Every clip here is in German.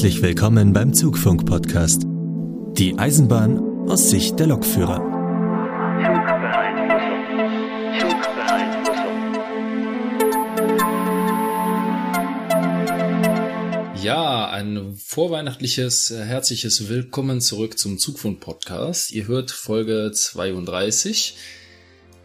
Herzlich willkommen beim Zugfunk-Podcast. Die Eisenbahn aus Sicht der Lokführer. Ja, ein vorweihnachtliches, äh, herzliches Willkommen zurück zum Zugfunk-Podcast. Ihr hört Folge 32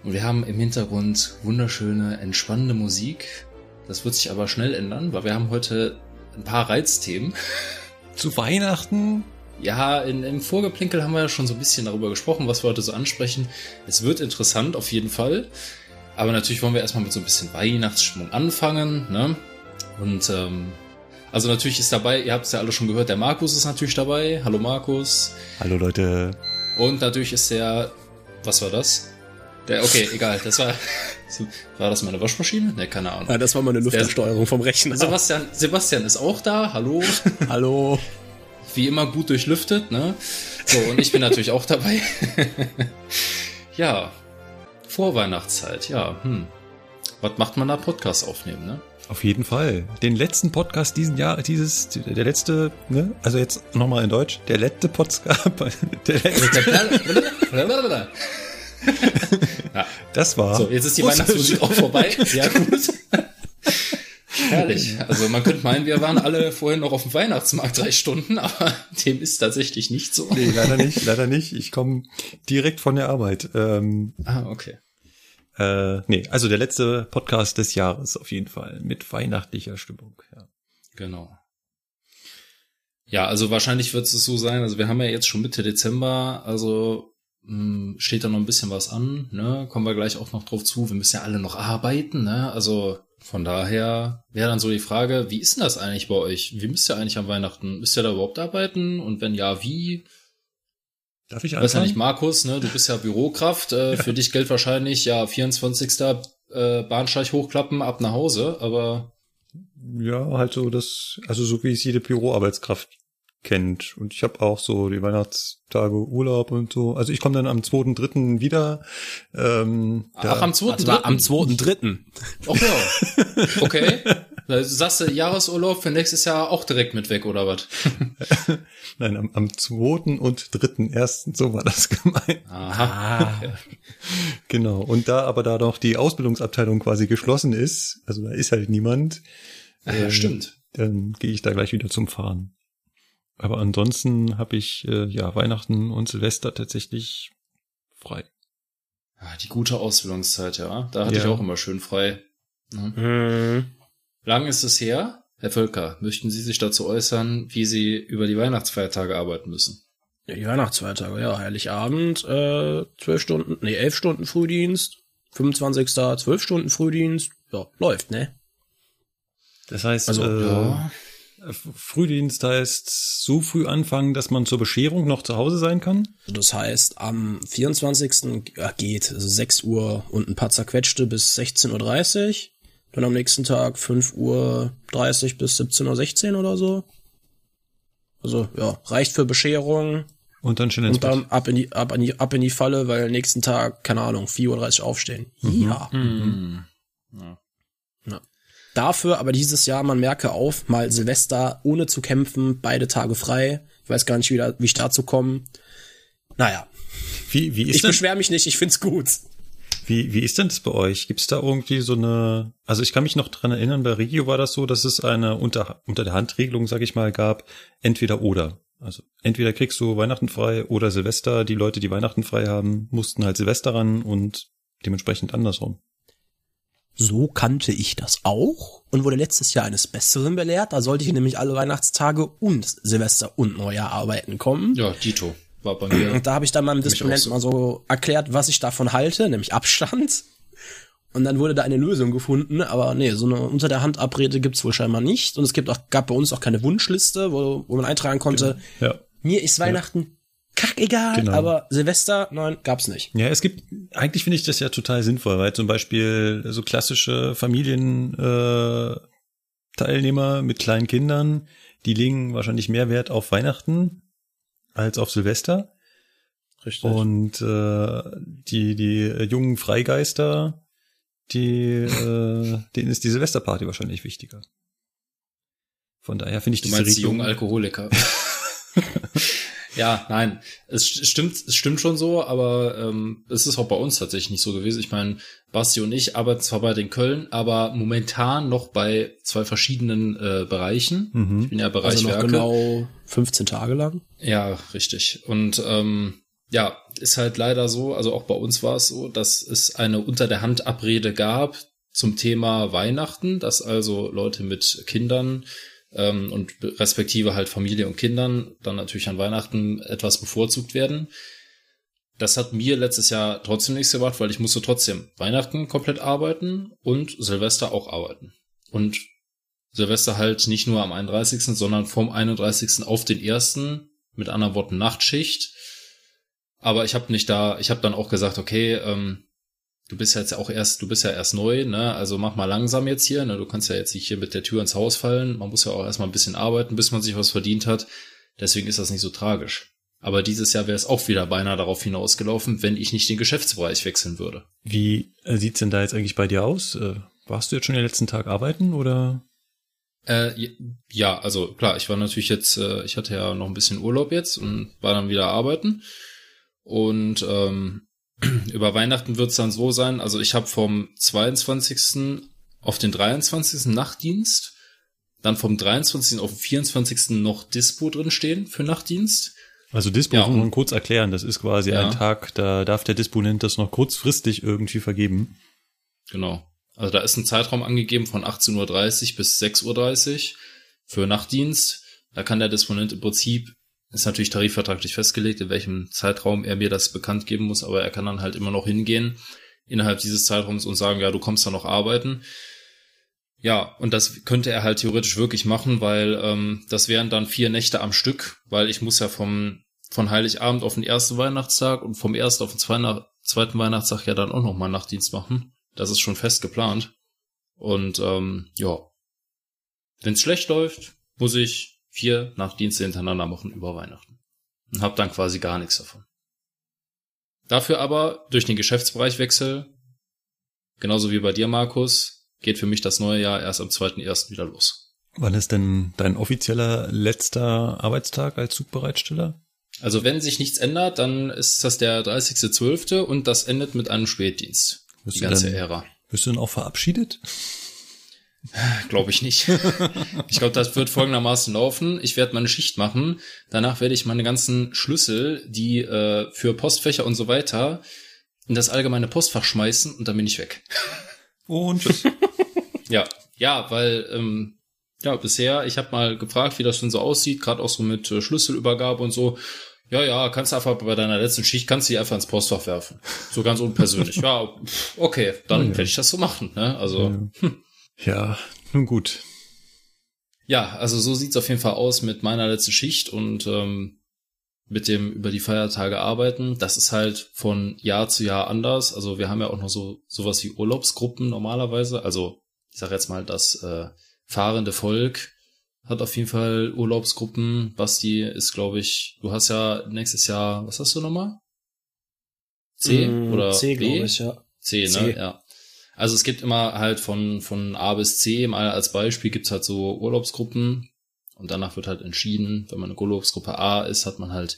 und wir haben im Hintergrund wunderschöne, entspannende Musik. Das wird sich aber schnell ändern, weil wir haben heute ein paar Reizthemen. Zu Weihnachten? Ja, in, im Vorgeplinkel haben wir ja schon so ein bisschen darüber gesprochen, was wir heute so ansprechen. Es wird interessant auf jeden Fall. Aber natürlich wollen wir erstmal mit so ein bisschen Weihnachtsstimmung anfangen. Ne? Und ähm, also natürlich ist dabei, ihr habt es ja alle schon gehört, der Markus ist natürlich dabei. Hallo Markus. Hallo Leute. Und natürlich ist der, was war das? Der, okay, egal, das war, war das meine Waschmaschine? Ne, keine Ahnung. Ja, das war meine Luftansteuerung vom Rechner. Sebastian, Sebastian ist auch da, hallo. hallo. Wie immer gut durchlüftet, ne? So, und ich bin natürlich auch dabei. ja, Vorweihnachtszeit, ja, hm. Was macht man da Podcast aufnehmen, ne? Auf jeden Fall. Den letzten Podcast diesen Jahr, dieses, der letzte, ne? Also jetzt nochmal in Deutsch, der letzte Podcast, der letzte. Ja. Das war. So, jetzt ist die Weihnachtsmusik auch vorbei. Sehr gut. Herrlich. Also man könnte meinen, wir waren alle vorhin noch auf dem Weihnachtsmarkt drei Stunden, aber dem ist tatsächlich nicht so. Nee, leider nicht, leider nicht. Ich komme direkt von der Arbeit. Ähm, ah, okay. Äh, nee, also der letzte Podcast des Jahres auf jeden Fall mit weihnachtlicher Stimmung. Ja. Genau. Ja, also wahrscheinlich wird es so sein. Also wir haben ja jetzt schon Mitte Dezember, also hm, steht da noch ein bisschen was an, ne? Kommen wir gleich auch noch drauf zu. Wir müssen ja alle noch arbeiten, ne? Also von daher wäre dann so die Frage, wie ist denn das eigentlich bei euch? Wie müsst ihr eigentlich am Weihnachten? Müsst ihr da überhaupt arbeiten? Und wenn ja, wie? Darf ich anfangen? Weiß ja nicht, Markus, ne? Du bist ja Bürokraft. Äh, für dich gilt wahrscheinlich, ja, 24. Äh, Bahnsteig hochklappen, ab nach Hause, aber. Ja, halt so das, also so wie es jede Büroarbeitskraft kennt. Und ich habe auch so die Weihnachtstage Urlaub und so. Also ich komme dann am 2.3. wieder. Ähm, Ach, am 2.3. Also am 2.3. Ach ja. Okay. Da sagst du Jahresurlaub für nächstes Jahr auch direkt mit weg, oder was? Nein, am, am 2. und 3.1. so war das gemeint. Aha. Ah. genau. Und da aber da doch die Ausbildungsabteilung quasi geschlossen ist, also da ist halt niemand. Ja, ähm, stimmt. Dann gehe ich da gleich wieder zum Fahren. Aber ansonsten habe ich äh, ja Weihnachten und Silvester tatsächlich frei. Ah, die gute Ausbildungszeit, ja. Da hatte ja. ich auch immer schön frei. Mhm. Mhm. Lang ist es her? Herr Völker, möchten Sie sich dazu äußern, wie Sie über die Weihnachtsfeiertage arbeiten müssen? Ja, die Weihnachtsfeiertage, ja. Heiligabend, äh, zwölf Stunden, nee, elf Stunden Frühdienst, 25. zwölf Stunden Frühdienst, ja, läuft, ne? Das heißt, also, äh, ja. Frühdienst heißt so früh anfangen, dass man zur Bescherung noch zu Hause sein kann? Das heißt, am 24. Ja, geht also 6 Uhr und ein paar zerquetschte bis 16.30 Uhr. Dann am nächsten Tag 5 Uhr 30 bis 17.16 Uhr oder so. Also ja, reicht für Bescherung. Und dann schön ins Und dann ab in die, ab in die, ab in die Falle, weil nächsten Tag, keine Ahnung, 4.30 Uhr aufstehen. Mhm. Ja. Mhm. ja. Dafür aber dieses Jahr, man merke auf, mal Silvester ohne zu kämpfen, beide Tage frei. Ich weiß gar nicht, wie, da, wie ich dazu komme. Naja. Wie, wie ist ich beschwere mich nicht, ich find's gut. Wie, wie ist denn das bei euch? Gibt's da irgendwie so eine, also ich kann mich noch dran erinnern, bei Regio war das so, dass es eine unter, unter der Handregelung, sag ich mal, gab, entweder oder. Also entweder kriegst du Weihnachten frei oder Silvester. Die Leute, die Weihnachten frei haben, mussten halt Silvester ran und dementsprechend andersrum. So kannte ich das auch und wurde letztes Jahr eines Besseren belehrt. Da sollte ich nämlich alle Weihnachtstage und Silvester und Neujahr arbeiten kommen. Ja, Dito war bei mir. Und da habe ich dann meinem Disponenten so. mal so erklärt, was ich davon halte, nämlich Abstand. Und dann wurde da eine Lösung gefunden, aber nee, so eine unter der Hand Abrede gibt's wohl scheinbar nicht. Und es gibt auch, gab bei uns auch keine Wunschliste, wo, wo man eintragen konnte, ja. mir ist Weihnachten kackegal, genau. aber Silvester, nein, gab's nicht. Ja, es gibt, eigentlich finde ich das ja total sinnvoll, weil zum Beispiel so klassische Familienteilnehmer äh, Teilnehmer mit kleinen Kindern, die legen wahrscheinlich mehr Wert auf Weihnachten als auf Silvester. Richtig. Und äh, die, die jungen Freigeister, die, äh, denen ist die Silvesterparty wahrscheinlich wichtiger. Von daher finde ich Du diese meinst die jungen Alkoholiker. ja, nein, es st- stimmt, es stimmt schon so, aber ähm, es ist auch bei uns tatsächlich nicht so gewesen. Ich meine, Basti und ich arbeiten zwar bei den Köln, aber momentan noch bei zwei verschiedenen äh, Bereichen. Mhm. Ich bin ja Bereich Also genau 15 Tage lang. Ja, richtig. Und ähm, ja, ist halt leider so, also auch bei uns war es so, dass es eine unter der Hand Abrede gab zum Thema Weihnachten, dass also Leute mit Kindern ähm, und respektive halt Familie und Kindern dann natürlich an Weihnachten etwas bevorzugt werden. Das hat mir letztes Jahr trotzdem nichts gebracht, weil ich musste trotzdem Weihnachten komplett arbeiten und Silvester auch arbeiten. Und Silvester halt nicht nur am 31., sondern vom 31. auf den 1., mit anderen Worten Nachtschicht. Aber ich habe nicht da, ich habe dann auch gesagt, okay, ähm, du bist ja jetzt auch erst, du bist ja erst neu, ne? Also mach mal langsam jetzt hier, ne? Du kannst ja jetzt nicht hier mit der Tür ins Haus fallen. Man muss ja auch erstmal ein bisschen arbeiten, bis man sich was verdient hat. Deswegen ist das nicht so tragisch. Aber dieses Jahr wäre es auch wieder beinahe darauf hinausgelaufen, wenn ich nicht den Geschäftsbereich wechseln würde. Wie äh, sieht's denn da jetzt eigentlich bei dir aus? Äh, warst du jetzt schon den letzten Tag arbeiten oder? Äh, ja, also klar, ich war natürlich jetzt, äh, ich hatte ja noch ein bisschen Urlaub jetzt und war dann wieder arbeiten. Und ähm, über Weihnachten wird es dann so sein, also ich habe vom 22. auf den 23. Nachtdienst, dann vom 23. auf den 24. noch Dispo drin stehen für Nachtdienst. Also Dispo Ja, muss man kurz erklären. Das ist quasi Ja. ein Tag, da darf der Disponent das noch kurzfristig irgendwie vergeben. Genau. Also da ist ein Zeitraum angegeben von 18.30 Uhr bis 6.30 Uhr für Nachtdienst. Da kann der Disponent im Prinzip, ist natürlich tarifvertraglich festgelegt, in welchem Zeitraum er mir das bekannt geben muss, aber er kann dann halt immer noch hingehen innerhalb dieses Zeitraums und sagen, ja, du kommst da noch arbeiten. Ja, und das könnte er halt theoretisch wirklich machen, weil ähm, das wären dann vier Nächte am Stück, weil ich muss ja vom von Heiligabend auf den ersten Weihnachtstag und vom ersten auf den zweiten, Weihnachtstag ja dann auch noch mal Nachtdienst machen. Das ist schon fest geplant. Und ähm, ja, wenn es schlecht läuft, muss ich vier Nachtdienste hintereinander machen über Weihnachten. Und habe dann quasi gar nichts davon. Dafür aber durch den Geschäftsbereichwechsel, genauso wie bei dir, Markus, geht für mich das neue Jahr erst am 2.1. wieder los. Wann ist denn dein offizieller letzter Arbeitstag als Zugbereitsteller? Also wenn sich nichts ändert, dann ist das der 30.12. und das endet mit einem Spätdienst. Wirst Die ganze dann- Ära. Wirst du denn auch verabschiedet? Glaube ich nicht. ich glaube, das wird folgendermaßen laufen. Ich werde meine Schicht machen. Danach werde ich meine ganzen Schlüssel, die äh, für Postfächer und so weiter, in das allgemeine Postfach schmeißen und dann bin ich weg. Und tschüss. Ja, ja, weil ähm, ja bisher, ich habe mal gefragt, wie das denn so aussieht, gerade auch so mit äh, Schlüsselübergabe und so. Ja, ja, kannst du einfach bei deiner letzten Schicht kannst du die einfach ins Postfach werfen. So ganz unpersönlich. ja, okay, dann Ja. werde ich das so machen. Ne? Also ja, nun gut. Ja, also so sieht's auf jeden Fall aus mit meiner letzten Schicht und ähm, mit dem über die Feiertage arbeiten. Das ist halt von Jahr zu Jahr anders. Also wir haben ja auch noch so sowas wie Urlaubsgruppen normalerweise. Also ich sage jetzt mal, das äh, fahrende Volk hat auf jeden Fall Urlaubsgruppen. Basti ist, glaube ich, du hast ja nächstes Jahr, was hast du nochmal? C Mm, oder C, B? glaube ich, ja. C, ne? C. Ja. Also es gibt immer halt von, von A bis C, mal als Beispiel gibt's halt so Urlaubsgruppen und danach wird halt entschieden, wenn man eine Urlaubsgruppe A ist, hat man halt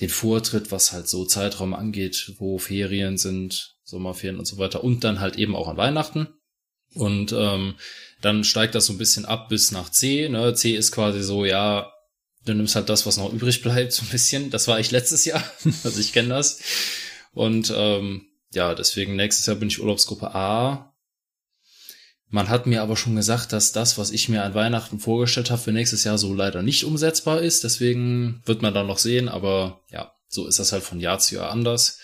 den Vortritt, was halt so Zeitraum angeht, wo Ferien sind, Sommerferien und so weiter und dann halt eben auch an Weihnachten. Und ähm, dann steigt das so ein bisschen ab bis nach C. Ne? C ist quasi so, ja, du nimmst halt das, was noch übrig bleibt, so ein bisschen. Das war ich letztes Jahr, also ich kenne das. Und ähm, ja, deswegen nächstes Jahr bin ich Urlaubsgruppe A. Man hat mir aber schon gesagt, dass das, was ich mir an Weihnachten vorgestellt habe, für nächstes Jahr so leider nicht umsetzbar ist. Deswegen wird man dann noch sehen. Aber ja, so ist das halt von Jahr zu Jahr anders.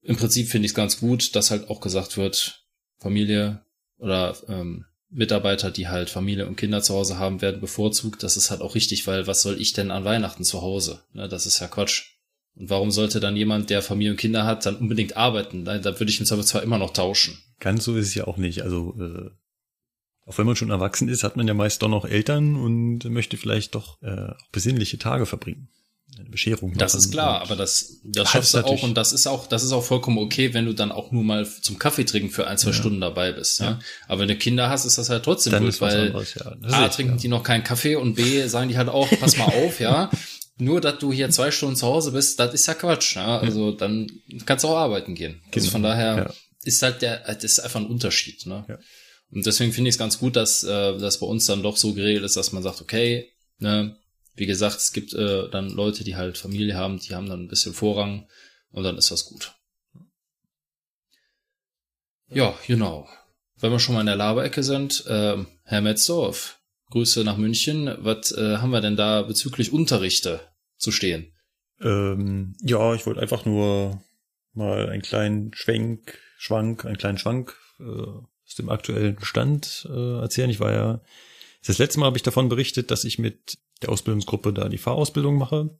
Im Prinzip finde ich es ganz gut, dass halt auch gesagt wird, Familie oder ähm, Mitarbeiter, die halt Familie und Kinder zu Hause haben, werden bevorzugt. Das ist halt auch richtig, weil was soll ich denn an Weihnachten zu Hause? Ne, das ist ja Quatsch. Und warum sollte dann jemand, der Familie und Kinder hat, dann unbedingt arbeiten? Da, da würde ich uns aber zwar immer noch tauschen. Ganz so ist es ja auch nicht. Also, äh, auch wenn man schon erwachsen ist, hat man ja meist doch noch Eltern und möchte vielleicht doch äh, auch besinnliche Tage verbringen. eine Bescherung Das ist klar, aber das, das schaffst du auch und das ist auch, das ist auch vollkommen okay, wenn du dann auch nur mal zum Kaffee trinken für ein, zwei ja. Stunden dabei bist. Ja? ja. Aber wenn du Kinder hast, ist das halt trotzdem dann gut, weil anderes, ja. A, trinken die noch keinen Kaffee und B, sagen die halt auch, pass mal auf, ja. Nur, dass du hier zwei Stunden zu Hause bist, das ist ja Quatsch. Ja? Also dann kannst du auch arbeiten gehen. Also genau. von daher ist halt der, das ist einfach ein Unterschied. Ne? Ja. Und deswegen finde ich es ganz gut, dass äh, das bei uns dann doch so geregelt ist, dass man sagt, okay, ne, wie gesagt, es gibt äh, dann Leute, die halt Familie haben, die haben dann ein bisschen Vorrang und dann ist das gut. Ja, genau. Wenn wir schon mal in der Laberecke sind, äh, Herr Metzdorf, Grüße nach München. Was äh, haben wir denn da bezüglich Unterrichte zu stehen? Ähm, ja, ich wollte einfach nur mal einen kleinen Schwenk, Schwank, einen kleinen Schwank äh, aus dem aktuellen Stand äh, erzählen. Ich war ja, das letzte Mal habe ich davon berichtet, dass ich mit der Ausbildungsgruppe da die Fahrausbildung mache.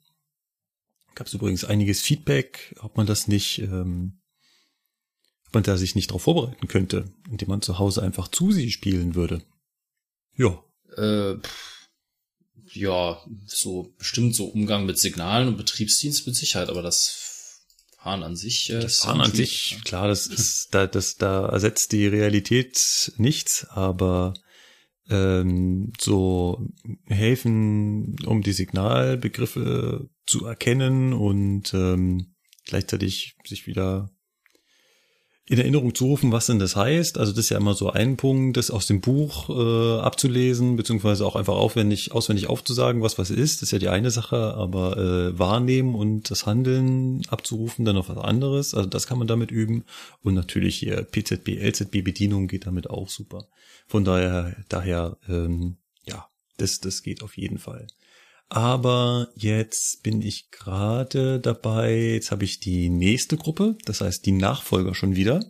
Gab es übrigens einiges Feedback, ob man das nicht, ähm, ob man da sich nicht darauf vorbereiten könnte, indem man zu Hause einfach zu sie spielen würde. Ja. Äh, ja, so bestimmt so Umgang mit Signalen und Betriebsdienst mit Sicherheit, aber das Fahren an sich. Äh, das Fahren an sich, klar, das ist, da, das, da ersetzt die Realität nichts, aber ähm, so helfen, um die Signalbegriffe zu erkennen und ähm, gleichzeitig sich wieder in Erinnerung zu rufen, was denn das heißt. Also das ist ja immer so ein Punkt, das aus dem Buch äh, abzulesen, beziehungsweise auch einfach aufwendig, auswendig aufzusagen, was was ist. Das ist ja die eine Sache, aber äh, wahrnehmen und das Handeln abzurufen, dann noch was anderes. Also das kann man damit üben. Und natürlich hier PZB, LZB-Bedienung geht damit auch super. Von daher, daher, ähm, ja, das, das geht auf jeden Fall. Aber jetzt bin ich gerade dabei, jetzt habe ich die nächste Gruppe, das heißt die Nachfolger schon wieder.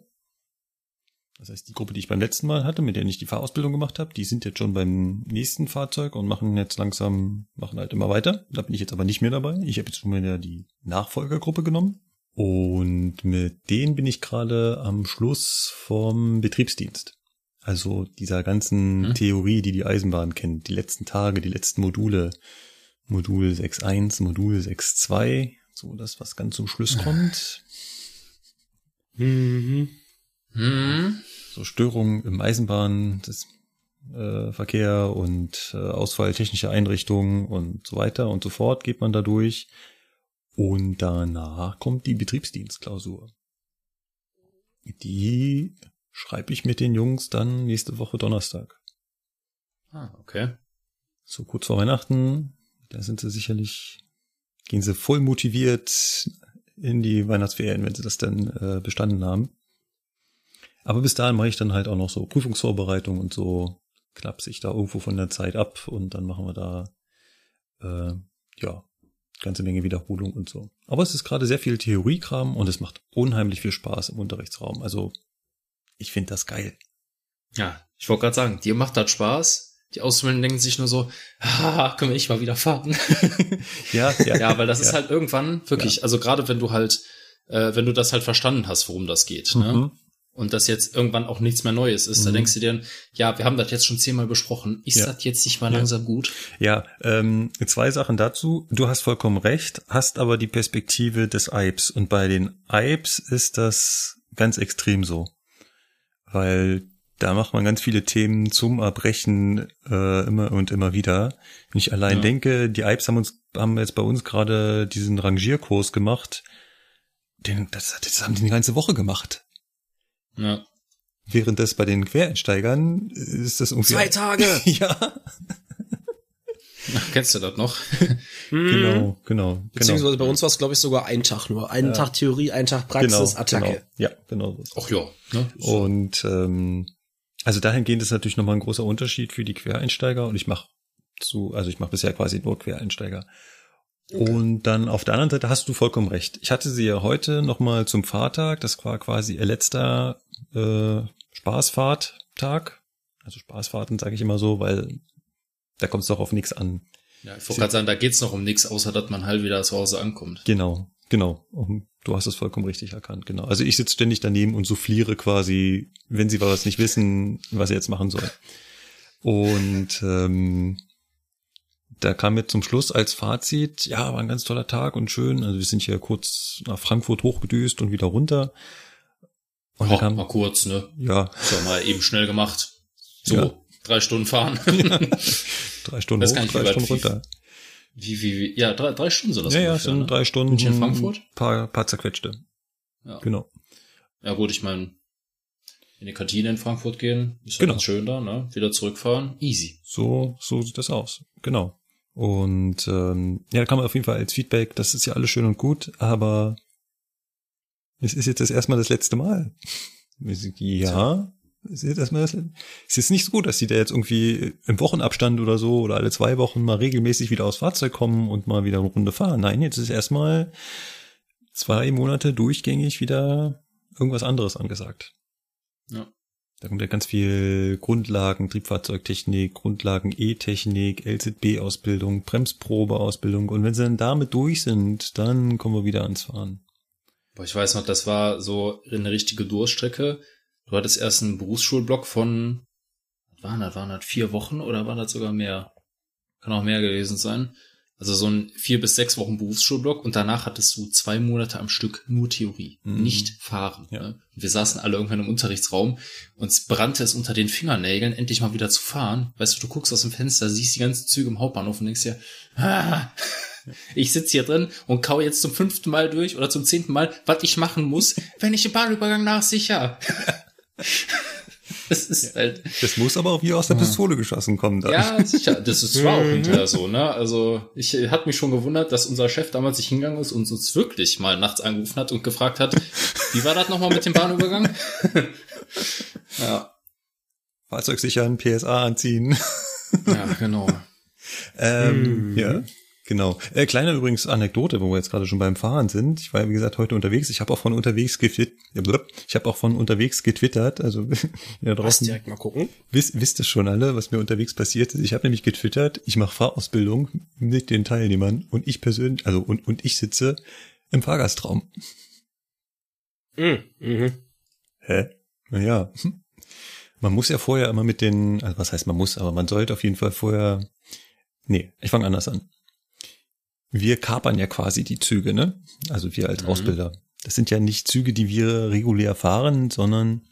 Das heißt, die Gruppe, die ich beim letzten Mal hatte, mit der ich die Fahrausbildung gemacht habe, die sind jetzt schon beim nächsten Fahrzeug und machen jetzt langsam, machen halt immer weiter. Da bin ich jetzt aber nicht mehr dabei. Ich habe jetzt schon wieder die Nachfolgergruppe genommen. Und mit denen bin ich gerade am Schluss vom Betriebsdienst. Also dieser ganzen hm. Theorie, die die Eisenbahn kennt, die letzten Tage, die letzten Module, Modul 6.1, Modul 6.2, so das, was ganz zum Schluss kommt. Mhm. Mhm. So Störungen im Eisenbahnverkehr äh, und äh, Ausfall technischer Einrichtungen und so weiter und so fort geht man da durch. Und danach kommt die Betriebsdienstklausur. Die schreibe ich mit den Jungs dann nächste Woche Donnerstag. Ah, okay. So kurz vor Weihnachten, da sind sie sicherlich, gehen sie voll motiviert in die Weihnachtsferien, wenn sie das dann äh, bestanden haben. Aber bis dahin mache ich dann halt auch noch so Prüfungsvorbereitung und so knapse ich da irgendwo von der Zeit ab und dann machen wir da äh, ja ganze Menge Wiederholung und so. Aber es ist gerade sehr viel Theoriekram und es macht unheimlich viel Spaß im Unterrichtsraum. Also ich finde das geil. Ja, ich wollte gerade sagen, dir macht das Spaß. Die Auszubildenden denken sich nur so, ah, können wir ich mal wieder fahren. ja, ja, ja, weil das ja. ist halt irgendwann wirklich, ja. also gerade wenn du halt, äh, wenn du das halt verstanden hast, worum das geht, ne? mhm. ne? Und das jetzt irgendwann auch nichts mehr Neues ist, mhm. da denkst du dir, ja, wir haben das jetzt schon zehnmal besprochen. Ist ja. das jetzt nicht mal langsam gut? Ja, ähm, zwei Sachen dazu. Du hast vollkommen recht, hast aber die Perspektive des Eibs. Und bei den Eibs ist das ganz extrem so weil da macht man ganz viele Themen zum Erbrechen äh, immer und immer wieder. Wenn ich allein ja. denke, die Alps haben uns haben jetzt bei uns gerade diesen Rangierkurs gemacht. Den, das, das haben die eine ganze Woche gemacht. Ja. Während das bei den Quereinsteigern ist das ungefähr. Zwei Tage! ja. Ach, kennst du das noch? Hm. genau, genau. Beziehungsweise genau. bei uns war es, glaube ich, sogar ein Tag nur. Ein ja. Tag Theorie, ein Tag Praxis, genau, Attacke. Genau. Ja, genau. Ach ja. Ne? Und ähm, also dahingehend ist natürlich nochmal ein großer Unterschied für die Quereinsteiger und ich mache zu, also ich mache bisher quasi nur Quereinsteiger. Okay. Und dann auf der anderen Seite hast du vollkommen recht. Ich hatte sie ja heute nochmal zum Fahrtag. Das war quasi ihr letzter äh, Spaßfahrttag. Also Spaßfahrten sage ich immer so, weil da kommt es doch auf nichts an. Ja, ich wollte gerade sagen, da geht's noch um nichts, außer dass man halt wieder zu Hause ankommt. Genau, genau. Du hast es vollkommen richtig erkannt, genau. Also ich sitze ständig daneben und souffliere quasi, wenn sie was nicht wissen, was sie jetzt machen sollen. Und ähm, da kam jetzt zum Schluss als Fazit, ja, war ein ganz toller Tag und schön. Also wir sind hier kurz nach Frankfurt hochgedüst und wieder runter. Und oh, kam, mal kurz, ne? Ja. Ist ja mal eben schnell gemacht. So, Ja. drei Stunden fahren. Ja. Drei Stunden Das hoch, drei Stunden runter. Wie, wie, wie, ja, drei, drei Stunden soll das Ja, ja, ungefähr, sind ne? drei Stunden. München, Frankfurt? Paar, paar zerquetschte. Ja. Genau. Ja gut, ich meine, in die Kantine in Frankfurt gehen, ist ja Genau. ganz schön da, ne? Wieder zurückfahren, easy. So, so sieht das aus. Genau. Und ähm, ja, da kam auf jeden Fall als Feedback, das ist ja alles schön und gut, aber es ist jetzt das erstmal das letzte Mal. Sind- Ja, es ist jetzt erstmal das letzte. Es ist nicht so gut, dass die da jetzt irgendwie im Wochenabstand oder so oder alle zwei Wochen mal regelmäßig wieder aufs Fahrzeug kommen und mal wieder eine Runde fahren. Nein, jetzt ist erstmal zwei Monate durchgängig wieder irgendwas anderes angesagt. Ja. Da kommt ja ganz viel Grundlagen, Triebfahrzeugtechnik, Grundlagen E-Technik, LZB-Ausbildung, Bremsprobe-Ausbildung. Und wenn sie dann damit durch sind, dann kommen wir wieder ans Fahren. Boah, ich weiß noch, das war so eine richtige Durststrecke. Du hattest erst einen Berufsschulblock von, was waren das, waren das vier Wochen oder war das sogar mehr? Kann auch mehr gewesen sein. Also so ein vier bis sechs Wochen Berufsschulblock und danach hattest du zwei Monate am Stück nur Theorie, Mhm. nicht fahren. Ja. Ne? Wir saßen alle irgendwann im Unterrichtsraum, uns brannte es unter den Fingernägeln, endlich mal wieder zu fahren. Weißt du, du guckst aus dem Fenster, siehst die ganzen Züge im Hauptbahnhof und denkst dir, ah, ich sitze hier drin und kau jetzt zum fünften Mal durch oder zum zehnten Mal, was ich machen muss, wenn ich den Bahnübergang nachsicher. Das ist halt, Das muss aber auch wie aus der Pistole geschossen kommen dann. ja, sicher. Das ist zwar auch hinterher so, ne? Also, ich äh, hat mich schon gewundert, dass unser Chef damals sich hingegangen ist und uns wirklich mal nachts angerufen hat und gefragt hat, wie war das nochmal mit dem Bahnübergang? ja. Fahrzeug sichern, PSA anziehen. Ja, genau. Ähm, Mhm. Ja, genau. Äh, kleine übrigens Anekdote, wo wir jetzt gerade schon beim Fahren sind. Ich war, ja, wie gesagt, heute unterwegs. Ich habe auch von unterwegs getwittert. Ich habe auch von unterwegs getwittert. Also ja, Was draußen direkt mal gucken. wisst, wisst ihr schon alle, was mir unterwegs passiert ist. Ich habe nämlich getwittert, ich mache Fahrausbildung mit den Teilnehmern und ich persönlich, also und, und ich sitze im Fahrgastraum. Mhm. Mhm. Hä? Naja. hm. Man muss ja vorher immer mit den, also was heißt man muss, aber man sollte auf jeden Fall vorher. Nee, ich fange anders an. Wir kapern ja quasi die Züge, ne? Also wir als Mhm. Ausbilder. Das sind ja nicht Züge, die wir regulär fahren, sondern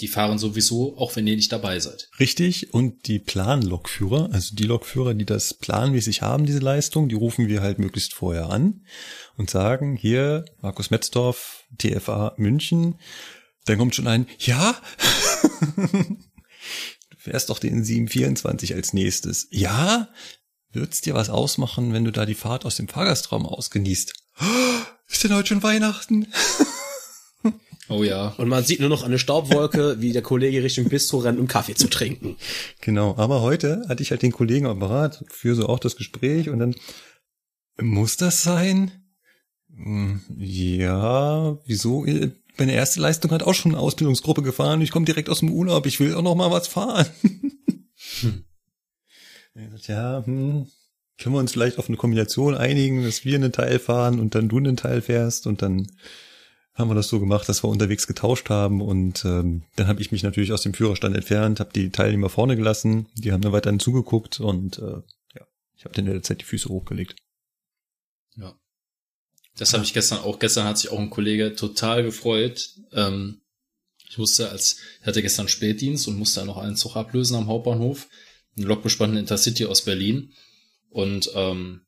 Die fahren sowieso, auch wenn ihr nicht dabei seid. richtig. Und die Planlokführer, also die Lokführer, die das planmäßig haben, diese Leistung, die rufen wir halt möglichst vorher an und sagen, hier, Markus Metzdorf, TFA München. Dann kommt schon ein, ja, du fährst doch den 724 als nächstes. Ja, wird's dir was ausmachen, wenn du da die Fahrt aus dem Fahrgastraum ausgenießt? Ist denn heute schon Weihnachten? Oh ja. Und man sieht nur noch eine Staubwolke, wie der Kollege Richtung Bistro rennt, um Kaffee zu trinken. Genau, aber heute hatte ich halt den Kollegen am Apparat für so auch das Gespräch und dann muss das sein? Hm, Ja, wieso? Meine erste Leistung hat auch schon eine Ausbildungsgruppe gefahren. Ich komme direkt aus dem Urlaub. Ich will auch noch mal was fahren. Hm. Ja, hm, können wir uns vielleicht auf eine Kombination einigen, dass wir einen Teil fahren und dann du einen Teil fährst und dann haben wir das so gemacht, dass wir unterwegs getauscht haben und ähm, dann habe ich mich natürlich aus dem Führerstand entfernt, habe die Teilnehmer vorne gelassen, die haben dann weiterhin zugeguckt und äh, ja, ich habe dann in der Zeit die Füße hochgelegt. Ja. Das habe ich gestern auch. Gestern hat sich auch ein Kollege total gefreut. Ähm, ich musste als, ich hatte gestern Spätdienst und musste noch einen Zug ablösen am Hauptbahnhof. Ein lokbespannten Intercity aus Berlin. Und ähm,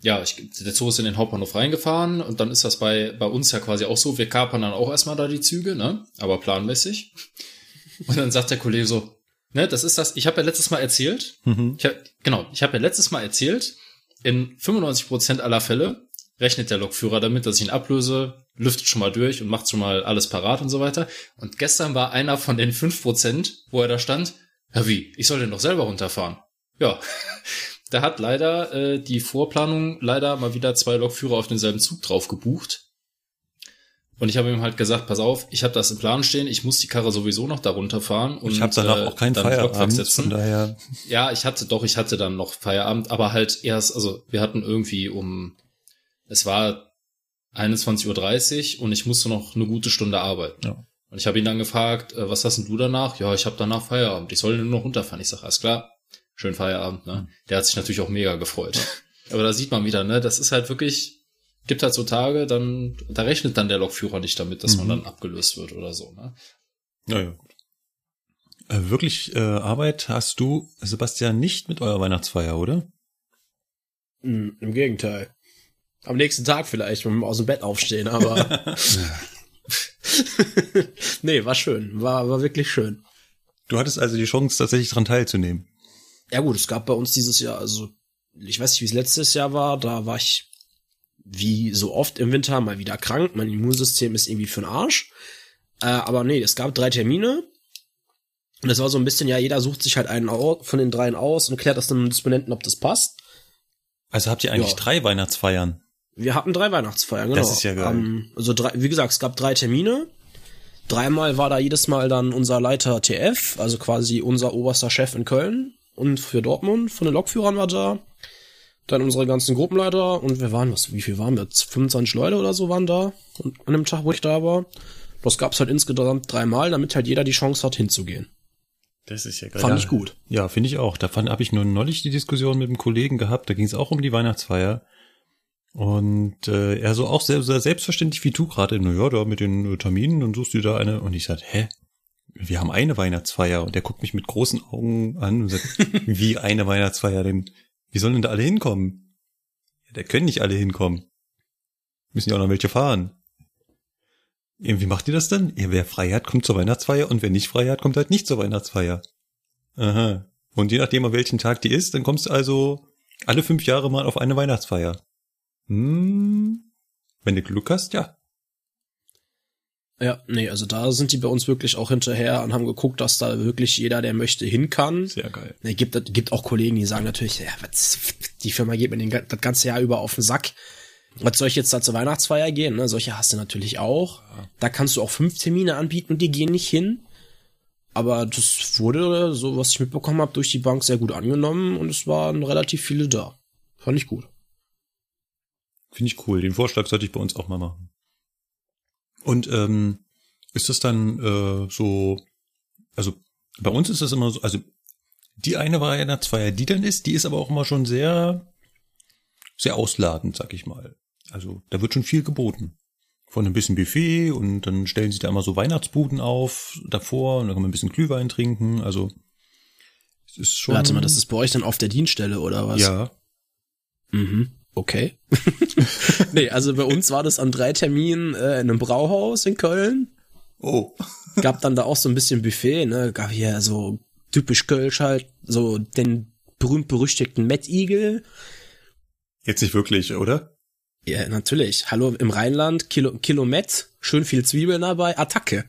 ja, ich, der Zug ist in den Hauptbahnhof reingefahren und dann ist das bei, bei uns ja quasi auch so. Wir kapern dann auch erstmal da die Züge, ne? Aber planmäßig. Und dann sagt der Kollege so, ne, das ist das, ich habe ja letztes Mal erzählt, Mhm. ich hab, genau, ich habe ja letztes Mal erzählt, in 95% aller Fälle rechnet der Lokführer damit, dass ich ihn ablöse, lüftet schon mal durch und macht schon mal alles parat und so weiter. Und gestern war einer von den 5%, wo er da stand, ja wie, ich soll den doch selber runterfahren. Ja, da hat leider äh, die Vorplanung leider mal wieder zwei Lokführer auf denselben Zug drauf gebucht. Und ich habe ihm halt gesagt, pass auf, ich habe das im Plan stehen, ich muss die Karre sowieso noch da runterfahren. Und, ich habe danach äh, auch keinen Feierabend, setzen. von daher Ja, ich hatte doch, ich hatte dann noch Feierabend, aber halt erst, also wir hatten irgendwie um, es war 21.30 Uhr und ich musste noch eine gute Stunde arbeiten. Ja. Und ich habe ihn dann gefragt, äh, was hast denn du danach? Ja, ich habe danach Feierabend, ich soll nur noch runterfahren. Ich sage, alles klar, schönen Feierabend, ne? Der hat sich natürlich auch mega gefreut. Aber da sieht man wieder, ne? Das ist halt wirklich, gibt halt so Tage, dann, da rechnet dann der Lokführer nicht damit, dass man Mhm. dann abgelöst wird oder so, ne? Naja, gut. Äh, wirklich äh, Arbeit hast du, Sebastian, nicht mit eurer Weihnachtsfeier, oder? Hm, Im Gegenteil. Am nächsten Tag vielleicht, wenn wir aus dem Bett aufstehen, aber. nee, war schön. War, war wirklich schön. Du hattest also die Chance, tatsächlich dran teilzunehmen. Ja gut, es gab bei uns dieses Jahr, also ich weiß nicht, wie es letztes Jahr war, da war ich wie so oft im Winter mal wieder krank. Mein Immunsystem ist irgendwie für den Arsch. Äh, aber nee, es gab drei Termine. Und es war so ein bisschen, ja, jeder sucht sich halt einen von den dreien aus und klärt das dem Disponenten, ob das passt. Also habt ihr eigentlich Ja. drei Weihnachtsfeiern? Wir hatten drei Weihnachtsfeiern, genau. Das ist ja geil. Ähm, also drei, wie gesagt, es gab drei Termine. Dreimal war da jedes Mal dann unser Leiter TF, also quasi unser oberster Chef in Köln und für Dortmund. Von den Lokführern war da. Dann unsere ganzen Gruppenleiter und wir waren, was, wie viel waren wir? 25 Leute oder so waren da und an dem Tag, wo ich da war. Das gab's halt insgesamt dreimal, damit halt jeder die Chance hat, hinzugehen. Das ist ja geil. Fand ja, ich gut. Ja, finde ich auch. Da habe ich nur neulich die Diskussion mit einem Kollegen gehabt, da ging es auch um die Weihnachtsfeier. Und äh, er so auch sehr, sehr selbstverständlich wie du gerade, na ja, da mit den äh, Terminen, dann suchst du da eine. Und ich sagte, hä? Wir haben eine Weihnachtsfeier. Und der guckt mich mit großen Augen an und sagt, wie eine Weihnachtsfeier denn? Wie sollen denn da alle hinkommen? Ja, da können nicht alle hinkommen. Müssen ja auch noch welche fahren. Wie macht ihr das dann? Ja, wer frei hat, kommt zur Weihnachtsfeier und wer nicht frei hat, kommt halt nicht zur Weihnachtsfeier. Aha. Und je nachdem, an welchem Tag die ist, dann kommst du also alle fünf Jahre mal auf eine Weihnachtsfeier. Hm. Wenn du Glück hast, ja. Ja, nee, also da sind die bei uns wirklich auch hinterher und haben geguckt, dass da wirklich jeder, der möchte, hin kann. Sehr geil. Es gibt, gibt auch Kollegen, die sagen natürlich, ja, was, die Firma geht mir den, das ganze Jahr über auf den Sack. Was soll ich jetzt da zur Weihnachtsfeier gehen? Ne? Solche hast du natürlich auch. Da kannst du auch fünf Termine anbieten und die gehen nicht hin. Aber das wurde, so was ich mitbekommen habe, durch die Bank sehr gut angenommen und es waren relativ viele da. Fand ich gut. Finde ich cool. Den Vorschlag sollte ich bei uns auch mal machen. Und ähm, ist das dann äh, so, also bei uns ist das immer so, also die eine Weihnachtsfeier, die dann ist, die ist aber auch immer schon sehr, sehr ausladend, sag ich mal. Also da wird schon viel geboten. Von ein bisschen Buffet und dann stellen sich da immer so Weihnachtsbuden auf davor und dann kann man ein bisschen Glühwein trinken. Also es ist schon. Warte mal, das ist bei euch dann auf der Dienststelle oder was? ja. Mhm. Okay. nee, also bei uns war das an drei Terminen äh, in einem Brauhaus in Köln. Oh. Gab dann da auch so ein bisschen Buffet, ne? Gab hier so typisch Kölsch halt, so den berühmt-berüchtigten Eagle. Jetzt nicht wirklich, oder? Ja, natürlich. Hallo im Rheinland, Kilo, Kilo Met, schön viel Zwiebeln dabei, Attacke.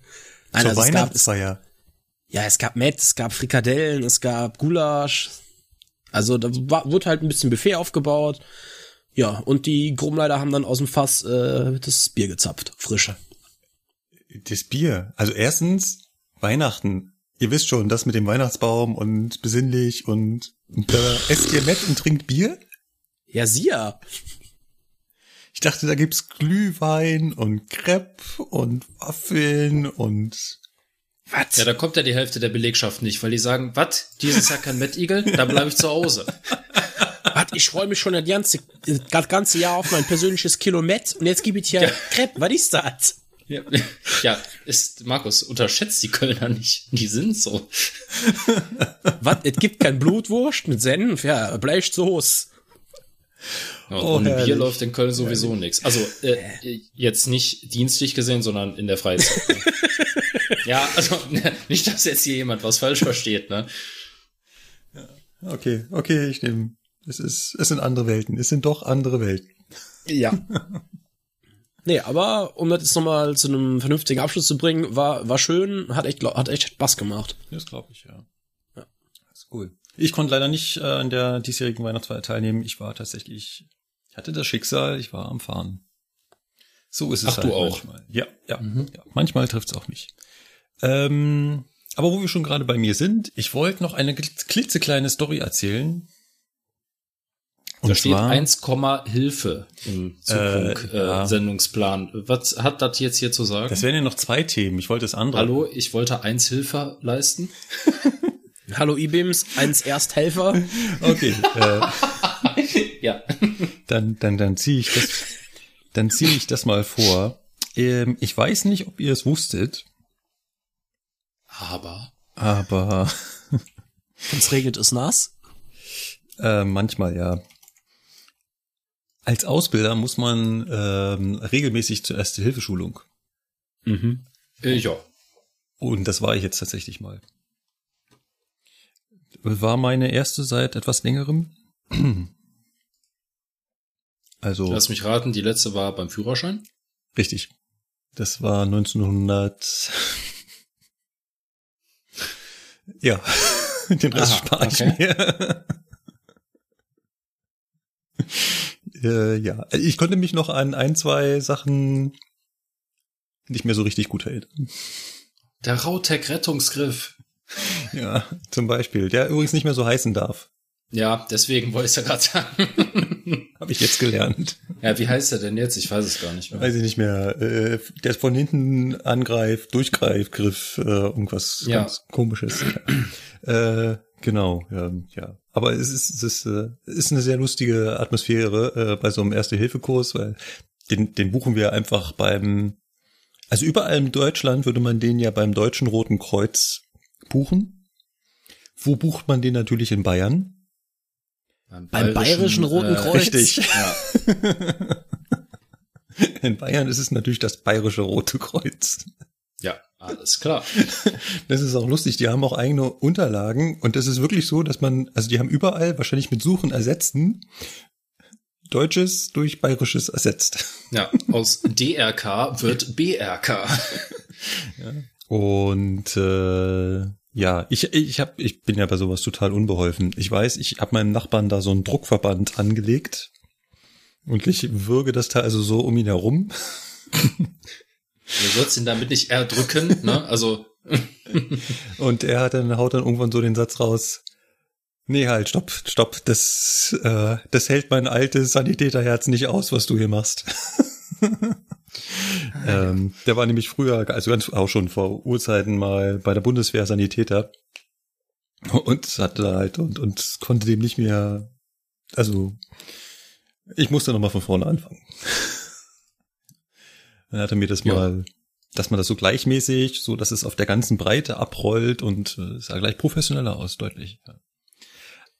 Nein, Zur also es gab, es, Weihnachtsfeier. ja, es gab Met, es gab Frikadellen, es gab Gulasch. Also da war, wurde halt ein bisschen Buffet aufgebaut. Ja, und die Gruppenleiter haben dann aus dem Fass äh, das Bier gezapft, frische. Das Bier. Also erstens, Weihnachten. Ihr wisst schon, das mit dem Weihnachtsbaum und besinnlich und, da esst ihr Mett und trinkt Bier? Ja, sie ja. Ich dachte, da gibt's Glühwein und Crepe und Waffeln und Was? Ja, da kommt ja die Hälfte der Belegschaft nicht, weil die sagen, was, dieses Jahr kein Eagle, da bleibe ich zu Hause. Was? Ich freue mich schon das ganze, das ganze Jahr auf mein persönliches Kilomet und jetzt gebe ich hier Crepe. Was ist das? Ja, ja, ist, Markus, unterschätzt die Kölner nicht. Die sind so. Was? Es gibt kein Blutwurst mit Senf? Ja, bleicht Soße. Ja, Oh, ohne herrlich. Bier läuft in Köln sowieso nichts. Also äh, jetzt nicht dienstlich gesehen, sondern in der Freizeit. ja, also nicht, dass jetzt hier jemand was falsch versteht, ne? okay, okay, ich nehme. Es ist, es sind andere Welten. Es sind doch andere Welten. Ja. Nee, aber um das jetzt nochmal zu einem vernünftigen Abschluss zu bringen, war, war schön, hat echt, hat echt Spaß gemacht. Das glaube ich, ja. Ja, das ist cool. Ich konnte leider nicht äh, an der diesjährigen Weihnachtsfeier teilnehmen. Ich war tatsächlich, ich hatte das Schicksal, ich war am Fahren. So ist es Ach, halt du auch? manchmal. Ja, ja, ja. Manchmal trifft's auch mich. Ähm, aber wo wir schon gerade bei mir sind, ich wollte noch eine klitzekleine Story erzählen. Da steht 1, Hilfe im Zugfunk, Äh, äh, ja. Sendungsplan. Was hat das jetzt hier zu sagen? Das wären ja noch zwei Themen. Ich wollte das andere. Hallo, ich wollte eins Hilfe leisten. Hallo Ibims, eins Ersthelfer. Okay, äh, Ja. dann, dann, dann ziehe ich das, dann ziehe ich das mal vor. Ähm, ich weiß nicht, ob ihr es wusstet, Aber. aber Wenn's regnet, ist nass. äh, manchmal ja. Als Ausbilder muss man ähm, regelmäßig zur Erste-Hilfe-Schulung. Mhm. Äh, ja. Und das war ich jetzt tatsächlich mal. War meine erste seit etwas längerem. Also Lass mich raten, die letzte war beim Führerschein. richtig. Das war 1900. ja, den Rest Aha, spare ich okay. mir. Äh, ja, ich konnte mich noch an ein, zwei Sachen nicht mehr so richtig gut erinnern. Der Rautec Rettungsgriff. Ja, zum Beispiel, der übrigens nicht mehr so heißen darf. Ja, deswegen wollte ich ja gerade sagen. Habe ich jetzt gelernt. ja, wie heißt er denn jetzt? Ich weiß es gar nicht mehr. Weiß ich nicht mehr. Äh, der von hinten angreift, durchgreift, Griff, äh, irgendwas Ja. ganz komisches. äh, genau, ja, ja. Aber es ist, es ist, äh, es ist eine sehr lustige Atmosphäre äh, bei so einem Erste-Hilfe-Kurs, weil den, den buchen wir einfach beim, also überall in Deutschland würde man den ja beim Deutschen Roten Kreuz buchen. Wo bucht man den natürlich in Bayern? Beim Bayerischen Roten Kreuz. Richtig. Ja. In Bayern ist es natürlich das Bayerische Rote Kreuz. Ja, alles klar. Das ist auch lustig, die haben auch eigene Unterlagen und das ist wirklich so, dass man, also die haben überall wahrscheinlich mit Suchen ersetzten Deutsches durch Bayerisches ersetzt. Ja, aus DRK wird BRK. Und äh, ja, ich ich hab, ich bin ja bei sowas total unbeholfen. Ich weiß, ich habe meinem Nachbarn da so einen Druckverband angelegt und ich würge das Teil also so um ihn herum. Du sollst ihn damit nicht erdrücken, ne? Also, Und er hat dann, haut dann irgendwann so den Satz raus. Nee, halt, stopp, stopp, das, äh, das hält mein altes Sanitäterherz nicht aus, was du hier machst. ähm, der war nämlich früher, also ganz auch schon vor Urzeiten mal bei der Bundeswehr Sanitäter und hatte halt und, und konnte dem nicht mehr, also ich musste nochmal von vorne anfangen. Dann hat er mir das Ja. mal, dass man das so gleichmäßig, so dass es auf der ganzen Breite abrollt und äh, sah gleich professioneller aus, deutlich. Ja.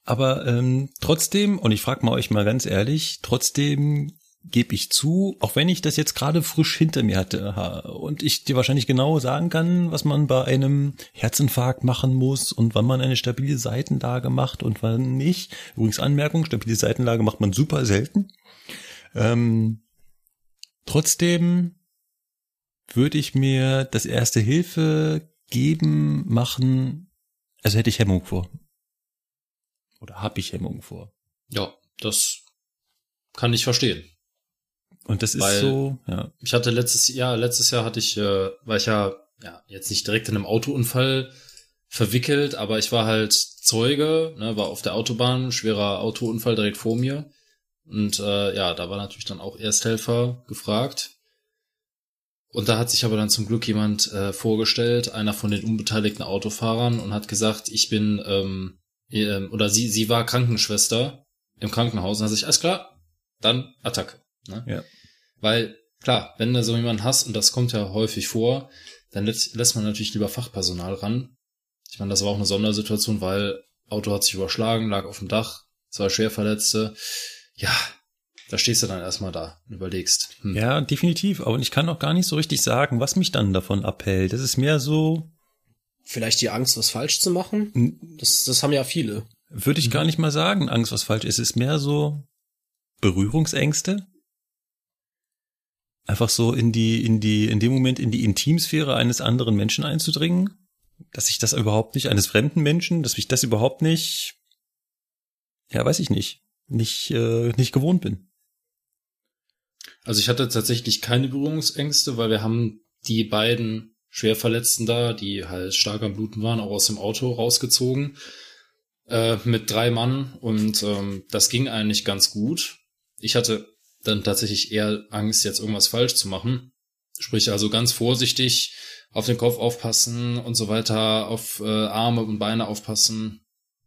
Aber ähm, trotzdem, und ich frage mal euch mal ganz ehrlich, trotzdem gebe ich zu, auch wenn ich das jetzt gerade frisch hinter mir hatte ha, und ich dir wahrscheinlich genau sagen kann, was man bei einem Herzinfarkt machen muss und wann man eine stabile Seitenlage macht und wann nicht. Übrigens Anmerkung, stabile Seitenlage macht man super selten. Ähm, trotzdem würde ich mir das erste Hilfe geben, machen, also hätte ich Hemmung vor. Oder habe ich Hemmung vor. ja, das kann ich verstehen. Und das ist Weil- so, ja. Ich hatte letztes Jahr, letztes Jahr hatte ich, äh, war ich ja, ja, jetzt nicht direkt in einem Autounfall verwickelt, aber ich war halt Zeuge, ne, war auf der Autobahn, schwerer Autounfall direkt vor mir. Und äh, ja, da war natürlich dann auch Ersthelfer gefragt. Und da hat sich aber dann zum Glück jemand äh, vorgestellt, einer von den unbeteiligten Autofahrern, und hat gesagt, ich bin, ähm, ähm, oder sie, sie war Krankenschwester im Krankenhaus. Und hat sich, alles klar, dann Attacke. Ne? Ja. Weil, klar, wenn du so jemanden hast, und das kommt ja häufig vor, dann lässt, lässt man natürlich lieber Fachpersonal ran. Ich meine, das war auch eine Sondersituation, weil Auto hat sich überschlagen, lag auf dem Dach, zwei Schwerverletzte. Ja, da stehst du dann erstmal da und überlegst. Hm. Ja, definitiv. Aber ich kann auch gar nicht so richtig sagen, was mich dann davon abhält. Das ist mehr so, Vielleicht die Angst, was falsch zu machen. Das, das haben ja viele. würde ich gar nicht mal sagen, Angst, was falsch ist. Es ist mehr so Berührungsängste. Einfach so in die, in die, in dem Moment in die Intimsphäre eines anderen Menschen einzudringen. Dass ich das überhaupt nicht, eines fremden Menschen, dass ich das überhaupt nicht, ja, weiß ich nicht, nicht, äh, nicht gewohnt bin. Also ich hatte tatsächlich keine Berührungsängste, weil wir haben die beiden Schwerverletzten da, die halt stark am Bluten waren, auch aus dem Auto rausgezogen. Äh, mit drei Mann und ähm, das ging eigentlich ganz gut. Ich hatte dann tatsächlich eher Angst, jetzt irgendwas falsch zu machen. Sprich also ganz vorsichtig auf den Kopf aufpassen und so weiter, auf äh, Arme und Beine aufpassen.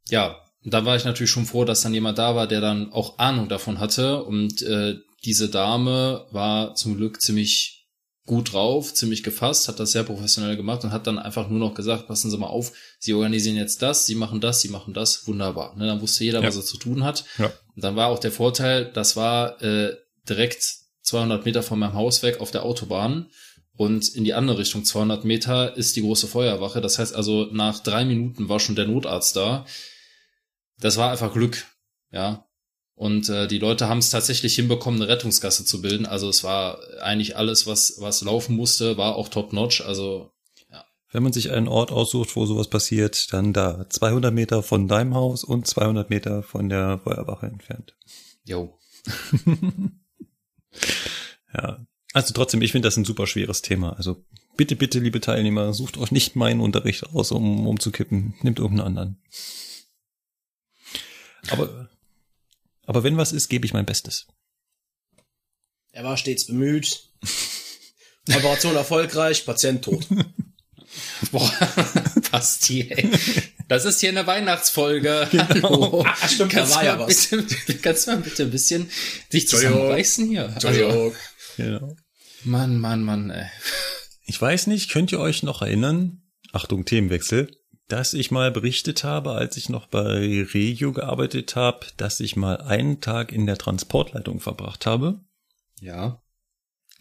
Ja, da war ich natürlich schon froh, dass dann jemand da war, der dann auch Ahnung davon hatte. Und äh, diese Dame war zum Glück ziemlich gut drauf, ziemlich gefasst, hat das sehr professionell gemacht und hat dann einfach nur noch gesagt, passen Sie mal auf, Sie organisieren jetzt das, Sie machen das, Sie machen das, wunderbar. Ne, dann wusste jeder, Ja. was er zu tun hat. Ja. Und dann war auch der Vorteil, das war äh, direkt 200 Meter von meinem Haus weg auf der Autobahn und in die andere Richtung 200 Meter ist die große Feuerwache. Das heißt also, nach drei Minuten war schon der Notarzt da. Das war einfach Glück, ja. Und äh, die Leute haben es tatsächlich hinbekommen, eine Rettungsgasse zu bilden. Also es war eigentlich alles, was was laufen musste, war auch top notch. Also Wenn man sich einen Ort aussucht, wo sowas passiert, dann da 200 Meter von deinem Haus und 200 Meter von der Feuerwache entfernt. jo, Ja. Also trotzdem, ich finde das ein super schweres Thema. Also bitte, bitte, liebe Teilnehmer, sucht euch nicht meinen Unterricht aus, um umzukippen. Nehmt irgendeinen anderen. Aber, aber wenn was ist, gebe ich mein Bestes. Er war stets bemüht. Operation erfolgreich, Patient tot. Boah, Basti, ey. Das ist hier eine Weihnachtsfolge. Hallo. Ah, stimmt, da kannst war du ja was. Bitte, kannst du mal bitte ein bisschen dich zusammenreißen hier? Also. Genau. Mann, Mann, Mann, ey. Ich weiß nicht, könnt ihr euch noch erinnern, Achtung, Themenwechsel, dass ich mal berichtet habe, als ich noch bei Regio gearbeitet habe, dass ich mal einen Tag in der Transportleitung verbracht habe. Ja.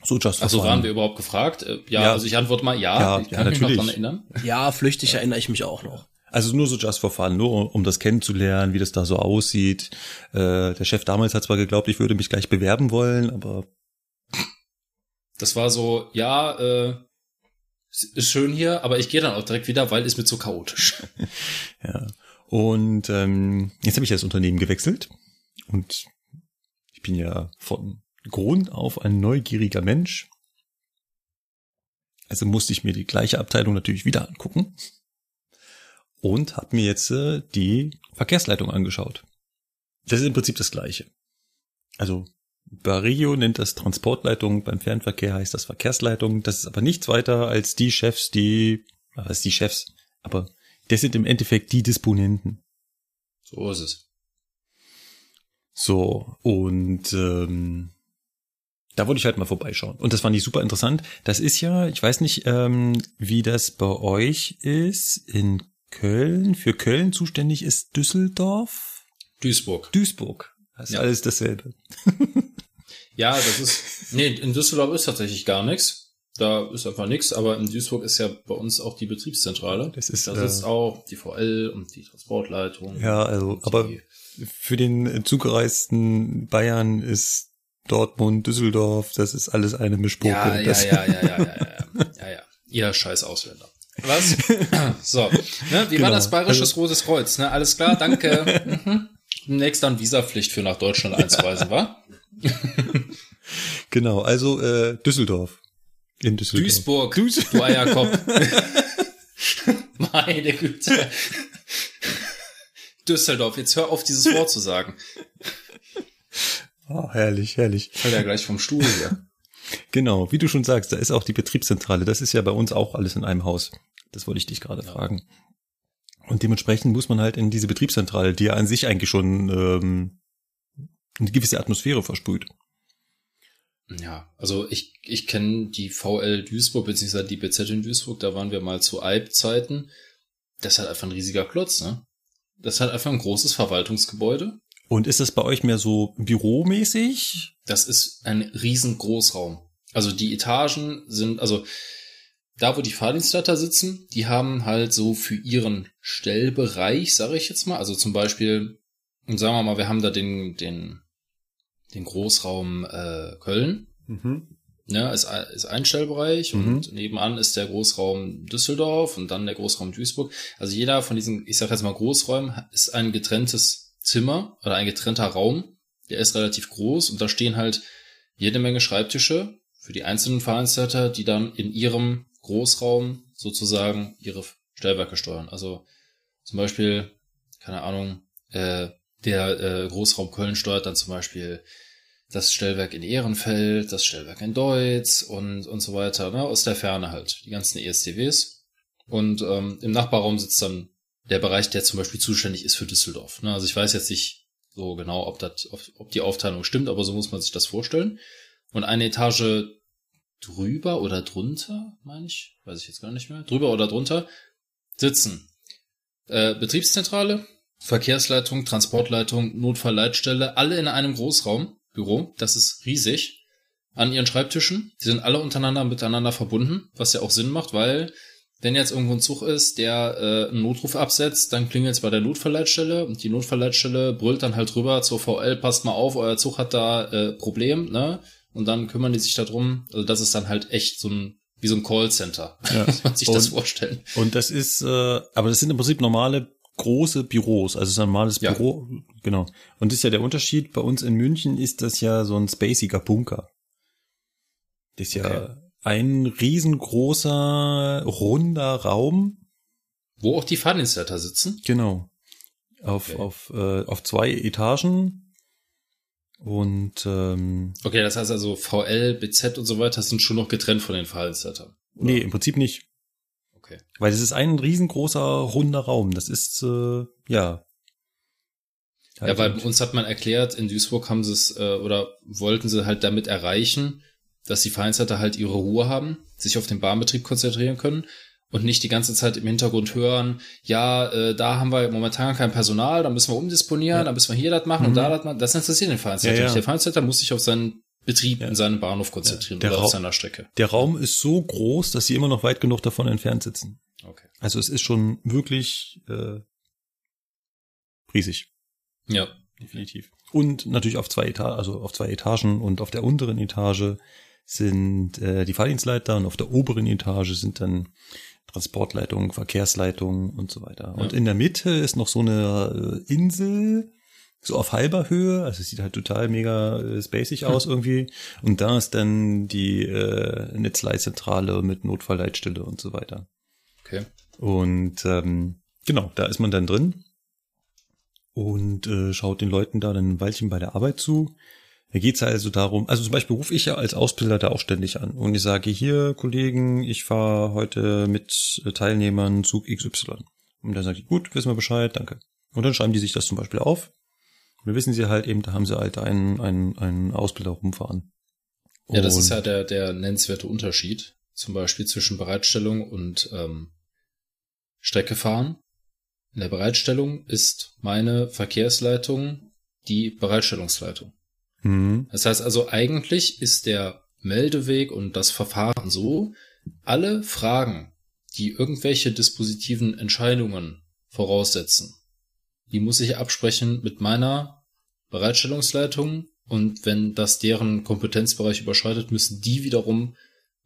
So just for Also waren wir überhaupt gefragt? Äh, Ja, Ja. also ich antworte mal ja. Ja, ich ja, kann mich noch dran erinnern. Ja, flüchtig erinnere ich mich auch noch. Also nur so just for fun, nur um das kennenzulernen, wie das da so aussieht. Äh, der Chef damals hat zwar geglaubt, ich würde mich gleich bewerben wollen, aber Das war so, ja, äh, ist schön hier, aber ich gehe dann auch direkt wieder, weil ist mir zu chaotisch. ja. Und ähm, jetzt habe ich das Unternehmen gewechselt und ich bin ja von Grund auf ein neugieriger Mensch. Also musste ich mir die gleiche Abteilung natürlich wieder angucken und habe mir jetzt äh, die Verkehrsleitung angeschaut. Das ist im Prinzip das gleiche. Also bei Regio nennt das Transportleitung, beim Fernverkehr heißt das Verkehrsleitung. Das ist aber nichts weiter als die Chefs, die, was die Chefs, aber das sind im Endeffekt die Disponenten. So ist es. So, und ähm, da wollte ich halt mal vorbeischauen. Und das fand ich super interessant. Das ist ja, ich weiß nicht, ähm, wie das bei euch ist, in Köln. Für Köln zuständig ist Düsseldorf, Duisburg. Duisburg. Das ist Ja. alles dasselbe. Ja, das ist, nee, in Düsseldorf ist tatsächlich gar nichts. Da ist einfach nichts, aber in Duisburg ist ja bei uns auch die Betriebszentrale. Das ist, da äh, sitzt auch die VL und die Transportleitung. Ja, also, aber für den zugereisten Bayern ist Dortmund, Düsseldorf, das ist alles eine Mischpoke. Ja, ja, ja, ja, ja, ja, ja, ja, ja. Ihr scheiß Ausländer. Was? so, ne, wie war Genau. das Bayerisches Also- Rotes Kreuz? Ne, alles klar, danke. mhm. Demnächst dann Visapflicht für nach Deutschland einzureisen, wa? Genau, also äh, Düsseldorf. In Düsseldorf. Duisburg, Duis- du Eierkopf. Meine Güte. Düsseldorf, jetzt hör auf, dieses Wort zu sagen. Ah, herrlich, herrlich. Ich fall ja gleich vom Stuhl hier. Genau, wie du schon sagst, da ist auch die Betriebszentrale. Das ist ja bei uns auch alles in einem Haus. Das wollte ich dich gerade fragen. Und dementsprechend muss man halt in diese Betriebszentrale, die ja an sich eigentlich schon ähm, eine gewisse Atmosphäre versprüht. Ja, also ich, ich kenne die VL Duisburg, beziehungsweise die BZ in Duisburg, da waren wir mal zu Alp-Zeiten. Das ist halt einfach ein riesiger Klotz, ne? Das ist halt einfach ein großes Verwaltungsgebäude. Und ist das bei euch mehr so büromäßig? Das ist ein riesen Großraum. Also die Etagen sind, also da, wo die Fahrdienstleiter sitzen, die haben halt so für ihren Stellbereich, sage ich jetzt mal, also zum Beispiel, sagen wir mal, wir haben da den, den, den Großraum äh, Köln, Mhm. ne, ist, ein- ist ein Stellbereich Mhm. und nebenan ist der Großraum Düsseldorf und dann der Großraum Duisburg. Also jeder von diesen, ich sage jetzt mal Großräumen, ist ein getrenntes Zimmer oder ein getrennter Raum. Der ist relativ groß und da stehen halt jede Menge Schreibtische für die einzelnen Veranstalter, die dann in ihrem Großraum sozusagen ihre Stellwerke steuern. Also zum Beispiel, keine Ahnung, äh, der äh, Großraum Köln steuert dann zum Beispiel das Stellwerk in Ehrenfeld, das Stellwerk in Deutz und, und so weiter, ne, aus der Ferne halt, die ganzen ESTWs. Und ähm, im Nachbarraum sitzt dann der Bereich, der zum Beispiel zuständig ist für Düsseldorf. Ne? Also ich weiß jetzt nicht so genau, ob, das, ob, ob die Aufteilung stimmt, aber so muss man sich das vorstellen. Und eine Etage drüber oder drunter, meine ich, weiß ich jetzt gar nicht mehr, drüber oder drunter, sitzen äh, Betriebszentrale, Verkehrsleitung, Transportleitung, Notfallleitstelle, alle in einem Großraumbüro, das ist riesig, an ihren Schreibtischen. Die sind alle untereinander miteinander verbunden, was ja auch Sinn macht, weil wenn jetzt irgendwo ein Zug ist, der äh, einen Notruf absetzt, dann klingelt es bei der Notfallleitstelle und die Notfallleitstelle brüllt dann halt rüber zur VL, passt mal auf, euer Zug hat da äh, Problem, ne? Und dann kümmern die sich darum. Also das ist dann halt echt so ein wie so ein Callcenter, ja. muss man sich und, das vorstellen. Und das ist, äh, aber das sind im Prinzip normale große Büros, also es ist ein normales ja. Büro, genau. Und das ist ja der Unterschied. Bei uns in München ist das ja so ein spaciger Bunker. Das ist ja ein riesengroßer, runder Raum. Wo auch die Fahrdienstleiter sitzen? Genau. Auf, okay. auf, äh, auf zwei Etagen. Und ähm, Okay, das heißt also VL, BZ und so weiter sind schon noch getrennt von den Fahrdienstleitern. Oder? Nee, im Prinzip nicht. Okay. Weil es ist ein riesengroßer, runder Raum. Das ist, äh, ja. Halt ja, weil uns hat man erklärt, in Duisburg haben sie es, äh, oder wollten sie halt damit erreichen, dass die Vereinsleiter halt ihre Ruhe haben, sich auf den Bahnbetrieb konzentrieren können und nicht die ganze Zeit im Hintergrund hören, ja, äh, da haben wir momentan kein Personal, da müssen wir umdisponieren, ja. da müssen wir hier das machen mhm. und da das machen. Das interessiert den Vereinsleiter ja, ja. Der Vereinsleiter muss sich auf seinen Betrieb in seinem Bahnhof konzentrieren oder auf seiner Strecke. Der Raum ist so groß, dass sie immer noch weit genug davon entfernt sitzen. Okay. Also es ist schon wirklich äh, riesig. Ja. Definitiv. Und natürlich auf zwei Etagen, also auf zwei Etagen und auf der unteren Etage sind äh, die Fahrdienstleiter und auf der oberen Etage sind dann Transportleitungen, Verkehrsleitungen und so weiter. Ja. Und in der Mitte ist noch so eine äh, Insel, so auf halber Höhe, also es sieht halt total mega äh, spacig aus hm. irgendwie. Und da ist dann die äh, Netzleitzentrale mit Notfallleitstelle und so weiter. Okay. Und ähm, genau, da ist man dann drin und äh, schaut den Leuten da dann ein Weilchen bei der Arbeit zu. Da geht's also darum, also zum Beispiel rufe ich ja als Ausbilder da auch ständig an und ich sage, hier Kollegen, ich fahre heute mit Teilnehmern Zug XY. Und dann sage ich, gut, wissen wir Bescheid, danke. Und dann schreiben die sich das zum Beispiel auf. Und dann wissen sie halt eben, da haben sie halt einen, einen, einen Ausbilder rumfahren. Ja, das ist ja der, der nennenswerte Unterschied, zum Beispiel zwischen Bereitstellung und ähm, Strecke fahren. In der Bereitstellung ist meine Verkehrsleitung die Bereitstellungsleitung. Mhm. Das heißt also, eigentlich ist der Meldeweg und das Verfahren so, alle Fragen, die irgendwelche dispositiven Entscheidungen voraussetzen, die muss ich absprechen mit meiner Bereitstellungsleitung und wenn das deren Kompetenzbereich überschreitet, müssen die wiederum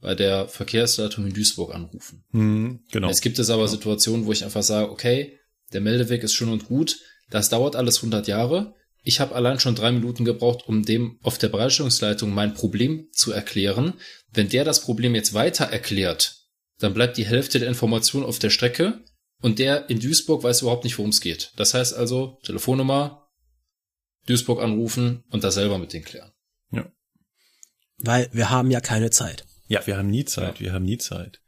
bei der Verkehrsleitung in Duisburg anrufen. Mhm, genau. Es gibt es aber Situationen, wo ich einfach sage, okay, der Meldeweg ist schön und gut, das dauert alles 100 Jahre, ich habe allein schon drei Minuten gebraucht, um dem auf der Bereitstellungsleitung mein Problem zu erklären. Wenn der das Problem jetzt weiter erklärt, dann bleibt die Hälfte der Information auf der Strecke und der in Duisburg weiß überhaupt nicht, worum es geht. Das heißt also, Telefonnummer, Duisburg anrufen und das selber mit denen klären. Ja. Weil wir haben ja keine Zeit. Ja, wir haben nie Zeit, ja. wir haben nie Zeit.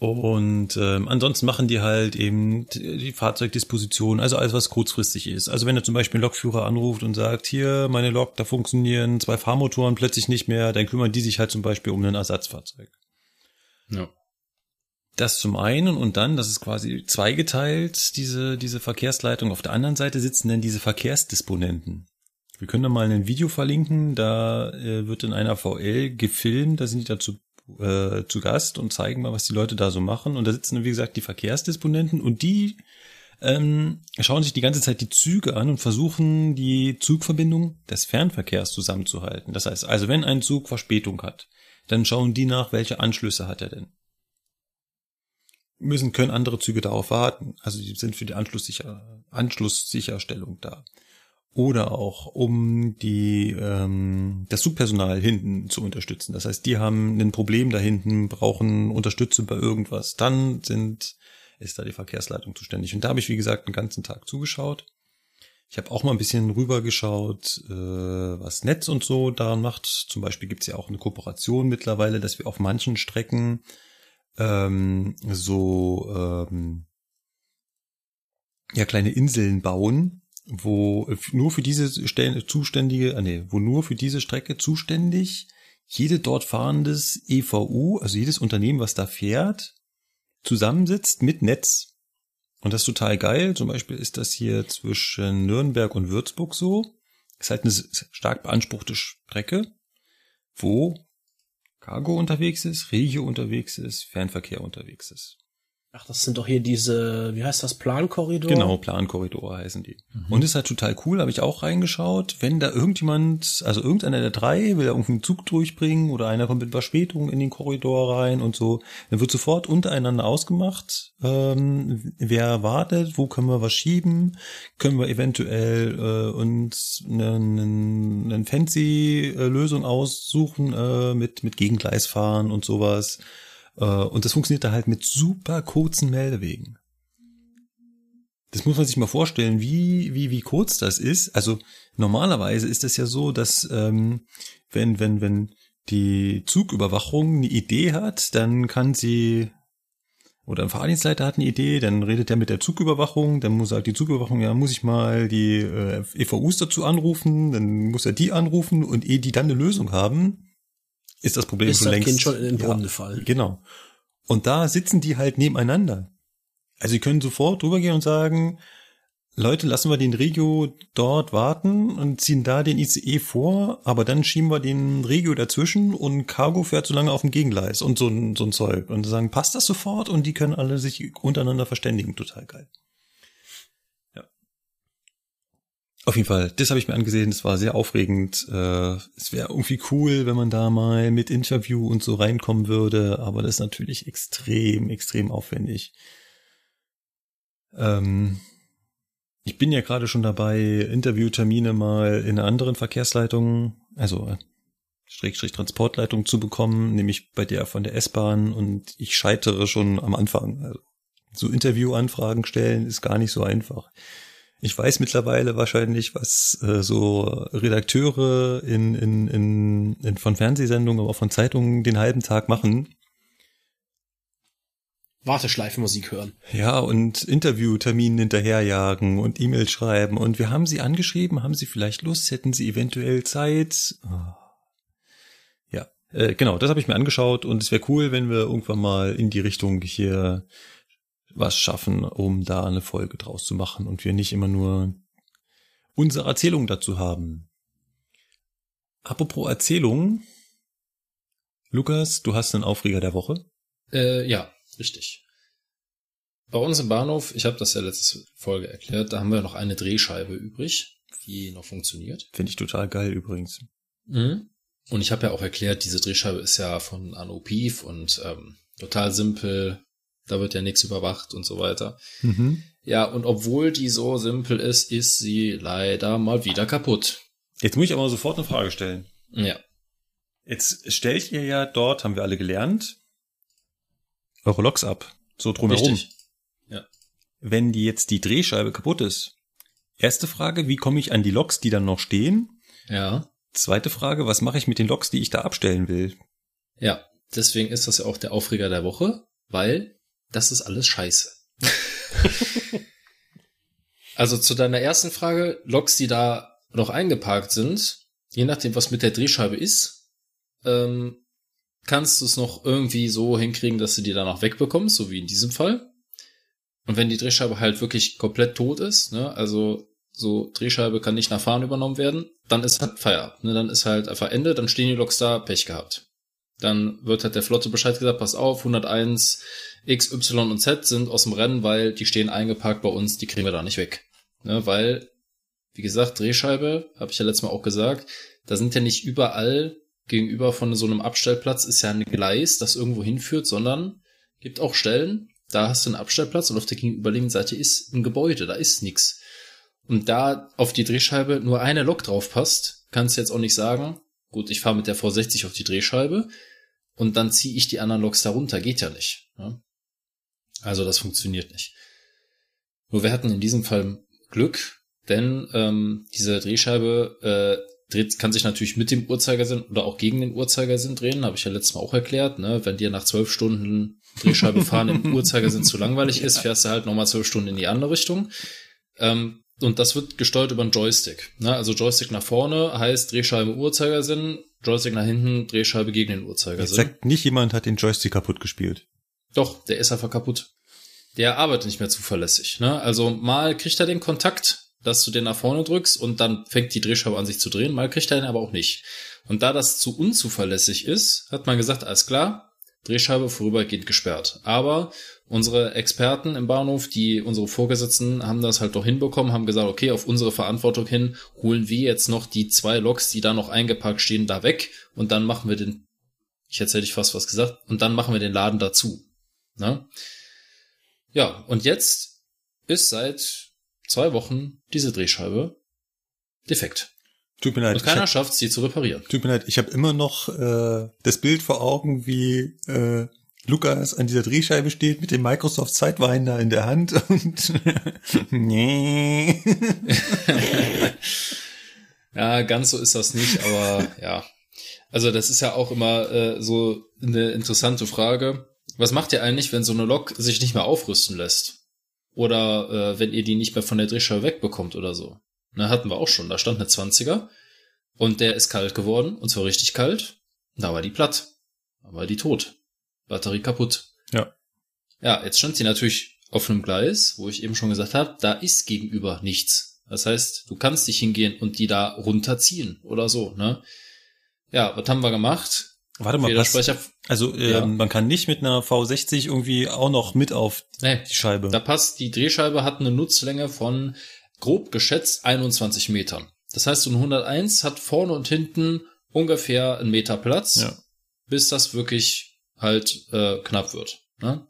Und ähm, ansonsten machen die halt eben die Fahrzeugdisposition, also alles, was kurzfristig ist. Also wenn er zum Beispiel einen Lokführer anruft und sagt, hier, meine Lok, da funktionieren zwei Fahrmotoren plötzlich nicht mehr, dann kümmern die sich halt zum Beispiel um ein Ersatzfahrzeug. Ja. Das zum einen und dann, das ist quasi zweigeteilt, diese, diese Verkehrsleitung. Auf der anderen Seite sitzen dann diese Verkehrsdisponenten. Wir können da mal ein Video verlinken, da äh, wird in einer VL gefilmt, da sind die dazu äh, zu Gast und zeigen mal, was die Leute da so machen. Und da sitzen, wie gesagt, die Verkehrsdisponenten und die ähm, schauen sich die ganze Zeit die Züge an und versuchen, die Zugverbindung des Fernverkehrs zusammenzuhalten. Das heißt, also wenn ein Zug Verspätung hat, dann schauen die nach, welche Anschlüsse hat er denn. Müssen, können andere Züge darauf warten. Also die sind für die Anschlusssicher, Anschlusssicherstellung da oder auch um die ähm, das Zugpersonal hinten zu unterstützen. Das heißt, die haben ein Problem da hinten, brauchen Unterstützung bei irgendwas. Dann sind ist da die Verkehrsleitung zuständig. Und da habe ich, wie gesagt, den ganzen Tag zugeschaut. Ich habe auch mal ein bisschen rübergeschaut, äh, was Netz und so daran macht. Zum Beispiel gibt's ja auch eine Kooperation mittlerweile, dass wir auf manchen Strecken ähm, so ähm, ja kleine Inseln bauen, wo nur für diese Stellen zuständige, äh, nee, wo nur für diese Strecke zuständig jede dort fahrendes EVU, also jedes Unternehmen, was da fährt, zusammensitzt mit Netz. Und das ist total geil. Zum Beispiel ist das hier zwischen Nürnberg und Würzburg so. Ist halt eine stark beanspruchte Strecke, wo Cargo unterwegs ist, Regio unterwegs ist, Fernverkehr unterwegs ist. Ach, das sind doch hier diese, wie heißt das, Plankorridor? Genau, Plankorridor heißen die. Mhm. Und ist halt total cool, habe ich auch reingeschaut. Wenn da irgendjemand, also irgendeiner der drei will da irgendeinen Zug durchbringen oder einer kommt mit Verspätung in den Korridor rein und so, dann wird sofort untereinander ausgemacht, ähm, wer wartet, wo können wir was schieben, können wir eventuell äh, uns eine, eine, eine fancy äh, Lösung aussuchen äh, mit, mit Gegengleisfahren und sowas. Äh, und das funktioniert da halt mit super kurzen Meldewegen. Das muss man sich mal vorstellen, wie, wie, wie kurz das ist. Also normalerweise ist das ja so, dass ähm, wenn, wenn, wenn die Zugüberwachung eine Idee hat, dann kann sie oder ein Fahrdienstleiter hat eine Idee, dann redet er mit der Zugüberwachung, dann muss sagt die Zugüberwachung, ja, muss ich mal die äh, EVUs dazu anrufen, dann muss er die anrufen und ehe die dann eine Lösung haben, ist das Problem ist schon das längst. Kind schon in den Brunnen ja, gefallen. Genau. Und da sitzen die halt nebeneinander. Also sie können sofort drüber gehen und sagen, Leute, lassen wir den Regio dort warten und ziehen da den ICE vor, aber dann schieben wir den Regio dazwischen und Cargo fährt so lange auf dem Gegengleis und so ein, so ein Zeug. Und sagen, passt das sofort? Und die können alle sich untereinander verständigen. Total geil. Auf jeden Fall, das habe ich mir angesehen, es war sehr aufregend. Äh, es wäre irgendwie cool, wenn man da mal mit Interview und so reinkommen würde, aber das ist natürlich extrem, extrem aufwendig. Ähm, ich bin ja gerade schon dabei, Interviewtermine mal in anderen Verkehrsleitung, also Schrägstrich Transportleitung zu bekommen, nämlich bei der von der S-Bahn und ich scheitere schon am Anfang. Also, so Interviewanfragen stellen ist gar nicht so einfach. Ich weiß mittlerweile wahrscheinlich, was äh, so Redakteure in, in, in, in von Fernsehsendungen, aber auch von Zeitungen den halben Tag machen. Warteschleifenmusik hören. Ja, und Interviewterminen hinterherjagen und E-Mails schreiben. Und wir haben sie angeschrieben, haben sie vielleicht Lust, hätten sie eventuell Zeit. Oh. Ja, äh, genau, das habe ich mir angeschaut und es wäre cool, wenn wir irgendwann mal in die Richtung hier was schaffen, um da eine Folge draus zu machen und wir nicht immer nur unsere Erzählung dazu haben. Apropos Erzählung, Lukas, du hast einen Aufreger der Woche. Äh, ja, richtig. Bei uns im Bahnhof, ich habe das ja letzte Folge erklärt, da haben wir noch eine Drehscheibe übrig, die noch funktioniert. Finde ich total geil übrigens. Mhm. Und ich habe ja auch erklärt, diese Drehscheibe ist ja von Anno Pief und ähm, total simpel, da wird ja nichts überwacht und so weiter. Mhm. Ja, und obwohl die so simpel ist, ist sie leider mal wieder kaputt. Jetzt muss ich aber sofort eine Frage stellen. Ja. Jetzt stellt ihr ja dort, haben wir alle gelernt, eure Loks ab. So drumherum. Richtig. Ja. Wenn die jetzt die Drehscheibe kaputt ist. Erste Frage, wie komme ich an die Loks, die dann noch stehen? Ja. Zweite Frage, was mache ich mit den Loks, die ich da abstellen will? Ja, deswegen ist das ja auch der Aufreger der Woche, weil das ist alles scheiße. also zu deiner ersten Frage, Loks, die da noch eingeparkt sind, je nachdem, was mit der Drehscheibe ist, ähm, kannst du es noch irgendwie so hinkriegen, dass du die dann auch wegbekommst, so wie in diesem Fall. Und wenn die Drehscheibe halt wirklich komplett tot ist, ne, also so Drehscheibe kann nicht nach Fahren übernommen werden, dann ist halt Feierabend, ne, dann ist halt einfach Ende, dann stehen die Loks da, Pech gehabt. Dann wird halt der Flotte Bescheid gesagt, pass auf, 101 X, Y und Z sind aus dem Rennen, weil die stehen eingepackt bei uns, die kriegen wir da nicht weg. Ne, weil, wie gesagt, Drehscheibe, habe ich ja letztes Mal auch gesagt, da sind ja nicht überall gegenüber von so einem Abstellplatz ist ja ein Gleis, das irgendwo hinführt, sondern gibt auch Stellen, da hast du einen Abstellplatz und auf der gegenüberliegenden Seite ist ein Gebäude, da ist nix. Und da auf die Drehscheibe nur eine Lok drauf passt, kannst du jetzt auch nicht sagen, gut, ich fahre mit der V60 auf die Drehscheibe und dann ziehe ich die anderen Loks darunter, geht ja nicht. Ne? Also das funktioniert nicht. Nur wir hatten in diesem Fall Glück, denn ähm, diese Drehscheibe äh, dreht, kann sich natürlich mit dem Uhrzeigersinn oder auch gegen den Uhrzeigersinn drehen, habe ich ja letztes Mal auch erklärt. Ne? Wenn dir nach zwölf Stunden Drehscheibe fahren im Uhrzeigersinn zu langweilig ist, fährst du halt nochmal zwölf Stunden in die andere Richtung. Ähm, und das wird gesteuert über einen Joystick. Ne? Also Joystick nach vorne heißt Drehscheibe Uhrzeigersinn, Joystick nach hinten, Drehscheibe gegen den Jetzt Uhrzeigersinn. sagt nicht jemand hat den Joystick kaputt gespielt. Doch, der ist einfach kaputt. Der arbeitet nicht mehr zuverlässig. Ne? Also mal kriegt er den Kontakt, dass du den nach vorne drückst und dann fängt die Drehscheibe an sich zu drehen, mal kriegt er den aber auch nicht. Und da das zu unzuverlässig ist, hat man gesagt, alles klar, Drehscheibe vorübergehend gesperrt. Aber unsere Experten im Bahnhof, die unsere Vorgesetzten, haben das halt doch hinbekommen, haben gesagt, okay, auf unsere Verantwortung hin holen wir jetzt noch die zwei Loks, die da noch eingeparkt stehen, da weg und dann machen wir den, ich jetzt hätte ich fast was gesagt, und dann machen wir den Laden dazu. Ne? Ja, und jetzt ist seit zwei Wochen diese Drehscheibe defekt. Tut mir leid. Und keiner schafft sie zu reparieren. tut mir leid, ich habe immer noch äh, das Bild vor Augen, wie äh, Lukas an dieser Drehscheibe steht mit dem Microsoft Sidewinder in der Hand und nee. Ja, ganz so ist das nicht, aber ja. Also das ist ja auch immer äh, so eine interessante Frage. Was macht ihr eigentlich, wenn so eine Lok sich nicht mehr aufrüsten lässt? Oder äh, wenn ihr die nicht mehr von der Drehscheibe wegbekommt oder so? Na, hatten wir auch schon. Da stand eine 20er und der ist kalt geworden und zwar richtig kalt. Da war die platt. Da war die tot. Batterie kaputt. Ja. Ja, jetzt stand sie natürlich auf einem Gleis, wo ich eben schon gesagt habe, da ist gegenüber nichts. Das heißt, du kannst dich hingehen und die da runterziehen oder so, ne? Ja, was haben wir gemacht? Warte mal, Federsprecher, also ähm, Ja. man kann nicht mit einer V60 irgendwie auch noch mit auf nee, die Scheibe. da passt, die Drehscheibe hat eine Nutzlänge von grob geschätzt 21 Metern. Das heißt, so ein 101 hat vorne und hinten ungefähr einen Meter Platz, Ja. bis das wirklich halt äh, knapp wird. Ne?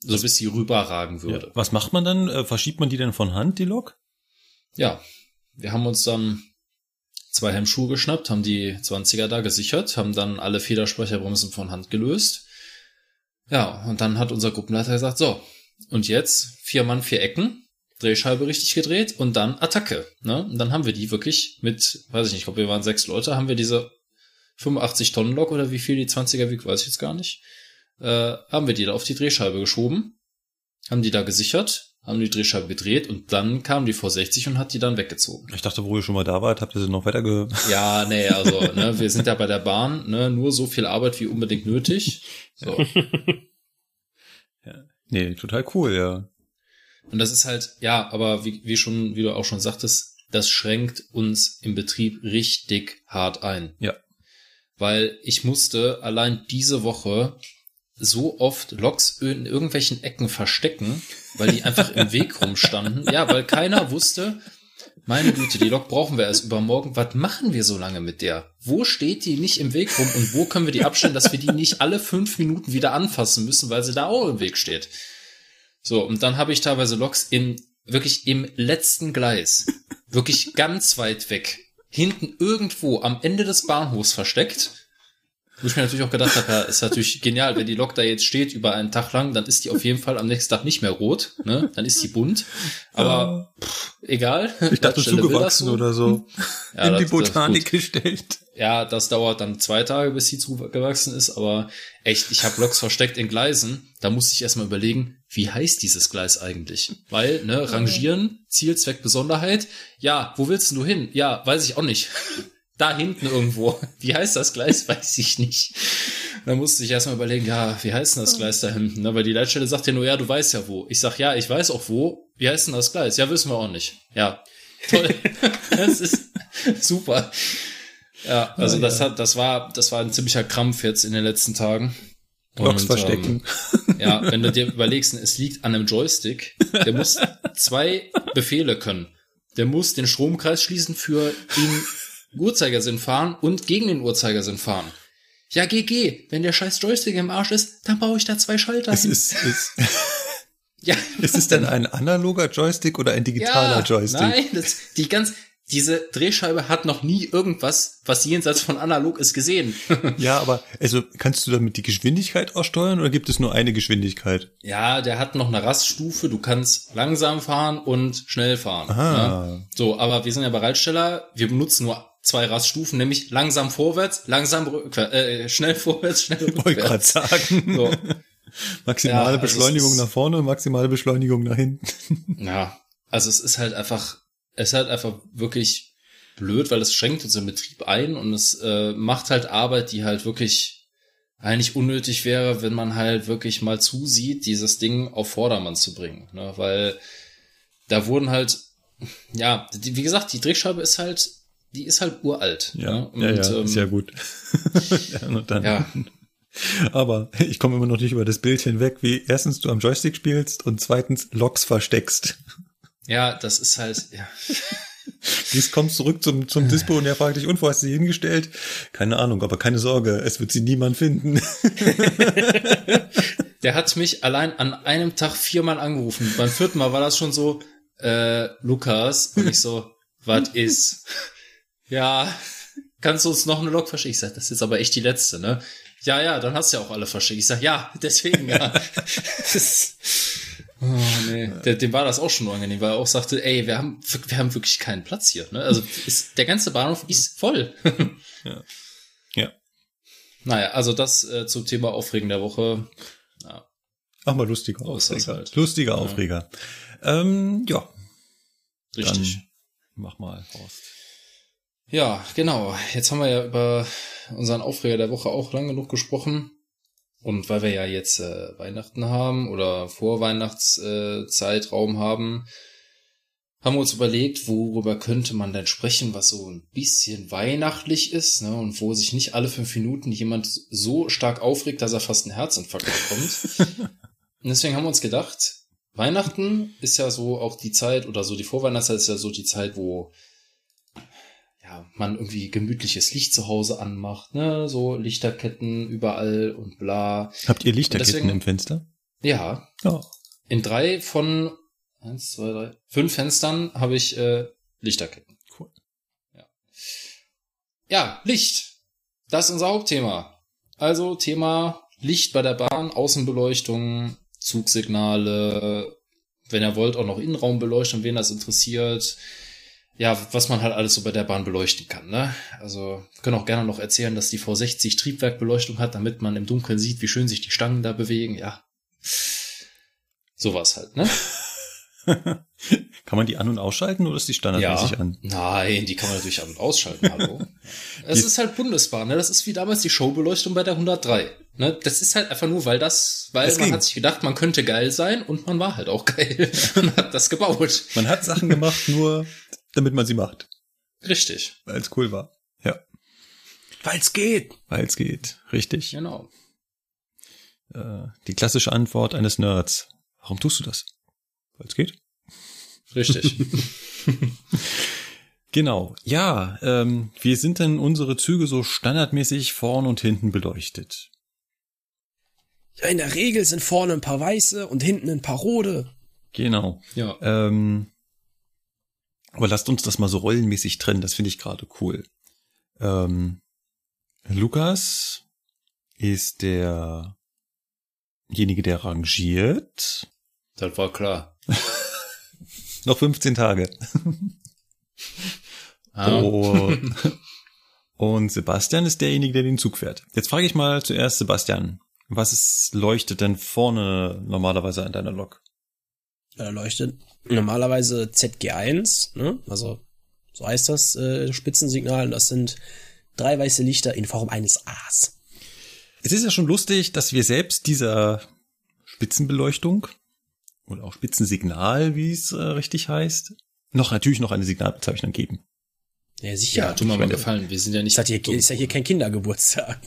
So bis sie rüberragen würde. Ja. Was macht man dann? Äh, verschiebt man die denn von Hand, die Lok? Ja, wir haben uns dann zwei Hemmschuhe geschnappt, haben die 20er da gesichert, haben dann alle Federsprecherbremsen von Hand gelöst. Ja, und dann hat unser Gruppenleiter gesagt, so, und jetzt vier Mann, vier Ecken, Drehscheibe richtig gedreht und dann Attacke. Ne? Und dann haben wir die wirklich mit, weiß ich nicht, ich glaube, wir waren sechs Leute, haben wir diese 85 Tonnen Lok oder wie viel die 20er wiegt, weiß ich jetzt gar nicht, äh, haben wir die da auf die Drehscheibe geschoben, haben die da gesichert, haben die Drehscheibe gedreht und dann kam die V60 und hat die dann weggezogen. Ich dachte, wo ihr schon mal da wart, habt ihr sie noch weiter ge... Ja, nee, also, ne, wir sind ja bei der Bahn, ne, nur so viel Arbeit wie unbedingt nötig. So. Nee, total cool, ja. Und das ist halt, ja, aber wie, wie schon, wie du auch schon sagtest, das schränkt uns im Betrieb richtig hart ein. Ja. Weil ich musste allein diese Woche so oft Loks in irgendwelchen Ecken verstecken, weil die einfach im Weg rumstanden. Ja, weil keiner wusste, meine Güte, die Lok brauchen wir erst übermorgen. Was machen wir so lange mit der? Wo steht die nicht im Weg rum und wo können wir die abstellen, dass wir die nicht alle fünf Minuten wieder anfassen müssen, weil sie da auch im Weg steht? So, und dann habe ich teilweise Loks in wirklich im letzten Gleis, wirklich ganz weit weg, hinten irgendwo am Ende des Bahnhofs versteckt. Wo ich mir natürlich auch gedacht habe, ja, ist natürlich genial, wenn die Lok da jetzt steht über einen Tag lang, dann ist die auf jeden Fall am nächsten Tag nicht mehr rot, ne? Dann ist die bunt. Aber pff, egal. Ich dachte das zugewachsen oder so. Ja, In die das Botanik gestellt. Ja, das dauert dann zwei Tage, bis sie zugewachsen ist, aber echt, ich habe Loks versteckt in Gleisen. Da musste ich erstmal überlegen, wie heißt dieses Gleis eigentlich? Weil, ne, rangieren, Ziel, Zweck, Besonderheit. Ja, wo willst du hin? Ja, weiß ich auch nicht. Da hinten irgendwo. Wie heißt das Gleis? Weiß ich nicht. Da musste ich erstmal überlegen, ja, wie heißt denn das Gleis da hinten? Ne, weil die Leitstelle sagt ja nur, ja, du weißt ja wo. Ich sag, ja, ich weiß auch wo. Wie heißt denn das Gleis? Ja, wissen wir auch nicht. Ja, toll. das ist super. Ja, also das ja. hat, das war, das war ein ziemlicher Krampf jetzt in den letzten Tagen. Und, verstecken. Ähm, ja, wenn du dir überlegst, es liegt an einem Joystick, der muss zwei Befehle können. Der muss den Stromkreis schließen für den Uhrzeigersinn fahren und gegen den Uhrzeigersinn fahren. Ja, GG, wenn der scheiß Joystick im Arsch ist, dann baue ich da zwei Schalter Es hin. ist, ist, ja, ist es denn ein analoger Joystick oder ein digitaler ja, Joystick? Nein, das, die ganz, diese Drehscheibe hat noch nie irgendwas, was jenseits von analog ist, gesehen. Ja, aber also kannst du damit die Geschwindigkeit aussteuern oder gibt es nur eine Geschwindigkeit? ja, der hat noch eine Raststufe. Du kannst langsam fahren und schnell fahren. Aha. Ne? So, aber wir sind ja Bereitsteller. Wir benutzen nur zwei Raststufen, nämlich langsam vorwärts, langsam rückwärts, äh, schnell vorwärts, schnell Wollte gerade rückwärts. sagen. So. Maximale Ja, also es Beschleunigung nach vorne und maximale Beschleunigung nach hinten. Ja, also es ist halt einfach, es ist halt einfach wirklich blöd, weil es schränkt uns im Betrieb ein und es äh, macht halt Arbeit, die halt wirklich eigentlich unnötig wäre, wenn man halt wirklich mal zusieht, dieses Ding auf Vordermann zu bringen. Ne? Weil da wurden halt, ja, die, wie gesagt, die Drehscheibe ist halt, die ist halt uralt. Ja, ne? Und, ja, ja, ähm, ist ja gut. ja, ja, Aber ich komme immer noch nicht über das Bild hinweg, wie erstens du am Joystick spielst und zweitens Loks versteckst. Ja, das ist halt, ja. Dies kommst zurück zum, zum Dispo und er fragt dich, und wo hast du sie hingestellt? Keine Ahnung, aber keine Sorge, es wird sie niemand finden. Der hat mich allein an einem Tag viermal angerufen. Beim vierten Mal war das schon so, äh, Lukas, und ich so, was ist? Ja, kannst du uns noch eine Lok verschicken? Ich sag, das ist jetzt aber echt die letzte, ne? Ja, ja, dann hast du ja auch alle verschickt. Ich sag, ja, deswegen, ja. Oh, nee. Der, dem war das auch schon unangenehm, weil er auch sagte, ey, wir haben, wir haben wirklich keinen Platz hier, ne? Also, ist, der ganze Bahnhof ist voll. Ja. Naja, also das äh, zum Thema Aufregen der Woche. Ja. Ach mal lustiger das Aufreger. halt. Lustiger Aufreger. Ähm, ja, Richtig. Dann mach mal, Horst. Ja, genau. Jetzt haben wir ja über unseren Aufreger der Woche auch lang genug gesprochen. Und weil wir ja jetzt äh, Weihnachten haben oder Vorweihnachtszeitraum äh, haben, haben wir uns überlegt, worüber könnte man denn sprechen, was so ein bisschen weihnachtlich ist, ne? Und wo sich nicht alle fünf Minuten jemand so stark aufregt, dass er fast einen Herzinfarkt bekommt. Und deswegen haben wir uns gedacht, Weihnachten ist ja so auch die Zeit, oder so die Vorweihnachtszeit ist ja so die Zeit, wo ja, man irgendwie gemütliches Licht zu Hause anmacht, ne, so Lichterketten überall und bla. Habt ihr Lichterketten Deswegen- im Fenster? Ja, Ja. in drei von eins, zwei, drei, fünf Fenstern habe ich äh, Lichterketten. Cool. Ja. ja, Licht. Das ist unser Hauptthema. Also Thema Licht bei der Bahn, Außenbeleuchtung, Zugsignale, wenn ihr wollt, auch noch Innenraumbeleuchtung, wen das interessiert. Ja, was man halt alles so bei der Bahn beleuchten kann, ne? Also, können auch gerne noch erzählen, dass die V60 Triebwerkbeleuchtung hat, damit man im Dunkeln sieht, wie schön sich die Stangen da bewegen, ja. Sowas halt, ne? Kann man die an- und ausschalten oder ist die standardmäßig an? Nein, die kann man natürlich an- und ausschalten, hallo. Es ist halt Bundesbahn, ne? Das ist wie damals die Showbeleuchtung bei der 103. Ne? Das ist halt einfach nur, weil das, weil Es man ging. hat sich gedacht, man könnte geil sein und man war halt auch geil und hat das gebaut. Man hat Sachen gemacht, nur damit man sie macht, Richtig. weil es cool war. Ja, Weil's geht. weil es geht. Richtig. Genau. Äh, die klassische Antwort eines Nerds. Warum tust du das? Weil es geht. Richtig. Genau. Ja, ähm, wie sind denn unsere Züge so standardmäßig vorn und hinten beleuchtet? Ja, in der Regel sind vorne ein paar weiße und hinten ein paar rote. Genau. ja. Ähm, aber lasst uns das mal so rollenmäßig trennen, das finde ich gerade cool. Ähm, Lukas ist derjenige, der rangiert. Das war klar. Noch 15 Tage. Ah, Oh. Und Sebastian ist derjenige, der den Zug fährt. Jetzt frage ich mal zuerst Sebastian. Was ist, leuchtet denn vorne normalerweise an deiner Lok? Da leuchtet normalerweise ZG1, ne? Also so heißt das äh, Spitzensignal. Das sind drei weiße Lichter in Form eines A's. Es ist ja schon lustig, dass wir selbst dieser Spitzenbeleuchtung oder auch Spitzensignal, wie es äh, richtig heißt, noch natürlich noch eine Signalbezeichnung geben. Ja, sicher. ja, tu mir mal gefallen. Wir sind ja nicht. ist, hier, ist ja hier kein Kindergeburtstag.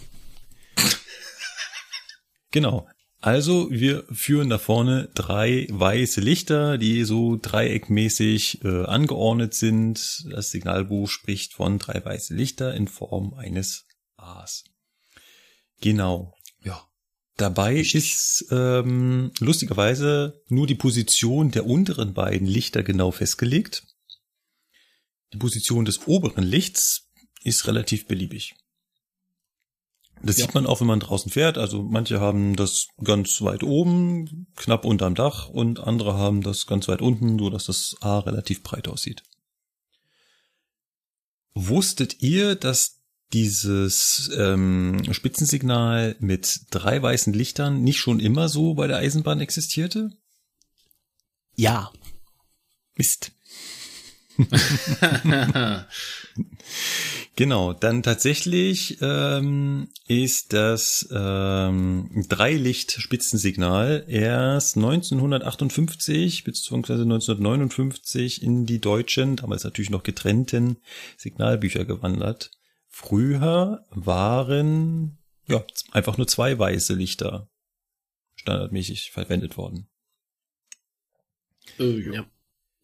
Genau. Also wir führen da vorne drei weiße Lichter, die so dreieckmäßig äh, angeordnet sind. Das Signalbuch spricht von drei weiße Lichter in Form eines A's. Genau. Ja. Dabei ist ähm, lustigerweise nur die Position der unteren beiden Lichter genau festgelegt. Die Position des oberen Lichts ist relativ beliebig. Das Ja. sieht man auch, wenn man draußen fährt. Also manche haben das ganz weit oben, knapp unterm Dach, und andere haben das ganz weit unten, so dass das A relativ breit aussieht. Wusstet ihr, dass dieses ähm, Spitzensignal mit drei weißen Lichtern nicht schon immer so bei der Eisenbahn existierte? Ja. Mist. Genau, dann tatsächlich ähm, ist das ähm, Dreilicht-Spitzensignal erst 1958 bzw. 1959 in die deutschen, damals natürlich noch getrennten Signalbücher gewandert. Früher waren ja einfach nur zwei weiße Lichter standardmäßig verwendet worden. Äh, Ja.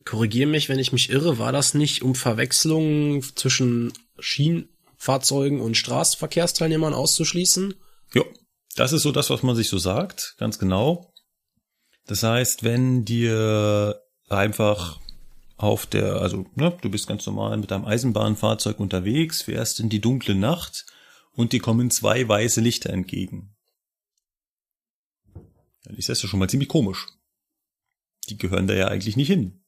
Korrigiere mich, wenn ich mich irre, war das nicht um Verwechslungen zwischen Schienenfahrzeugen und Straßenverkehrsteilnehmern auszuschließen? Ja, das ist so das, was man sich so sagt, ganz genau. Das heißt, wenn dir einfach auf der, also ne, du bist ganz normal mit deinem Eisenbahnfahrzeug unterwegs, fährst in die dunkle Nacht und dir kommen zwei weiße Lichter entgegen. Dann ist das ja schon mal ziemlich komisch. Die gehören da ja eigentlich nicht hin.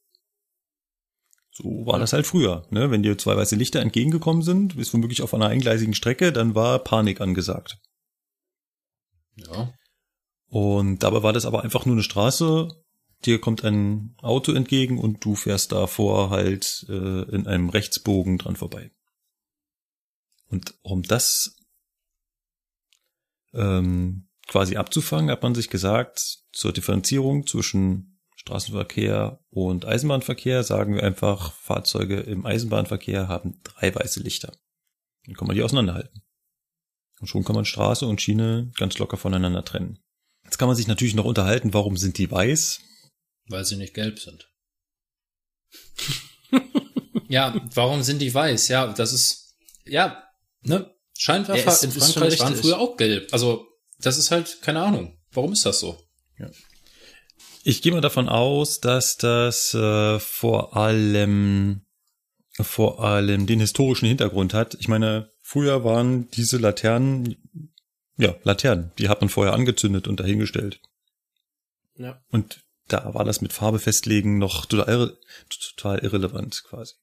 So war das halt früher. Ne? Wenn dir zwei weiße Lichter entgegengekommen sind, bist womöglich auf einer eingleisigen Strecke, dann war Panik angesagt. Ja. Und dabei war das aber einfach nur eine Straße. Dir kommt ein Auto entgegen und du fährst davor halt äh, in einem Rechtsbogen dran vorbei. Und um das ähm, quasi abzufangen, hat man sich gesagt, zur Differenzierung zwischen Straßenverkehr und Eisenbahnverkehr sagen wir einfach, Fahrzeuge im Eisenbahnverkehr haben drei weiße Lichter. Dann kann man die auseinanderhalten. Und schon kann man Straße und Schiene ganz locker voneinander trennen. Jetzt kann man sich natürlich noch unterhalten, warum sind die weiß? Weil sie nicht gelb sind. ja, warum sind die weiß? Ja, das ist, ja, ne? Scheinwerfer Ja, ist- in Frankreich waren früher auch gelb. Also, das ist halt, keine Ahnung. Warum ist das so? Ich gehe mal davon aus, dass das äh, vor allem vor allem den historischen Hintergrund hat. Ich meine, früher waren diese Laternen ja Laternen, die hat man vorher angezündet und dahingestellt. Ja. Und da war das mit Farbe festlegen noch total, total irrelevant quasi.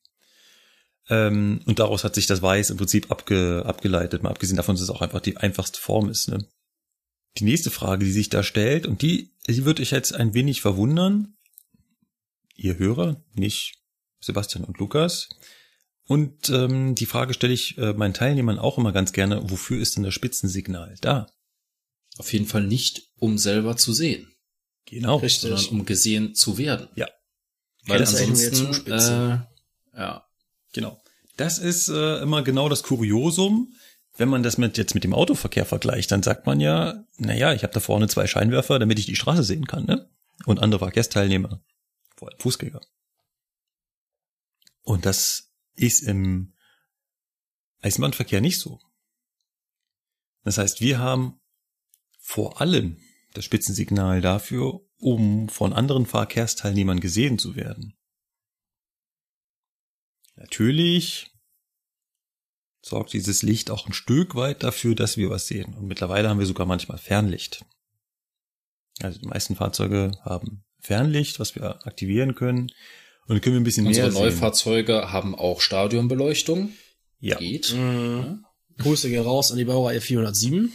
Ähm, und daraus hat sich das Weiß im Prinzip abge, abgeleitet, mal abgesehen davon, dass es auch einfach die einfachste Form ist. Ne? Die nächste Frage, die sich da stellt, und die, die wird euch jetzt ein wenig verwundern, ihr Hörer, nicht Sebastian und Lukas. Und ähm, die Frage stelle ich äh, meinen Teilnehmern auch immer ganz gerne, wofür ist denn das Spitzensignal da? Auf jeden Fall nicht, um selber zu sehen, Genau. Richtig. sondern um gesehen zu werden. Ja. Weil das ist eigentlich ansonsten, äh, ja, Genau. Das ist äh, immer genau das Kuriosum. Wenn man das mit jetzt mit dem Autoverkehr vergleicht, dann sagt man ja, naja, ich habe da vorne zwei Scheinwerfer, damit ich die Straße sehen kann, ne? Und andere Verkehrsteilnehmer, vor allem Fußgänger. Und das ist im Eisenbahnverkehr nicht so. Das heißt, wir haben vor allem das Spitzensignal dafür, um von anderen Verkehrsteilnehmern gesehen zu werden. Natürlich sorgt dieses Licht auch ein Stück weit dafür, dass wir was sehen. Und mittlerweile haben wir sogar manchmal Fernlicht. Also die meisten Fahrzeuge haben Fernlicht, was wir aktivieren können. Und dann können wir ein bisschen unsere mehr sehen. Neufahrzeuge haben auch Stadionbeleuchtung. Ja, Geht. Mhm. Grüße gehen raus an die Baureihe 407.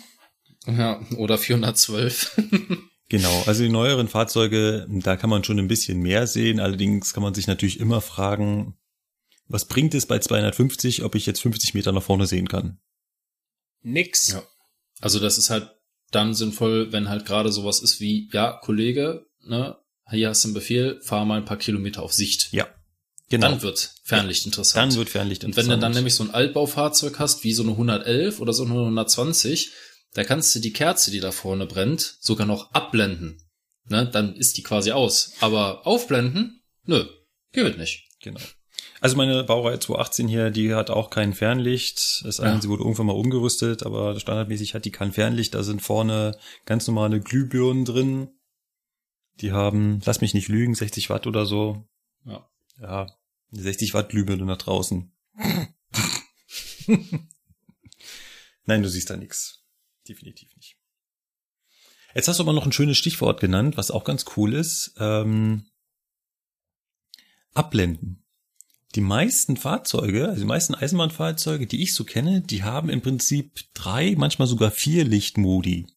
Ja, oder 412. genau. Also die neueren Fahrzeuge, da kann man schon ein bisschen mehr sehen. Allerdings kann man sich natürlich immer fragen, was bringt es bei 250, ob ich jetzt 50 Meter nach vorne sehen kann? Nix. Ja. Also das ist halt dann sinnvoll, wenn halt gerade sowas ist wie, ja, Kollege, ne, hier hast du einen Befehl, fahr mal ein paar Kilometer auf Sicht. Ja, genau. Dann wird Fernlicht interessant. Dann wird Fernlicht Und wenn du dann interessant. nämlich so ein Altbaufahrzeug hast, wie so eine 111 oder so eine 120, da kannst du die Kerze, die da vorne brennt, sogar noch abblenden. Ne, dann ist die quasi aus. Aber aufblenden? Nö, geht nicht. Genau. Also meine Baureihe 218 hier, die hat auch kein Fernlicht. Das eine, Ja. sie wurde irgendwann mal umgerüstet, aber standardmäßig hat die kein Fernlicht. Da sind vorne ganz normale Glühbirnen drin. Die haben, lass mich nicht lügen, 60 Watt oder so. Ja. Ja, Eine 60 Watt Glühbirne nach draußen. Nein, du siehst da nichts. Definitiv nicht. Jetzt hast du aber noch ein schönes Stichwort genannt, was auch ganz cool ist. Ähm, abblenden. Die meisten Fahrzeuge, also die meisten Eisenbahnfahrzeuge, die ich so kenne, die haben im Prinzip drei, manchmal sogar vier Lichtmodi.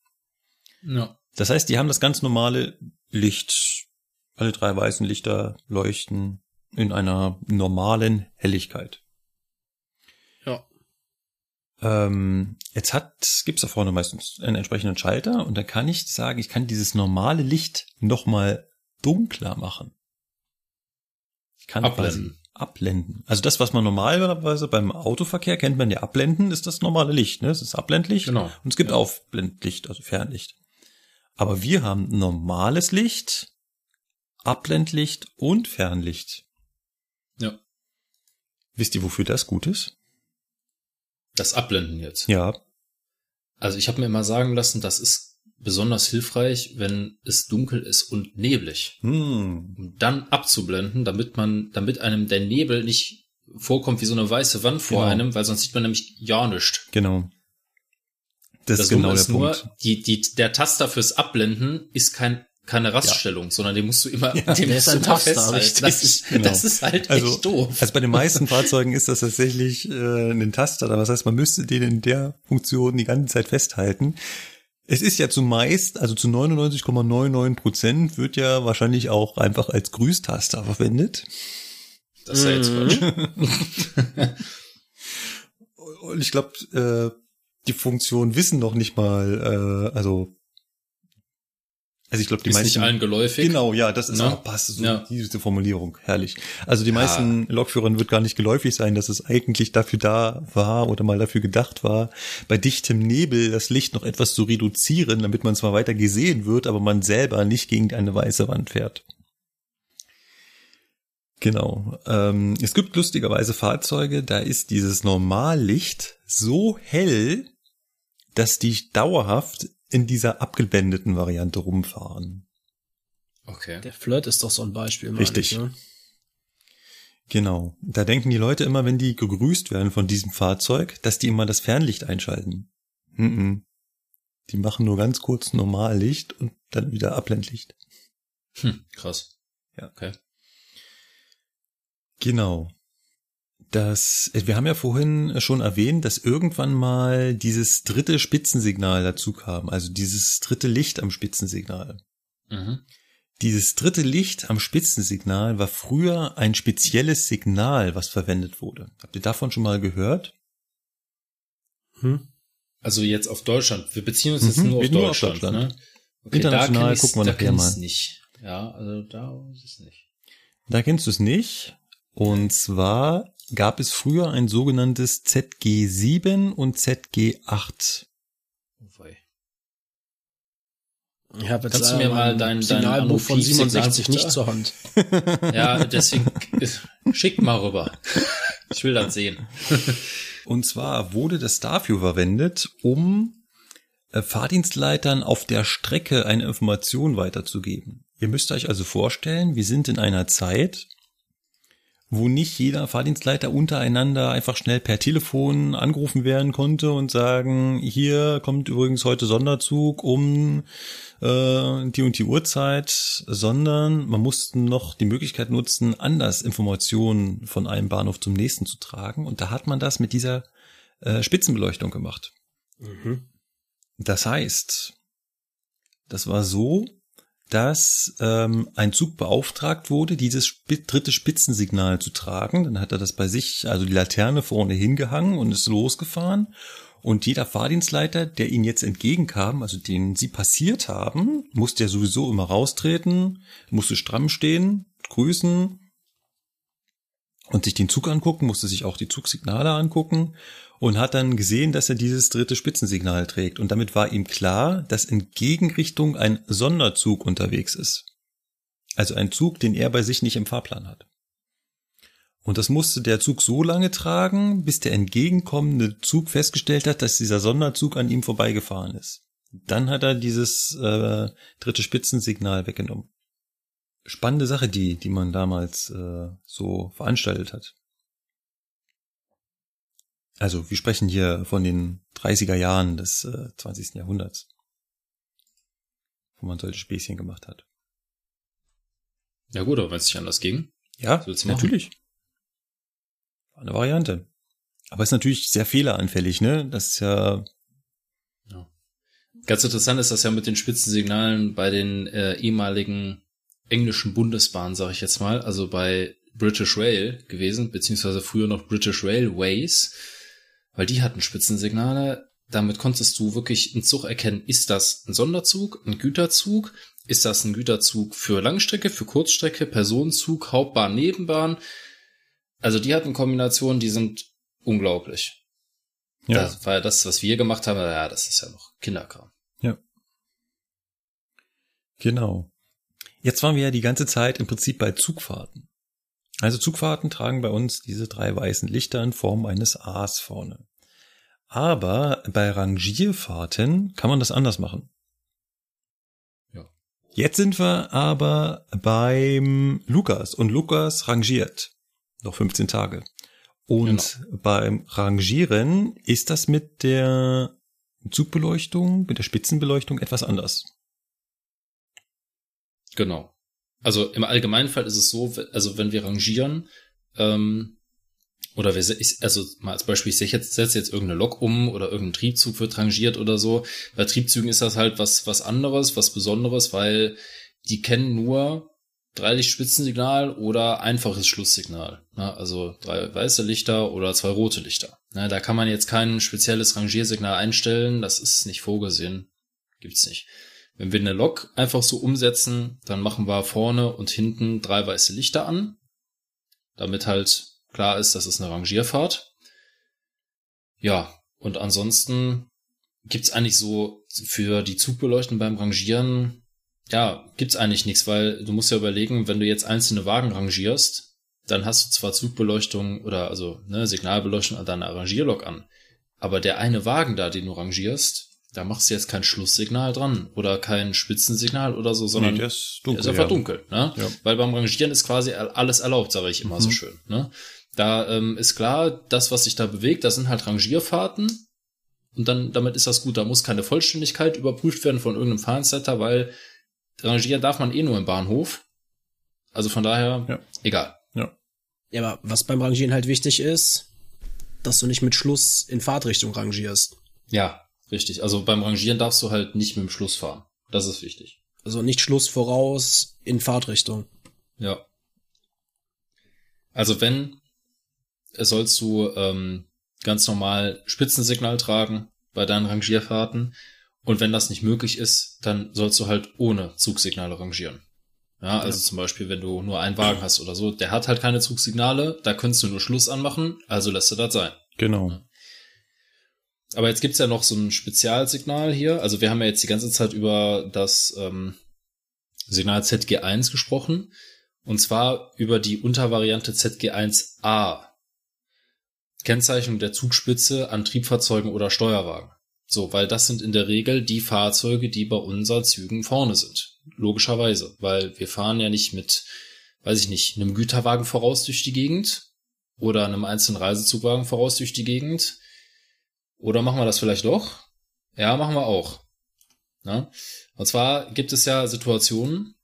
Ja. Das heißt, die haben das ganz normale Licht. Alle drei weißen Lichter leuchten in einer normalen Helligkeit. Ja. Ähm, jetzt hat, gibt's da vorne meistens einen entsprechenden Schalter und dann kann ich sagen, ich kann dieses normale Licht nochmal dunkler machen. Ich kann Abblenden. Abblenden. Also das, was man normalerweise beim Autoverkehr kennt man ja abblenden, ist das normale Licht. Ne? Es ist Abblendlicht Genau. und es gibt Ja. Aufblendlicht, also Fernlicht. Aber wir haben normales Licht, Abblendlicht und Fernlicht. Ja. Wisst ihr, wofür das gut ist? Das Abblenden jetzt. Ja, Also ich habe mir immer sagen lassen, das ist besonders hilfreich, wenn es dunkel ist und neblig. hm, Um dann abzublenden, damit man, damit einem der Nebel nicht vorkommt wie so eine weiße Wand vor Genau. einem, weil sonst sieht man nämlich ja nichts. genau. Das, Das ist genau Dumme der ist nur, Punkt. die, die, der Taster fürs Abblenden ist kein, keine Raststellung, sondern den musst du immer, den der musst ist du ein immer Taster, festhalten. Das ist, Genau. das ist halt Also, echt doof. also bei den meisten Fahrzeugen ist das tatsächlich äh, ein Taster, aber das heißt, man müsste den in der Funktion die ganze Zeit festhalten. Es ist ja zumeist, also zu 99,99 Prozent wird ja wahrscheinlich auch einfach als Grüßtaster verwendet. Das ist ja jetzt Mhm. Quatsch. Und ich glaube, äh, die Funktionen wissen noch nicht mal, äh, also also ich glaube, die Ist meisten nicht allen geläufig. Genau, ja, das ist Ne? auch passt so Ja. diese Formulierung, herrlich. Also die Ja. meisten Lokführern wird gar nicht geläufig sein, dass es eigentlich dafür da war oder mal dafür gedacht war, bei dichtem Nebel das Licht noch etwas zu reduzieren, damit man zwar weiter gesehen wird, aber man selber nicht gegen eine weiße Wand fährt. Genau. Ähm, es gibt lustigerweise Fahrzeuge, da ist dieses Normallicht so hell, dass die dauerhaft in dieser abgebändeten Variante rumfahren. Okay. Der Flirt ist doch so ein Beispiel. Richtig. Ich, ne? Genau. Da denken die Leute immer, wenn die gegrüßt werden von diesem Fahrzeug, dass die immer das Fernlicht einschalten. Mhm. Die machen nur ganz kurz Normallicht und dann wieder Abblendlicht. Hm, krass. Ja. Okay. Genau. Das, wir haben ja vorhin schon erwähnt, dass irgendwann mal dieses dritte Spitzensignal dazu kam, also dieses dritte Licht am Spitzensignal. Mhm. Dieses dritte Licht am Spitzensignal war früher ein spezielles Signal, was verwendet wurde. Habt ihr davon schon mal gehört? Hm? Also jetzt auf Deutschland. Wir beziehen uns jetzt Mhm, nur auf nur auf Deutschland, Deutschland. ne? Okay, International da gucken wir da nachher mal. nicht. Ja, also da ist es nicht. Da kennst du es nicht. Und zwar gab es früher ein sogenanntes ZG7 und ZG8. Wobei. Ich habe jetzt Kannst du mir mal dein- dein Signalbuch von Anruf-Signalbuch 67 da? nicht zur Hand. Ja, deswegen schick mal rüber. Ich will das sehen. Und zwar wurde das dafür verwendet, um äh, Fahrdienstleitern auf der Strecke eine Information weiterzugeben. Ihr müsst euch also vorstellen, wir sind in einer Zeit, wo nicht jeder Fahrdienstleiter untereinander einfach schnell per Telefon angerufen werden konnte und sagen, hier kommt übrigens heute Sonderzug um äh, die und die Uhrzeit, sondern man musste noch die Möglichkeit nutzen, anders Informationen von einem Bahnhof zum nächsten zu tragen. Und da hat man das mit dieser äh, Spitzenbeleuchtung gemacht. Mhm. Das heißt, das war so, dass ähm, ein Zug beauftragt wurde, dieses dritte Spitzensignal zu tragen. Dann hat er das bei sich, also die Laterne vorne hingehangen und ist losgefahren. Und jeder Fahrdienstleiter, der ihnen jetzt entgegenkam, also den sie passiert haben, musste ja sowieso immer raustreten, musste stramm stehen, grüßen und sich den Zug angucken, musste sich auch die Zugsignale angucken und hat dann gesehen, dass er dieses dritte Spitzensignal trägt. Und damit war ihm klar, dass in Gegenrichtung ein Sonderzug unterwegs ist. Also ein Zug, den er bei sich nicht im Fahrplan hat. Und das musste der Zug so lange tragen, bis der entgegenkommende Zug festgestellt hat, dass dieser Sonderzug an ihm vorbeigefahren ist. Dann hat er dieses äh, dritte Spitzensignal weggenommen. spannende Sache, die, die man damals äh, so veranstaltet hat. Also wir sprechen hier von den 30er Jahren des äh, 20. Jahrhunderts, wo man solche Späßchen gemacht hat. Ja gut, aber wenn es nicht anders ging. Ja, natürlich. War eine Variante. Aber ist natürlich sehr fehleranfällig, ne? Das ist ja, Ganz interessant ist das ja mit den Spitzensignalen bei den äh, ehemaligen englischen Bundesbahnen, sage ich jetzt mal, also bei British Rail gewesen, beziehungsweise früher noch British Railways, weil die hatten Spitzensignale. Damit konntest du wirklich einen Zug erkennen, ist das ein Sonderzug, ein Güterzug, ist das ein Güterzug für Langstrecke, für Kurzstrecke, Personenzug, Hauptbahn, Nebenbahn. Also die hatten Kombinationen, die sind unglaublich. ja. Das war ja das, was wir gemacht haben, ja, das ist ja noch Kinderkram. Genau. Jetzt waren wir ja die ganze Zeit im Prinzip bei Zugfahrten. Also Zugfahrten tragen bei uns diese drei weißen Lichter in Form eines A's vorne. Aber bei Rangierfahrten kann man das anders machen. Ja. Jetzt sind wir aber beim Lukas und Lukas rangiert. Noch 15 Tage. Und beim Rangieren ist das mit der Zugbeleuchtung, mit der Spitzenbeleuchtung etwas anders. Genau. Also im Allgemeinfall ist es so, also wenn wir rangieren, ähm, oder wir, also mal als Beispiel, ich setze jetzt, setze jetzt irgendeine Lok um oder irgendein Triebzug wird rangiert oder so. Bei Triebzügen ist das halt was, was anderes, was Besonderes, weil die kennen nur Dreilichtspitzensignal oder einfaches Schlusssignal. Ne? Also drei weiße Lichter oder zwei rote Lichter. Ne? Da kann man jetzt kein spezielles Rangiersignal einstellen, das ist nicht vorgesehen. Gibt's nicht. Wenn wir eine Lok einfach so umsetzen, dann machen wir vorne und hinten drei weiße Lichter an, damit halt klar ist, das ist eine Rangierfahrt. Ja, und ansonsten gibt's eigentlich so für die Zugbeleuchten beim Rangieren, ja, gibt's eigentlich nichts, weil du musst ja überlegen, wenn du jetzt einzelne Wagen rangierst, dann hast du zwar Zugbeleuchtung oder also ne, Signalbeleuchtung an deiner Rangierlok an, aber der eine Wagen da, den du rangierst, da machst du jetzt kein Schlusssignal dran oder kein Spitzensignal oder so, sondern der ist der dunkel. ist einfach ja. dunkel, ne? Ja. Weil beim Rangieren ist quasi alles erlaubt, sage ich immer Mhm. so schön, ne? Da ähm, ist klar, das, was sich da bewegt, das sind halt Rangierfahrten und dann damit ist das gut. Da muss keine Vollständigkeit überprüft werden von irgendeinem Fahrensetter, weil rangieren darf man eh nur im Bahnhof. Also von daher, Ja. egal. Ja, aber was beim Rangieren halt wichtig ist, dass du nicht mit Schluss in Fahrtrichtung rangierst. Ja, richtig. Also beim Rangieren darfst du halt nicht mit dem Schluss fahren. Das ist wichtig. Also nicht Schluss voraus in Fahrtrichtung. Ja. Also wenn, äh, sollst du ähm, ganz normal Spitzensignal tragen bei deinen Rangierfahrten. Und wenn das nicht möglich ist, dann sollst du halt ohne Zugsignale rangieren. Ja, also zum Beispiel, wenn du nur einen Wagen hast oder so, der hat halt keine Zugsignale, da könntest du nur Schluss anmachen, also lässt du das sein. Genau. Aber jetzt gibt's ja noch so ein Spezialsignal hier. Also wir haben ja jetzt die ganze Zeit über das ähm, Signal ZG1 gesprochen. Und zwar über die Untervariante ZG1A. Kennzeichnung der Zugspitze an Triebfahrzeugen oder Steuerwagen. So, weil das sind in der Regel die Fahrzeuge, die bei unseren Zügen vorne sind. Logischerweise. Weil wir fahren ja nicht mit, weiß ich nicht, einem Güterwagen voraus durch die Gegend oder einem einzelnen Reisezugwagen voraus durch die Gegend. Oder machen wir das vielleicht doch? Ja, machen wir auch. Na? Und zwar gibt es ja Situationen,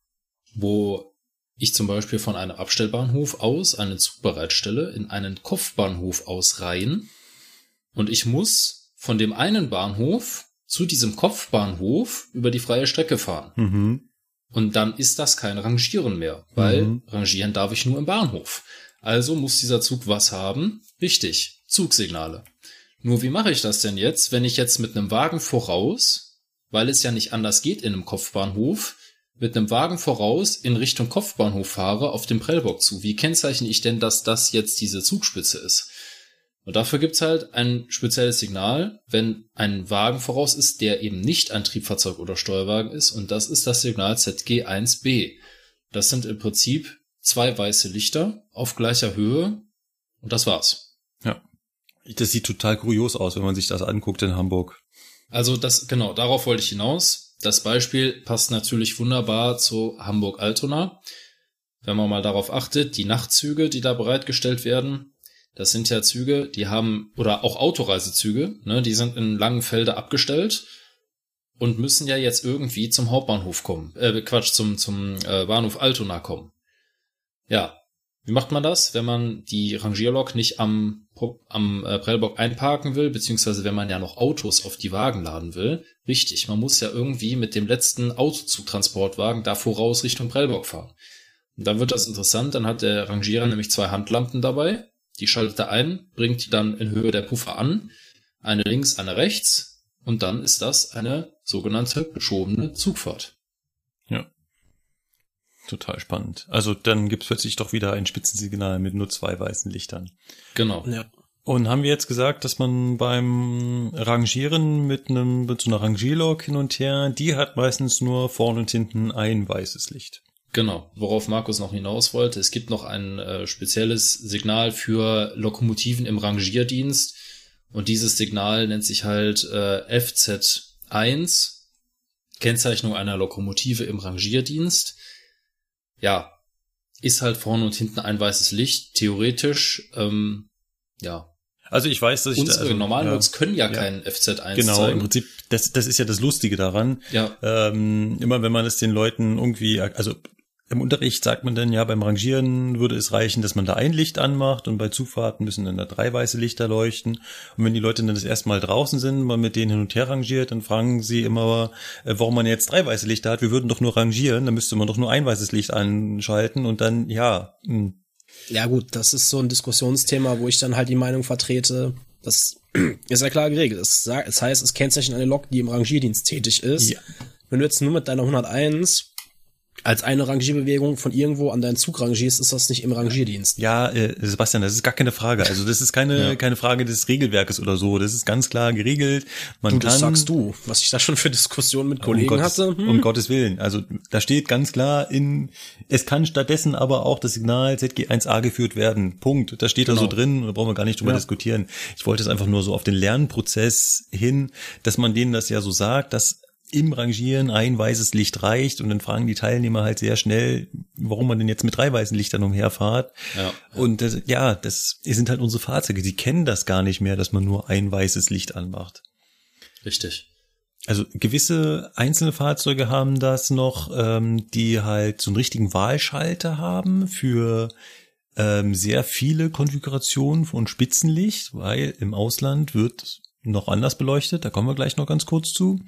wo ich zum Beispiel von einem Abstellbahnhof aus einen Zug bereitstelle, in einen Kopfbahnhof ausreihen und ich muss von dem einen Bahnhof zu diesem Kopfbahnhof über die freie Strecke fahren. Mhm. Und dann ist das kein Rangieren mehr, weil Mhm. rangieren darf ich nur im Bahnhof. Also muss dieser Zug was haben? Richtig, Zugsignale. Nur wie mache ich das denn jetzt, wenn ich jetzt mit einem Wagen voraus, weil es ja nicht anders geht in einem Kopfbahnhof, mit einem Wagen voraus in Richtung Kopfbahnhof fahre auf dem Prellbock zu? Wie kennzeichne ich denn, dass das jetzt diese Zugspitze ist? Und dafür gibt's halt ein spezielles Signal, wenn ein Wagen voraus ist, der eben nicht ein Triebfahrzeug oder Steuerwagen ist. Und das ist das Signal ZG1B. Das sind im Prinzip zwei weiße Lichter auf gleicher Höhe. Und das war's. Das sieht total kurios aus, wenn man sich das anguckt in Hamburg. Also das, genau, darauf wollte ich hinaus. Das Beispiel passt natürlich wunderbar zu Hamburg-Altona. wenn man mal darauf achtet, die Nachtzüge, die da bereitgestellt werden, das sind ja Züge, die haben, oder auch Autoreisezüge, ne, die sind in Langenfelde abgestellt und müssen ja jetzt irgendwie zum Hauptbahnhof kommen. Äh, Quatsch, zum, zum äh, Bahnhof Altona kommen. Ja. Wie macht man das, wenn man die Rangierlok nicht am, am äh, Prellbock einparken will, beziehungsweise wenn man ja noch Autos auf die Wagen laden will? Richtig, man muss ja irgendwie mit dem letzten Autozugtransportwagen da voraus Richtung Prellbock fahren. Und dann wird das interessant, dann hat der Rangierer nämlich zwei Handlampen dabei, die schaltet er ein, bringt die dann in Höhe der Puffer an, eine links, eine rechts, und dann ist das eine sogenannte geschobene Zugfahrt. Total spannend. Also dann gibt's plötzlich doch wieder ein Spitzensignal mit nur zwei weißen Lichtern. Genau. Ja. Und haben wir jetzt gesagt, dass man beim Rangieren mit einem mit so einer Rangierlok hin und her, die hat meistens nur vorne und hinten ein weißes Licht. Genau, worauf Markus noch hinaus wollte. Es gibt noch ein äh, spezielles Signal für Lokomotiven im Rangierdienst und dieses Signal nennt sich halt äh, FZ1, Kennzeichnung einer Lokomotive im Rangierdienst. Ja, ist halt vorne und hinten ein weißes Licht. Theoretisch, ähm, ja. Also ich weiß, dass ich Unsere da, also, normalen ja, Loks können ja, ja. keinen FZ1 Genau, zeigen. im Prinzip, das, das ist ja das Lustige daran. Ja, Ähm, immer wenn man es den Leuten irgendwie, also im Unterricht sagt man dann ja, beim Rangieren würde es reichen, dass man da ein Licht anmacht und bei Zufahrten müssen dann da drei weiße Lichter leuchten. Und wenn die Leute dann das erste Mal draußen sind, man mit denen hin und her rangiert, dann fragen sie immer, äh, warum man jetzt drei weiße Lichter hat. Wir würden doch nur rangieren, dann müsste man doch nur ein weißes Licht anschalten und dann, ja, hm, mh, Ja gut, das ist so ein Diskussionsthema, wo ich dann halt die Meinung vertrete, das ist ja klar geregelt. Es, sagt, es heißt, es kennzeichnet eine Lok, die im Rangierdienst tätig ist. Ja. Wenn du jetzt nur mit deiner 101 als eine Rangierbewegung von irgendwo an deinen Zug rangierst, ist das nicht im Rangierdienst. Ja, äh, Sebastian, das ist gar keine Frage. Also das ist keine Ja. keine Frage des Regelwerkes oder so. Das ist ganz klar geregelt. Man Du, kann, das sagst du, was ich da schon für Diskussionen mit Kollegen um Gottes, hatte. Hm? Um Gottes Willen. Also da steht ganz klar in, es kann stattdessen aber auch das Signal ZG1A geführt werden. Punkt. Das steht da so Genau. drin da brauchen wir gar nicht drüber Ja. diskutieren. Ich wollte es einfach nur so auf den Lernprozess hin, dass man denen das ja so sagt, dass im Rangieren ein weißes Licht reicht und dann fragen die Teilnehmer halt sehr schnell, warum man denn jetzt mit drei weißen Lichtern umherfahrt. ja. Und das, ja, das sind halt unsere Fahrzeuge. Die kennen das gar nicht mehr, dass man nur ein weißes Licht anmacht. Richtig. Also gewisse einzelne Fahrzeuge haben das noch, ähm, die halt so einen richtigen Wahlschalter haben für ähm, sehr viele Konfigurationen von Spitzenlicht, weil im Ausland wird noch anders beleuchtet. Da kommen wir gleich noch ganz kurz zu.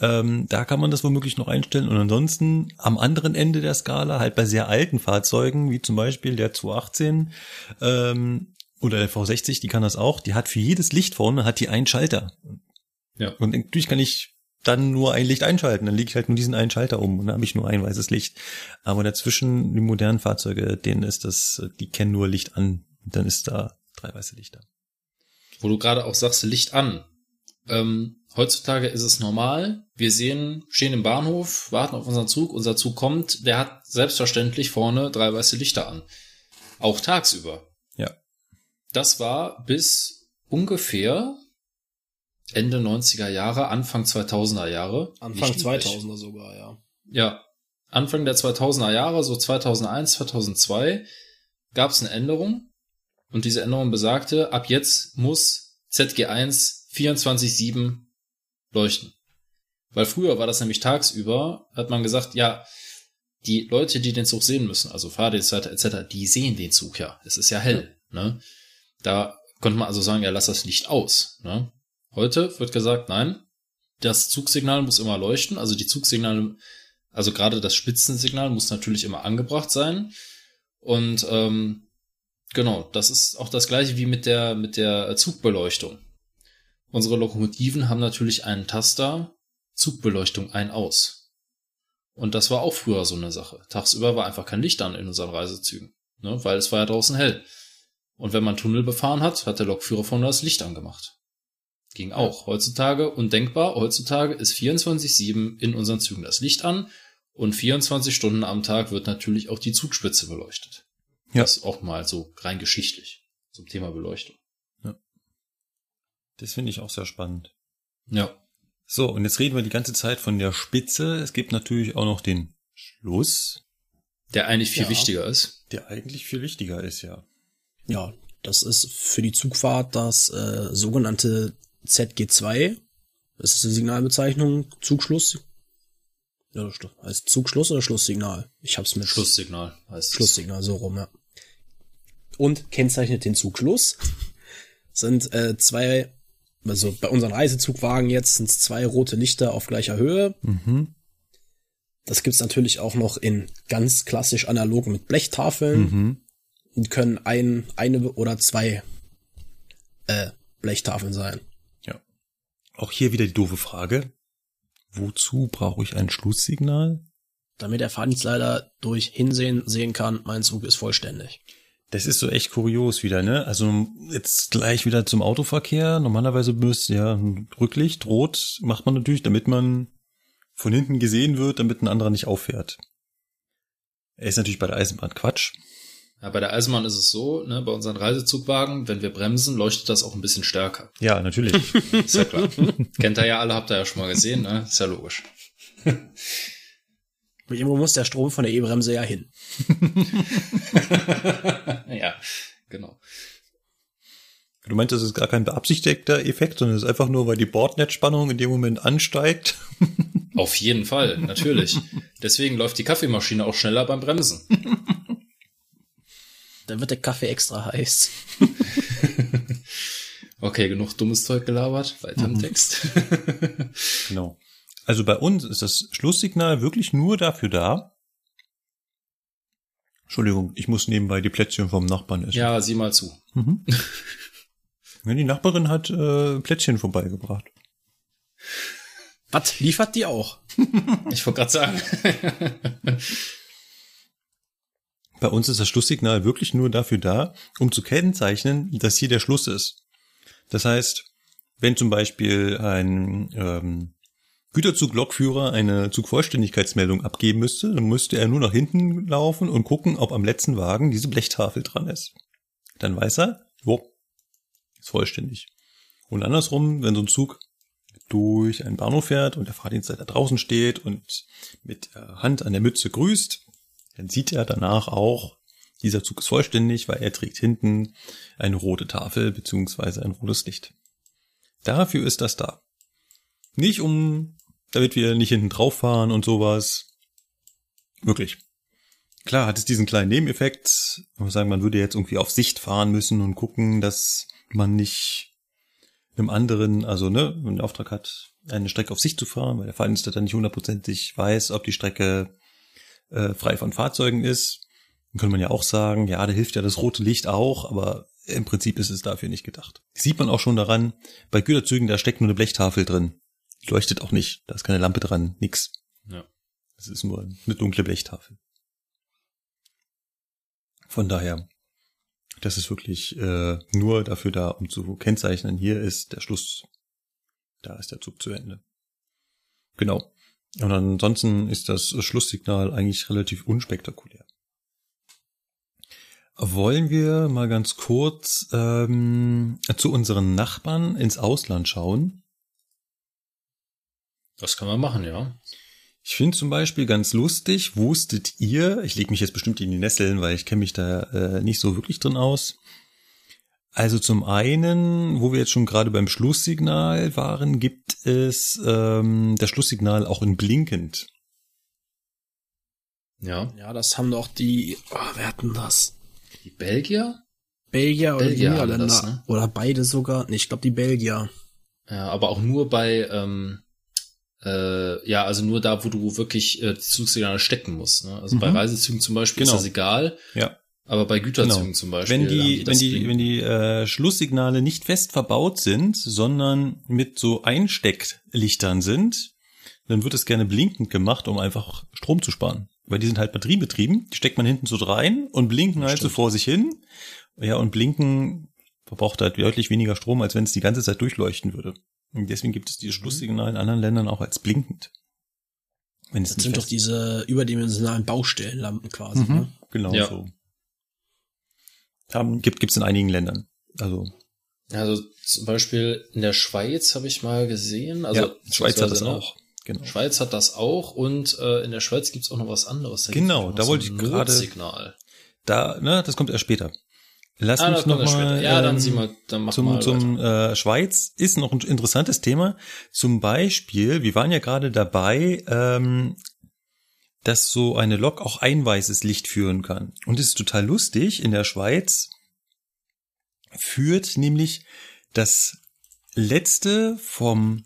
Ähm, da kann man das womöglich noch einstellen. Und ansonsten am anderen Ende der Skala, halt bei sehr alten Fahrzeugen, wie zum Beispiel der 218 ähm, oder der V60, die kann das auch. Die hat für jedes Licht vorne hat die einen Schalter. Ja. Und natürlich kann ich dann nur ein Licht einschalten. Dann lege ich halt nur diesen einen Schalter um und dann habe ich nur ein weißes Licht. Aber dazwischen, die modernen Fahrzeuge, denen ist das, die kennen nur Licht an. Dann ist da drei weiße Lichter. Wo du gerade auch sagst, Licht an. Ähm, heutzutage ist es normal. Wir sehen, stehen im Bahnhof, warten auf unseren Zug. Unser Zug kommt. Der hat selbstverständlich vorne drei weiße Lichter an. Auch tagsüber. Ja. Das war bis ungefähr Ende 90er Jahre, Anfang 2000er Jahre. Anfang nicht üblich. 2000er sogar, ja. Ja, Anfang der 2000er Jahre, so 2001, 2002, gab es eine Änderung. Und diese Änderung besagte, ab jetzt muss ZG1 24-7 leuchten. Weil früher war das nämlich tagsüber, hat man gesagt, ja, die Leute, die den Zug sehen müssen, also Fahrdienstleiter etc., die sehen den Zug ja. Es ist ja hell. Ne? Da konnte man also sagen, ja, lass das Licht aus. Ne? Heute wird gesagt, nein, das Zugsignal muss immer leuchten, also die Zugsignale, also gerade das Spitzensignal muss natürlich immer angebracht sein. Und ähm, genau, das ist auch das gleiche wie mit der mit der Zugbeleuchtung. Unsere Lokomotiven haben natürlich einen Taster Zugbeleuchtung ein aus. Und das war auch früher so eine Sache. Tagsüber war einfach kein Licht an in unseren Reisezügen, ne, weil es war ja draußen hell. Und wenn man Tunnel befahren hat, hat der Lokführer vorne das Licht angemacht. Ging auch. Heutzutage undenkbar. Heutzutage ist 24-7 in unseren Zügen das Licht an und 24 Stunden am Tag wird natürlich auch die Zugspitze beleuchtet. Ja. Das ist auch mal so rein geschichtlich zum Thema Beleuchtung. Das finde ich auch sehr spannend. Ja. So, und jetzt reden wir die ganze Zeit von der Spitze. Es gibt natürlich auch noch den Schluss. Der eigentlich viel Ja. wichtiger ist. Der eigentlich viel wichtiger ist, ja. Ja, das ist für die Zugfahrt das äh, sogenannte ZG2. Das ist eine Signalbezeichnung, Zugschluss. Ja, heißt Zugschluss oder Schlusssignal? Ich hab's mit Schlusssignal heißt es. Schlusssignal, so rum, ja. Und kennzeichnet den Zugschluss. Sind äh, zwei, also bei unseren Reisezugwagen jetzt sind es zwei rote Lichter auf gleicher Höhe. Mhm. Das gibt's natürlich auch noch in ganz klassisch analog mit Blechtafeln Mhm. und können ein, eine oder zwei äh, Blechtafeln sein. Ja. Auch hier wieder die doofe Frage. Wozu brauche ich ein Schlusssignal? Damit der Fahrdienstleiter durch Hinsehen sehen kann, mein Zug ist vollständig. Das ist so echt kurios wieder, ne? Also jetzt gleich wieder zum Autoverkehr. Normalerweise müsste ja ein Rücklicht, rot, macht man natürlich, damit man von hinten gesehen wird, damit ein anderer nicht auffährt. Er ist natürlich bei der Eisenbahn Quatsch. Ja, bei der Eisenbahn ist es so, ne, bei unseren Reisezugwagen, wenn wir bremsen, leuchtet das auch ein bisschen stärker. Ja, natürlich. Ist ja klar. Kennt ihr ja alle, habt ihr ja schon mal gesehen, ne? Ist ja logisch. Irgendwo muss der Strom von der E-Bremse ja hin. ja, genau. Du meinst, das ist gar kein beabsichtigter Effekt, sondern es ist einfach nur, weil die Bordnetzspannung in dem Moment ansteigt. Auf jeden Fall, natürlich. Deswegen läuft die Kaffeemaschine auch schneller beim Bremsen. Dann wird der Kaffee extra heiß. Okay, genug dummes Zeug gelabert. Weiter im Text. Genau. Also bei uns ist das Schlusssignal wirklich nur dafür da. Entschuldigung, ich muss nebenbei die Plätzchen vom Nachbarn essen. ja, sieh mal zu. Mhm. Ja, die Nachbarin hat äh, Plätzchen vorbeigebracht. Was? Liefert die auch? Ich wollte gerade sagen. Bei uns ist das Schlusssignal wirklich nur dafür da, um zu kennzeichnen, dass hier der Schluss ist. Das heißt, wenn zum Beispiel ein ähm, Güterzug-Lokführer eine Zugvollständigkeitsmeldung abgeben müsste, dann müsste er nur nach hinten laufen und gucken, ob am letzten Wagen diese Blechtafel dran ist. Dann weiß er, jo, ist vollständig. Und andersrum, wenn so ein Zug durch einen Bahnhof fährt und der Fahrdienstleiter draußen steht und mit der Hand an der Mütze grüßt, dann sieht er danach auch, dieser Zug ist vollständig, weil er trägt hinten eine rote Tafel beziehungsweise ein rotes Licht. Dafür ist das da. Nicht um, damit wir nicht hinten drauf fahren und sowas. Wirklich. Klar hat es diesen kleinen Nebeneffekt. Man muss sagen, man würde jetzt irgendwie auf Sicht fahren müssen und gucken, dass man nicht einem anderen, also ne, wenn man den Auftrag hat, eine Strecke auf Sicht zu fahren, weil der Fahrdienstleiter nicht hundertprozentig weiß, ob die Strecke äh, frei von Fahrzeugen ist. Dann könnte man ja auch sagen, ja, da hilft ja das rote Licht auch, aber im Prinzip ist es dafür nicht gedacht. Sieht man auch schon daran, bei Güterzügen, da steckt nur eine Blechtafel drin. Leuchtet auch nicht, da ist keine Lampe dran, nix. Ja. Es ist nur eine dunkle Blechtafel. Von daher, das ist wirklich äh, nur dafür da, um zu kennzeichnen, hier ist der Schluss, da ist der Zug zu Ende. Genau. Und ansonsten ist das Schlusssignal eigentlich relativ unspektakulär. Wollen wir mal ganz kurz ähm, zu unseren Nachbarn ins Ausland schauen? Das kann man machen, ja. Ich finde zum Beispiel ganz lustig, wusstet ihr, ich lege mich jetzt bestimmt in die Nesseln, weil ich kenne mich da äh, nicht so wirklich drin aus. Also zum einen, wo wir jetzt schon gerade beim Schlusssignal waren, gibt es ähm, das Schlusssignal auch in blinkend. Ja. Ja, das haben doch die, oh, wer hatten das? Die Belgier? Belgier oder die Belgier Niederländer? das, ne? Oder beide sogar? Nee, ich glaube die Belgier. Ja, aber auch nur bei, ähm, äh, ja, also nur da, wo du wirklich äh, die Zugsignale stecken musst. Ne? Also bei Mhm. Reisezügen zum Beispiel Genau. ist das egal, Ja. aber bei Güterzügen Genau. zum Beispiel. Wenn haben die, wenn die, wenn die äh, Schlusssignale nicht fest verbaut sind, sondern mit so Einstecklichtern sind, dann wird es gerne blinkend gemacht, um einfach Strom zu sparen. Weil die sind halt batteriebetrieben, die steckt man hinten so rein und blinken halt so vor sich hin. Ja, und blinken verbraucht halt deutlich weniger Strom, als wenn es die ganze Zeit durchleuchten würde. Und deswegen gibt es Mhm. dieses Schlusssignal in anderen Ländern auch als blinkend. Wenn es Das sind doch diese überdimensionalen Baustellenlampen quasi. Mhm, Ne? genau Ja. so. Haben, gibt gibt's in einigen Ländern. Also Also zum Beispiel in der Schweiz habe ich mal gesehen, also ja, Schweiz hat das ne, auch. Genau. Schweiz hat das auch und äh, in der Schweiz gibt's auch noch was anderes. Da Genau, da so wollte ein ich gerade-. Da, ne, das kommt erst später. Lass Ah, mich noch mal. Ja, dann ähm, mal, dann zum, mal zum äh, Schweiz ist noch ein interessantes Thema. Zum Beispiel, wir waren ja gerade dabei, ähm, dass so eine Lok auch ein weißes Licht führen kann. Und es ist total lustig. In der Schweiz führt nämlich das letzte vom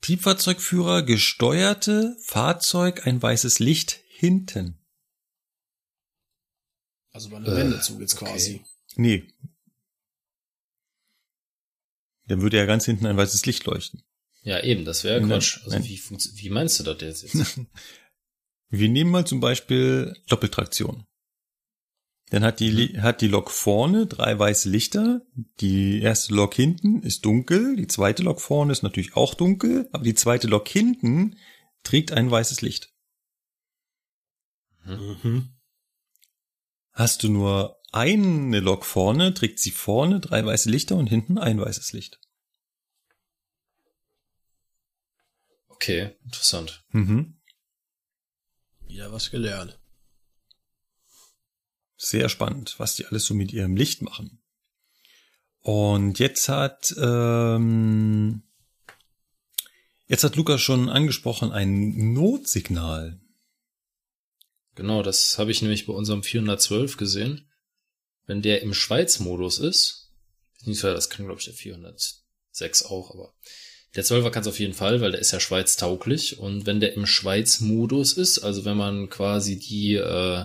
Triebfahrzeugführer gesteuerte Fahrzeug ein weißes Licht hinten. Also bei einem Äh, Wendezug jetzt okay. quasi. Nee. Dann würde ja ganz hinten ein weißes Licht leuchten. Ja, eben, das wäre Quatsch. Also nein. wie, wie meinst du das jetzt? Wir nehmen mal zum Beispiel Doppeltraktion. Dann hat die, Li- hat die Lok vorne drei weiße Lichter. Die erste Lok hinten ist dunkel. Die zweite Lok vorne ist natürlich auch dunkel. Aber die zweite Lok hinten trägt ein weißes Licht. Mhm. Hast du nur eine Lok vorne, trägt sie vorne drei weiße Lichter und hinten ein weißes Licht. Okay, interessant. Mhm. Wieder was gelernt. Sehr spannend, was die alles so mit ihrem Licht machen. Und jetzt hat ähm, jetzt hat Lukas schon angesprochen ein Notsignal. Genau, das habe ich nämlich bei unserem 412 gesehen. Wenn der im Schweiz-Modus ist, beziehungsweise das kann glaube ich der 406 auch, aber der 12er kann es auf jeden Fall, weil der ist ja Schweiz-tauglich. Und wenn der im Schweiz-Modus ist, also wenn man quasi die äh,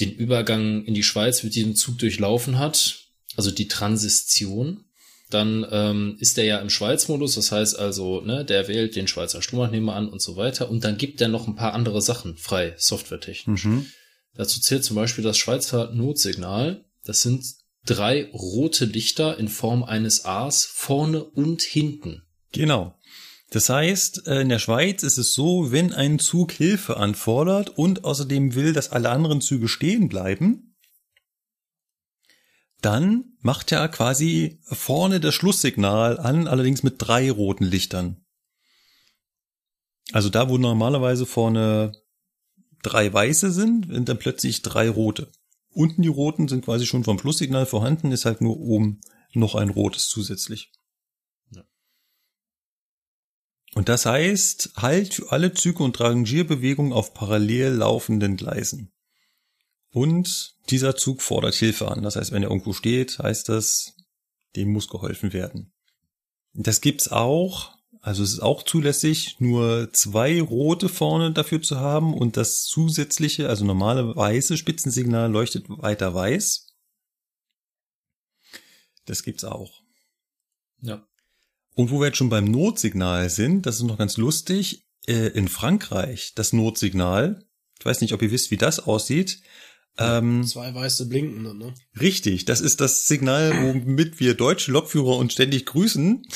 den Übergang in die Schweiz mit diesem Zug durchlaufen hat, also die Transition, dann ähm, ist der ja im Schweiz-Modus, das heißt also, ne, der wählt den Schweizer Stromanabnehmer an und so weiter und dann gibt er noch ein paar andere Sachen frei, softwaretechnisch. Mhm. Dazu zählt zum Beispiel das Schweizer Notsignal. Das sind drei rote Lichter in Form eines A's vorne und hinten. Genau. Das heißt, äh, in der Schweiz ist es so, wenn ein Zug Hilfe anfordert und außerdem will, dass alle anderen Züge stehen bleiben, dann macht er quasi vorne das Schlusssignal an, allerdings mit drei roten Lichtern. Also da, wo normalerweise vorne drei weiße sind, sind dann plötzlich drei rote. Unten die roten sind quasi schon vom Schlusssignal vorhanden, ist halt nur oben noch ein rotes zusätzlich. Und das heißt, halt für alle Züge und Rangierbewegungen auf parallel laufenden Gleisen. Und dieser Zug fordert Hilfe an. Das heißt, wenn er irgendwo steht, heißt das, dem muss geholfen werden. Das gibt's auch. Also es ist auch zulässig, nur zwei rote vorne dafür zu haben und das zusätzliche, also normale weiße Spitzensignal leuchtet weiter weiß. Das gibt's auch. Ja. Und wo wir jetzt schon beim Notsignal sind, das ist noch ganz lustig, äh, in Frankreich das Notsignal, ich weiß nicht, ob ihr wisst, wie das aussieht, ähm, Zwei weiße blinkende, ne? richtig, das ist das Signal, womit wir deutsche Lokführer uns ständig grüßen.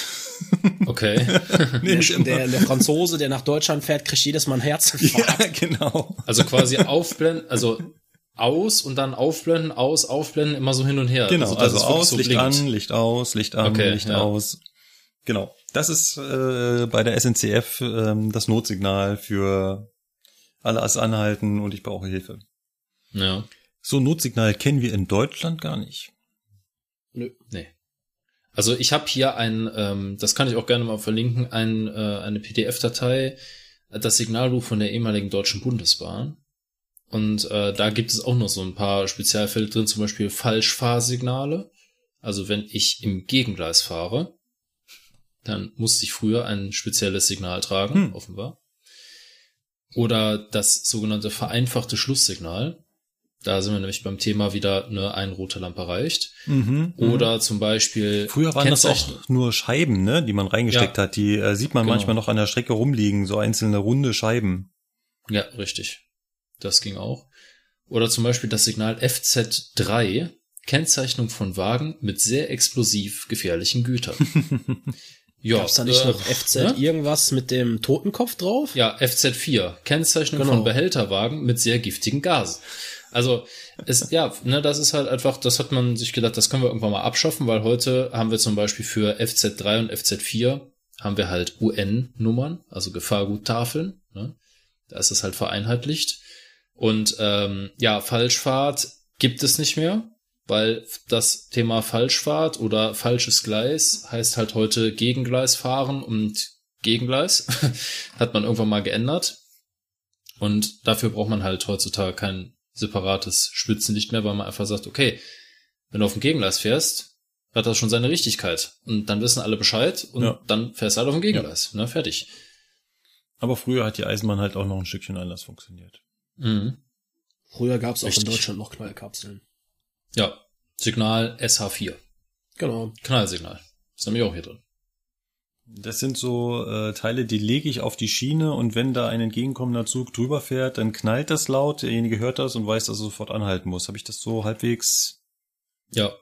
Okay. Der, der, der Franzose, der nach Deutschland fährt, kriegt jedes Mal ein Herzinfarkt. ja, genau. Also quasi aufblenden, also aus und dann aufblenden, aus, aufblenden, immer so hin und her. Genau, also, wirklich aus, so Licht blinkt. an, Licht aus, Licht an, Okay, Licht ja. aus. Genau. Das ist äh, bei der SNCF ähm, das Notsignal für alles anhalten und ich brauche Hilfe. Ja. So ein Notsignal kennen wir in Deutschland gar nicht. Nö. Nee. Also ich habe hier ein, ähm, das kann ich auch gerne mal verlinken, ein, äh, eine PDF-Datei, das Signalbuch von der ehemaligen Deutschen Bundesbahn. Und äh, da gibt es auch noch so ein paar Spezialfälle drin, zum Beispiel Falschfahrsignale. Also wenn ich im Gegengleis fahre, dann musste ich früher ein spezielles Signal tragen, Hm. offenbar. Oder das sogenannte vereinfachte Schlusssignal. Da sind wir nämlich beim Thema wieder ne, ein rote Lampe reicht. Mhm, Oder zum Beispiel. Früher waren das auch nur Scheiben, ne, die man reingesteckt Ja. hat. Die äh, sieht man Genau. manchmal noch an der Strecke rumliegen, so einzelne runde Scheiben. Ja, richtig. Das ging auch. Oder zum Beispiel das Signal FZ3, Kennzeichnung von Wagen mit sehr explosiv gefährlichen Gütern. ja, Gab's da nicht äh, noch FZ ne? irgendwas mit dem Totenkopf drauf? Ja, FZ4, Kennzeichnung Genau. von Behälterwagen mit sehr giftigen Gasen. Also, es, ja, ne, das ist halt einfach, das hat man sich gedacht, das können wir irgendwann mal abschaffen, weil heute haben wir zum Beispiel für FZ3 und FZ4 haben wir halt UN-Nummern, also Gefahrguttafeln. Ne? Da ist es halt vereinheitlicht. Und ähm, ja, Falschfahrt gibt es nicht mehr, weil das Thema Falschfahrt oder falsches Gleis heißt halt heute Gegengleis fahren und Gegengleis hat man irgendwann mal geändert. Und dafür braucht man halt heutzutage kein separates Spitzenlicht mehr, weil man einfach sagt, okay, wenn du auf dem Gegengleis fährst, hat das schon seine Richtigkeit. Und dann wissen alle Bescheid und Ja. dann fährst du halt auf dem Gegengleis. Ne, fertig. Aber früher hat die Eisenbahn halt auch noch ein Stückchen anders funktioniert. Mhm. Früher gab es auch Richtig. in Deutschland noch Knallkapseln. Ja, Signal SH4. Genau. Knallsignal. Ist nämlich auch hier drin. Das sind so äh, Teile, die lege ich auf die Schiene und wenn da ein entgegenkommender Zug drüber fährt, dann knallt das laut, derjenige hört das und weiß, dass er sofort anhalten muss. Habe ich das so halbwegs? Ja.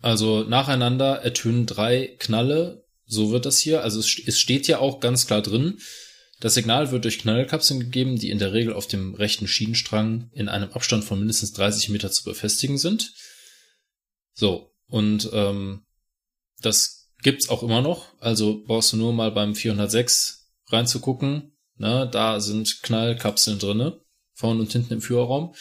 Also nacheinander ertönen drei Knalle. So wird das hier. Also es, es steht ja auch ganz klar drin. Das Signal wird durch Knallkapseln gegeben, die in der Regel auf dem rechten Schienenstrang in einem Abstand von mindestens 30 Meter zu befestigen sind. So. Und ähm, das gibt's auch immer noch. Also brauchst du nur mal beim 406 reinzugucken. Ne, da sind Knallkapseln drinne, vorne und hinten im Führerraum,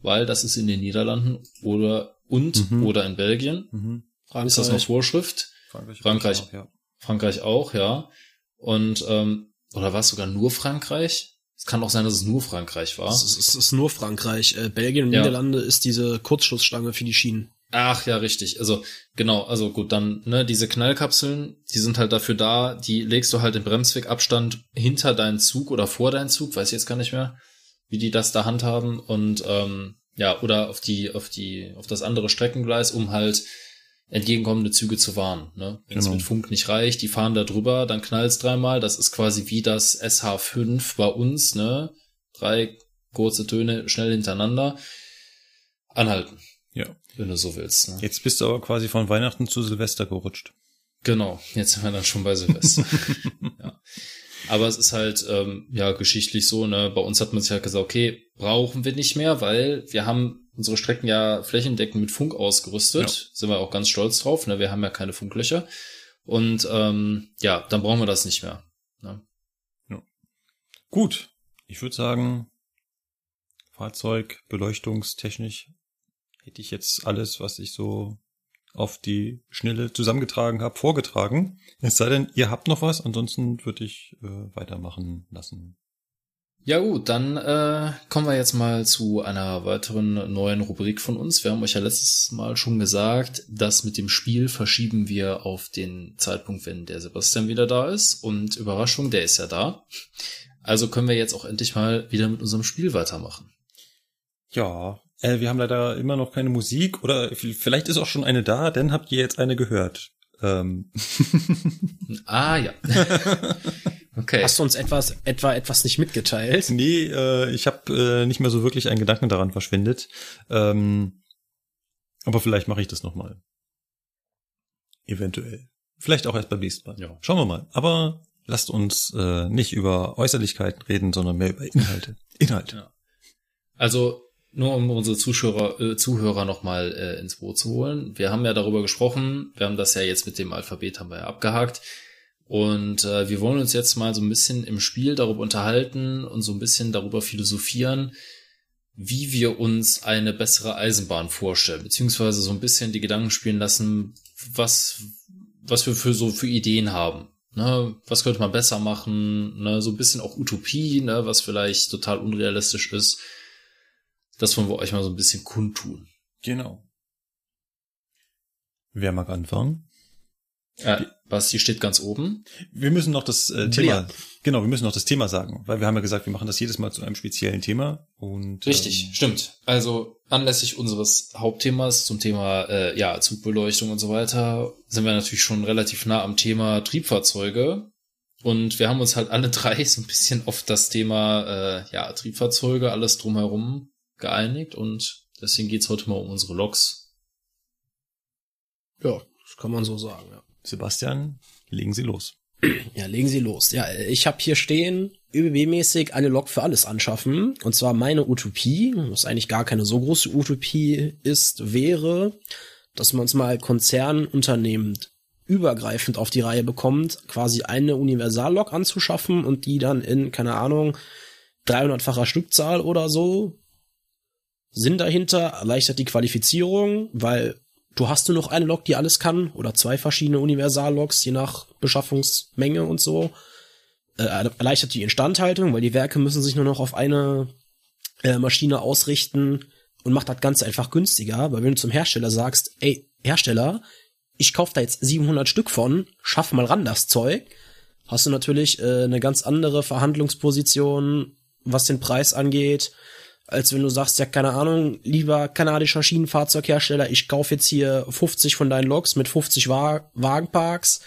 weil das ist in den Niederlanden oder und Mhm. oder in Belgien. Mhm. Ist das noch Vorschrift? Frankreich. Frankreich. Auch, ja. Frankreich auch, ja. Und ähm, oder war es sogar nur Frankreich? Es kann auch sein, dass es nur Frankreich war. Es ist, es ist nur Frankreich. Äh, Belgien und Ja. Niederlande ist diese Kurzschlussstange für die Schienen. Ach ja, richtig. Also genau, also gut, dann ne, diese Knallkapseln, die sind halt dafür da, die legst du halt im Bremswegabstand hinter deinen Zug oder vor deinen Zug, weiß ich jetzt gar nicht mehr, wie die das da handhaben und ähm, ja, oder auf die auf die auf das andere Streckengleis, um halt entgegenkommende Züge zu warnen. Ne? Wenn es Genau. mit Funk nicht reicht, die fahren da drüber, dann knallt's dreimal. Das ist quasi wie das SH5 bei uns, ne? Drei kurze Töne schnell hintereinander. Anhalten, ja. Wenn du so willst. Ne? Jetzt bist du aber quasi von Weihnachten zu Silvester gerutscht. Genau, jetzt sind wir dann schon bei Silvester. ja. Aber es ist halt ähm, ja geschichtlich so, ne, bei uns hat man sich halt gesagt, okay, brauchen wir nicht mehr, weil wir haben unsere Strecken ja flächendeckend mit Funk ausgerüstet. Ja. Sind wir auch ganz stolz drauf, ne? Wir haben ja keine Funklöcher. Und ähm, ja, dann brauchen wir das nicht mehr. Ne? Gut. Ich würde sagen, Fahrzeug, beleuchtungstechnisch hätte ich jetzt alles, was ich so auf die Schnelle zusammengetragen habe, vorgetragen. Es sei denn, ihr habt noch was, ansonsten würde ich äh, weitermachen lassen. Ja gut, dann äh, kommen wir jetzt mal zu einer weiteren neuen Rubrik von uns. Wir haben euch ja letztes Mal schon gesagt, das mit dem Spiel verschieben wir auf den Zeitpunkt, wenn der Sebastian wieder da ist. Und Überraschung, der ist ja da. Also können wir jetzt auch endlich mal wieder mit unserem Spiel weitermachen. Ja, äh, wir haben leider immer noch keine Musik oder vielleicht ist auch schon eine da, denn habt ihr jetzt eine gehört. Ähm, Ah ja. okay. Hast du uns etwas, etwa etwas nicht mitgeteilt? nee, äh, ich habe äh, nicht mehr so wirklich einen Gedanken daran verschwendet. Ähm, aber vielleicht mache ich das nochmal. Eventuell. Vielleicht auch erst beim nächsten Mal. Ja. Schauen wir mal. Aber lasst uns äh, nicht über Äußerlichkeiten reden, sondern mehr über Inhalte. Inhalte. Ja. Also nur um unsere Zuschauer, äh, Zuhörer nochmal äh, ins Boot zu holen. Wir haben ja darüber gesprochen, wir haben das ja jetzt mit dem Alphabet haben wir ja abgehakt. Und äh, wir wollen uns jetzt mal so ein bisschen im Spiel darüber unterhalten und so ein bisschen darüber philosophieren, wie wir uns eine bessere Eisenbahn vorstellen, beziehungsweise so ein bisschen die Gedanken spielen lassen, was, was wir für so für Ideen haben. Ne, was könnte man besser machen? Ne, so ein bisschen auch Utopie, ne, was vielleicht total unrealistisch ist. Das wollen wir euch mal so ein bisschen kundtun. Genau. Wer mag anfangen? Äh, Basti steht ganz oben. Wir müssen noch das äh, Thema, genau, wir müssen noch das Thema sagen, weil wir haben ja gesagt, wir machen das jedes Mal zu einem speziellen Thema und Richtig, ähm, stimmt. Also anlässlich unseres Hauptthemas zum Thema äh, ja Zugbeleuchtung und so weiter sind wir natürlich schon relativ nah am Thema Triebfahrzeuge und wir haben uns halt alle drei so ein bisschen auf das Thema äh, ja Triebfahrzeuge alles drumherum geeinigt und deswegen geht's heute mal um unsere Loks. Ja, das kann man so sagen, ja. Sebastian, legen Sie los. Ja, legen Sie los. Ja, ich habe hier stehen, ÖBB-mäßig eine Lok für alles anschaffen. Und zwar meine Utopie, was eigentlich gar keine so große Utopie ist, wäre, dass wir uns mal Konzernunternehmen übergreifend auf die Reihe bekommt, quasi eine Universallok anzuschaffen und die dann in, keine Ahnung, 300-facher Stückzahl oder so. Sinn dahinter erleichtert die Qualifizierung, weil du hast nur noch eine Lok, die alles kann, oder zwei verschiedene Universalloks, je nach Beschaffungsmenge und so. Äh, erleichtert die Instandhaltung, weil die Werke müssen sich nur noch auf eine äh, Maschine ausrichten und macht das Ganze einfach günstiger, weil wenn du zum Hersteller sagst, ey, Hersteller, ich kauf da jetzt 700 Stück von, schaff mal ran das Zeug, hast du natürlich äh, eine ganz andere Verhandlungsposition, was den Preis angeht, als wenn du sagst, ja, keine Ahnung, lieber kanadischer Schienenfahrzeughersteller, ich kauf jetzt hier 50 von deinen Loks mit 50 Wa Wagenparks.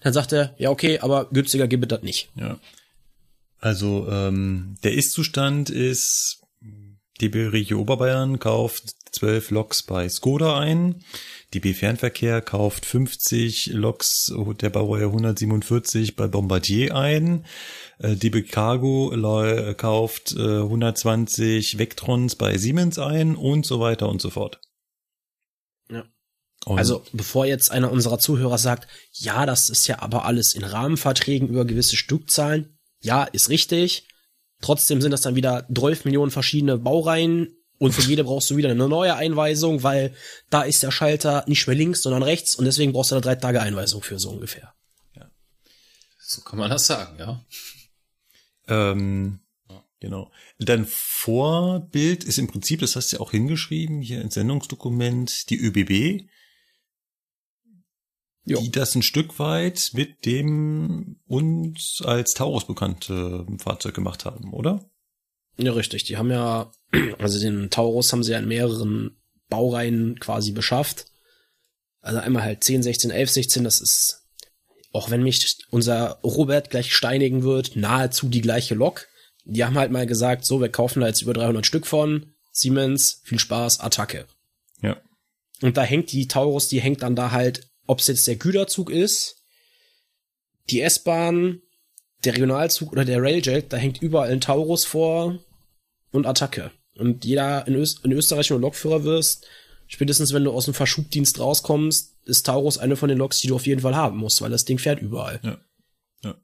Dann sagt er, ja, okay, aber günstiger gibt es das nicht. Ja. Also ähm, der Ist-Zustand ist, DB Regio Oberbayern kauft 12 Loks bei Skoda ein. DB Fernverkehr kauft 50 Loks der Baureihe 147 bei Bombardier ein. Äh, DB Cargo kauft 120 äh, Vectrons bei Siemens ein und so weiter und so fort. Ja. Und also, bevor jetzt einer unserer Zuhörer sagt, ja, das ist ja aber alles in Rahmenverträgen über gewisse Stückzahlen. Ja, ist richtig. Trotzdem sind das dann wieder 12 Millionen verschiedene Baureihen und für jede brauchst du wieder eine neue Einweisung, weil da ist der Schalter nicht mehr links, sondern rechts und deswegen brauchst du da drei Tage Einweisung für so ungefähr. Ja. So kann man das sagen, ja. Ähm, Genau. Dein Vorbild ist im Prinzip, das hast du ja auch hingeschrieben, hier im Sendungsdokument, die ÖBB, jo. die das ein Stück weit mit dem uns als Taurus bekannte Fahrzeug gemacht haben, oder? Ja, richtig. Die haben ja, also den Taurus haben sie ja in mehreren Baureihen quasi beschafft. Also einmal halt 10, 16, 11, 16, das ist, auch wenn mich unser Robert gleich steinigen wird, nahezu die gleiche Lok. Die haben halt mal gesagt, so, wir kaufen da jetzt über 300 Stück von, Siemens, viel Spaß, Attacke. Ja. Und da hängt die Taurus, die hängt dann da halt, ob es jetzt der Güterzug ist, die S-Bahn, der Regionalzug oder der Railjet, da hängt überall ein Taurus vor und Attacke. Und jeder in, Öst in Österreich, wenn du Lokführer wirst, spätestens wenn du aus dem Verschubdienst rauskommst, ist Taurus eine von den Loks, die du auf jeden Fall haben musst, weil das Ding fährt überall. Ja. ja.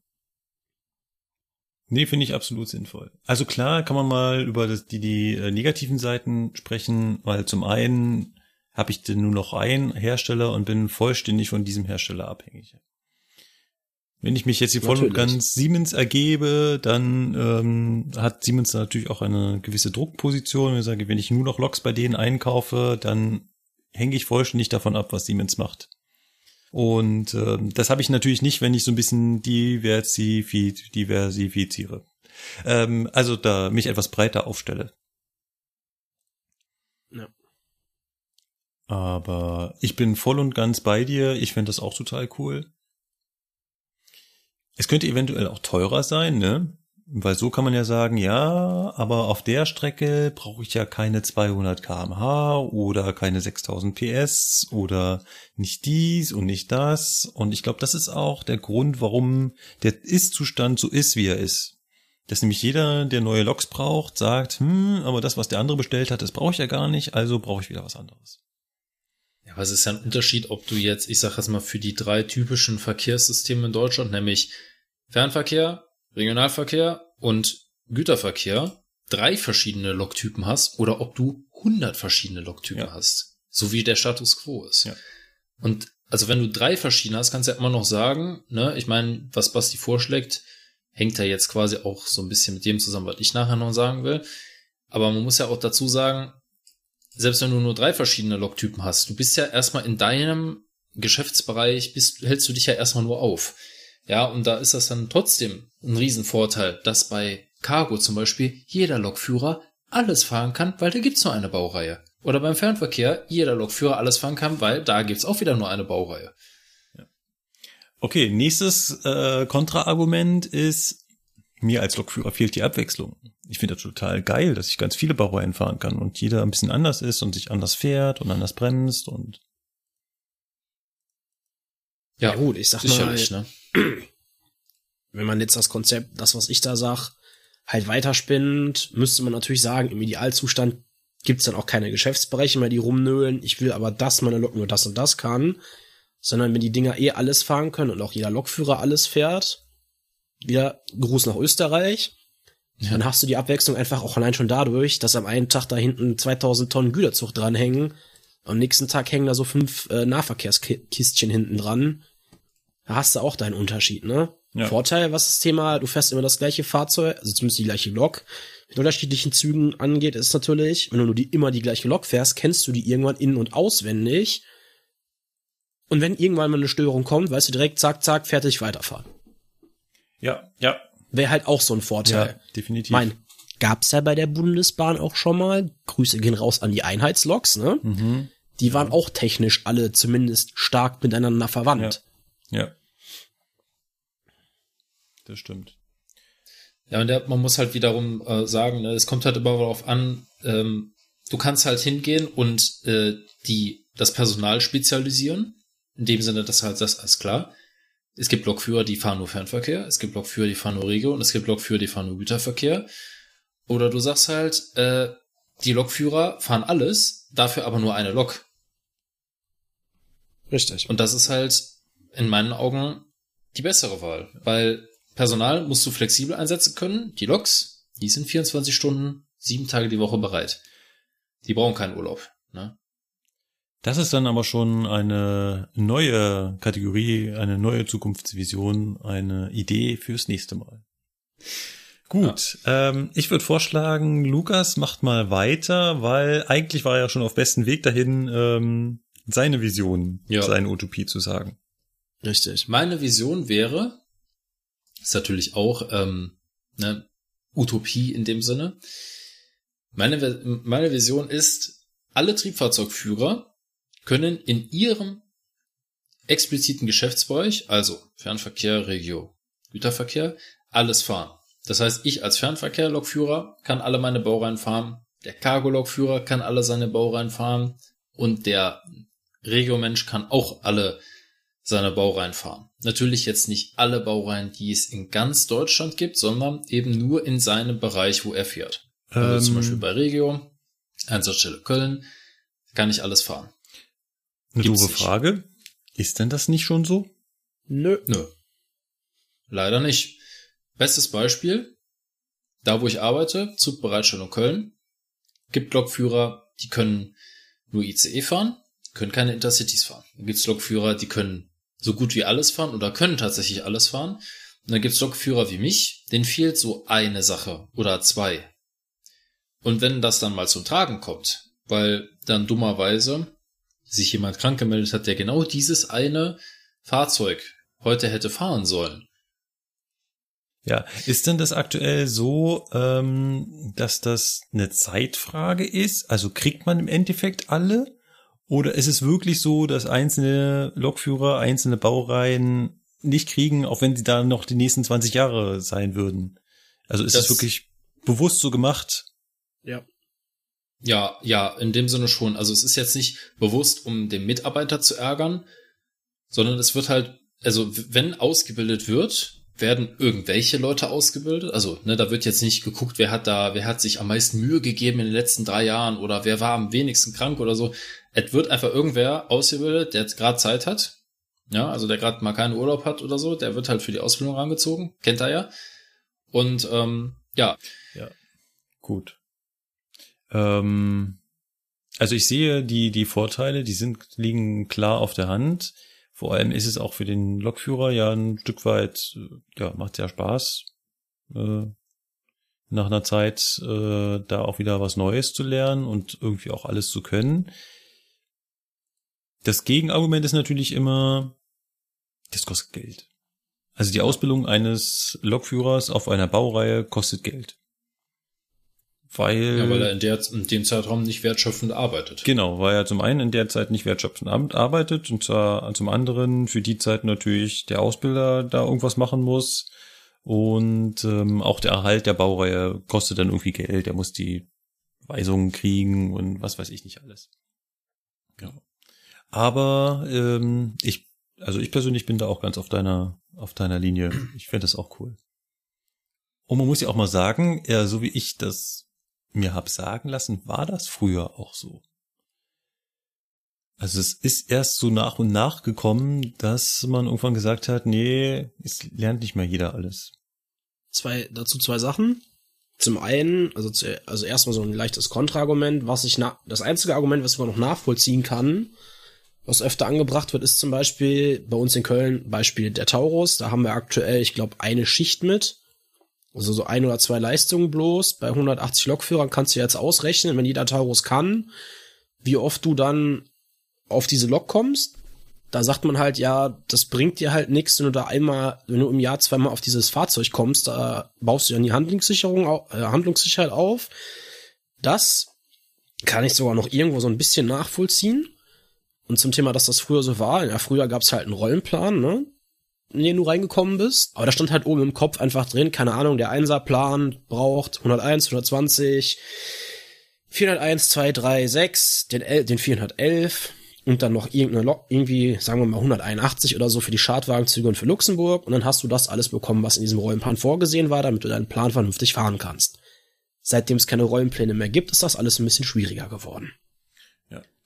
Nee, finde ich absolut sinnvoll. Also klar kann man mal über das, die, die äh, negativen Seiten sprechen, weil zum einen habe ich denn nur noch einen Hersteller und bin vollständig von diesem Hersteller abhängig. Wenn ich mich jetzt hier voll und ganz Siemens ergebe, dann ähm, hat Siemens natürlich auch eine gewisse Druckposition. Wenn ich sage, wenn ich nur noch Loks bei denen einkaufe, dann hänge ich vollständig davon ab, was Siemens Und äh, das habe ich natürlich nicht, wenn ich so ein bisschen diversifiz diversifiziere. Ähm, also da mich etwas breiter aufstelle. Ja. Aber ich bin voll und ganz bei dir. Ich finde das auch total cool. Es könnte eventuell auch teurer sein, ne? Weil so kann man ja sagen, ja, aber auf der Strecke brauche ich ja keine 200 kmh oder keine 6000 PS oder nicht dies und nicht das. Und ich glaube, das ist auch der Grund, warum der Ist-Zustand so ist, wie er ist. Dass nämlich jeder, der neue Loks braucht, sagt, hm, aber das, was der andere bestellt hat, das brauche ich ja gar nicht, also brauche ich wieder was anderes. Aber es ist ja ein Unterschied, ob du jetzt, ich sage jetzt mal, für die drei typischen Verkehrssysteme in Deutschland, nämlich Fernverkehr, Regionalverkehr und Güterverkehr, drei verschiedene Loktypen hast oder ob du 100 verschiedene Loktypen ja. hast. So wie der Status quo ist. Ja. Und also wenn du drei verschiedene hast, kannst du ja immer noch sagen, ne, ich meine, was Basti vorschlägt, hängt ja jetzt quasi auch so ein bisschen mit dem zusammen, was ich nachher noch sagen will. Aber man muss ja auch dazu sagen, selbst wenn du nur drei verschiedene Loktypen hast, du bist ja erstmal in deinem Geschäftsbereich, bist, hältst du dich ja erstmal nur auf. Ja, und da ist das dann trotzdem ein Riesenvorteil, dass bei Cargo zum Beispiel jeder Lokführer alles fahren kann, weil da gibt's nur eine Baureihe. Oder beim Fernverkehr jeder Lokführer alles fahren kann, weil da gibt's auch wieder nur eine Baureihe. Okay, nächstes äh, Kontraargument ist, mir als Lokführer fehlt die Abwechslung ich finde das total geil, dass ich ganz viele Baureihen fahren kann und jeder ein bisschen anders ist und sich anders fährt und anders bremst und ja, ja gut, ich sag sicherlich, mal, ne? wenn man jetzt das Konzept, das was ich da sag, halt weiterspinnt, müsste man natürlich sagen, im Idealzustand gibt's dann auch keine Geschäftsbereiche mehr, die rumnölen. Ich will aber, dass meine Lok nur das und das kann. sondern wenn die Dinger eh alles fahren können und auch jeder Lokführer alles fährt, wieder Gruß nach Österreich, ja. dann hast du die Abwechslung einfach auch allein schon dadurch, dass am einen Tag da hinten 2000 Tonnen Güterzug dranhängen, am nächsten Tag hängen da so fünf äh, Nahverkehrskistchen hinten dran. Da hast du auch deinen Unterschied, ne? Ja. Vorteil, was das Thema, du fährst immer das gleiche Fahrzeug, also zumindest die gleiche Lok, mit unterschiedlichen Zügen angeht, ist natürlich, wenn du nur die, immer die gleiche Lok fährst, kennst du die irgendwann in- und auswendig. Und wenn irgendwann mal eine Störung kommt, weißt du direkt, zack, zack, fertig, weiterfahren. Ja, ja. Wäre halt auch so ein Vorteil. Ja, definitiv. Mein, gab's ja bei der Bundesbahn auch schon mal. Grüße gehen raus an die Einheitsloks, ne? Mhm. Die waren auch technisch alle zumindest stark miteinander verwandt. Ja. ja. Das stimmt. Ja, und der, man muss halt wiederum äh, sagen, ne, es kommt halt immer darauf an, ähm, du kannst halt hingehen und äh, die das Personal spezialisieren. In dem Sinne, dass halt das alles klar. Es gibt Lokführer, die fahren nur Fernverkehr, es gibt Lokführer, die fahren nur Regio und es gibt Lokführer, die fahren nur Güterverkehr. Oder du sagst halt, äh, die Lokführer fahren alles, dafür aber nur eine Lok. Richtig. Und das ist halt in meinen Augen die bessere Wahl, weil Personal musst du flexibel einsetzen können. Die Loks, die sind 24 Stunden, sieben Tage die Woche bereit. Die brauchen keinen Urlaub. Ne? Das ist dann aber schon eine neue Kategorie, eine neue Zukunftsvision, eine Idee fürs nächste Mal. Gut, ja. ähm, ich würde vorschlagen, Lukas macht mal weiter, weil eigentlich war er ja schon auf besten Weg dahin, ähm, seine Vision, ja. seine Utopie zu sagen. Richtig. Meine Vision wäre, ist natürlich auch ähm, ne, Utopie in dem Sinne. Meine, meine Vision ist, alle Triebfahrzeugführer können in ihrem expliziten Geschäftsbereich, also Fernverkehr, Regio, Güterverkehr, alles fahren. Das heißt, ich als Fernverkehr-Lokführer kann alle meine Baureihen fahren, der Cargo-Lokführer kann alle seine Baureihen fahren und der Regio-Mensch kann auch alle seine Baureihen fahren. Natürlich jetzt nicht alle Baureihen, die es in ganz Deutschland gibt, sondern eben nur in seinem Bereich, wo er fährt. Also ähm, zum Beispiel bei Regio, Einsatzstelle Köln, kann ich alles fahren. Eine doofe Frage. Ist denn das nicht schon so? Nö. Nö. Leider nicht. Bestes Beispiel, da wo ich arbeite, Zugbereitstellung Köln, gibt Lokführer, die können nur ICE fahren, können keine Intercities fahren. Dann gibt's Lokführer, die können so gut wie alles fahren oder können tatsächlich alles fahren. Und dann gibt's Lokführer wie mich, denen fehlt so eine Sache oder zwei. Und wenn das dann mal zum Tragen kommt, weil dann dummerweise sich jemand krank gemeldet hat, der genau dieses eine Fahrzeug heute hätte fahren sollen. Ja, ist denn das aktuell so, ähm, dass das eine Zeitfrage ist? Also kriegt man im Endeffekt alle? Oder ist es wirklich so, dass einzelne Lokführer, einzelne Baureihen nicht kriegen, auch wenn sie da noch die nächsten 20 Jahre sein würden? Also ist das es wirklich bewusst so gemacht? Ja. Ja, ja, in dem Sinne schon. Also es ist jetzt nicht bewusst, um den Mitarbeiter zu ärgern, sondern es wird halt, also wenn ausgebildet wird, werden irgendwelche Leute ausgebildet. Also, ne, da wird jetzt nicht geguckt, wer hat da, wer hat sich am meisten Mühe gegeben in den letzten drei Jahren oder wer war am wenigsten krank oder so. Es wird einfach irgendwer ausgebildet, der jetzt gerade Zeit hat. Ja, also der gerade mal keinen Urlaub hat oder so, der wird halt für die Ausbildung rangezogen. Kennt er ja. Und ähm, ja. Ja. Gut. Ähm, also ich sehe die, die Vorteile, die sind, liegen klar auf der Hand. Vor allem ist es auch für den Lokführer ja ein Stück weit, äh, ja, macht ja Spaß, äh, nach einer Zeit äh, da auch wieder was Neues zu lernen und irgendwie auch alles zu können. Das Gegenargument ist natürlich immer, das kostet Geld. Also die Ausbildung eines Lokführers auf einer Baureihe kostet Geld. Weil, ja, weil er in, der, in dem Zeitraum nicht wertschöpfend arbeitet. Genau, weil er zum einen in der Zeit nicht wertschöpfend arbeitet und zwar zum anderen für die Zeit natürlich der Ausbilder da irgendwas machen muss und ähm, auch der Erhalt der Baureihe kostet dann irgendwie Geld. Er muss die Weisungen kriegen und was weiß ich nicht alles. Genau. Aber ähm, ich, also ich persönlich bin da auch ganz auf deiner, auf deiner Linie. Ich finde das auch cool. Und man muss ja auch mal sagen, ja, so wie ich das mir hab sagen lassen, war das früher auch so. Also es ist erst so nach und nach gekommen, dass man irgendwann gesagt hat, nee, es lernt nicht mehr jeder alles. Zwei, dazu zwei Sachen. Zum einen, also, zu, also erstmal so ein leichtes Kontraargument, was ich na, das einzige Argument, was man noch nachvollziehen kann, was öfter angebracht wird, ist zum Beispiel bei uns in Köln Beispiel der Taurus. Da haben wir aktuell, ich glaube, eine Schicht mit. Also so ein oder zwei Leistungen bloß. Bei 180 Lokführern kannst du jetzt ausrechnen, wenn jeder Taurus kann, wie oft du dann auf diese Lok kommst. Da sagt man halt, ja, das bringt dir halt nichts, wenn du da einmal, wenn du im Jahr zweimal auf dieses Fahrzeug kommst, da baust du ja die Handlungssicherung, äh, Handlungssicherheit auf. Das kann ich sogar noch irgendwo so ein bisschen nachvollziehen. Und zum Thema, dass das früher so war, ja, früher gab's halt einen Rollenplan, ne? In den du reingekommen bist. Aber da stand halt oben im Kopf einfach drin, keine Ahnung, der Einserplan braucht 101, 120, 401, 2, 3, 6, den, L, den 411 und dann noch irgendeine Lok, irgendwie, sagen wir mal 181 oder so für die Schadwagenzüge und für Luxemburg. Und dann hast du das alles bekommen, was in diesem Rollenplan vorgesehen war, damit du deinen Plan vernünftig fahren kannst. Seitdem es keine Rollenpläne mehr gibt, ist das alles ein bisschen schwieriger geworden.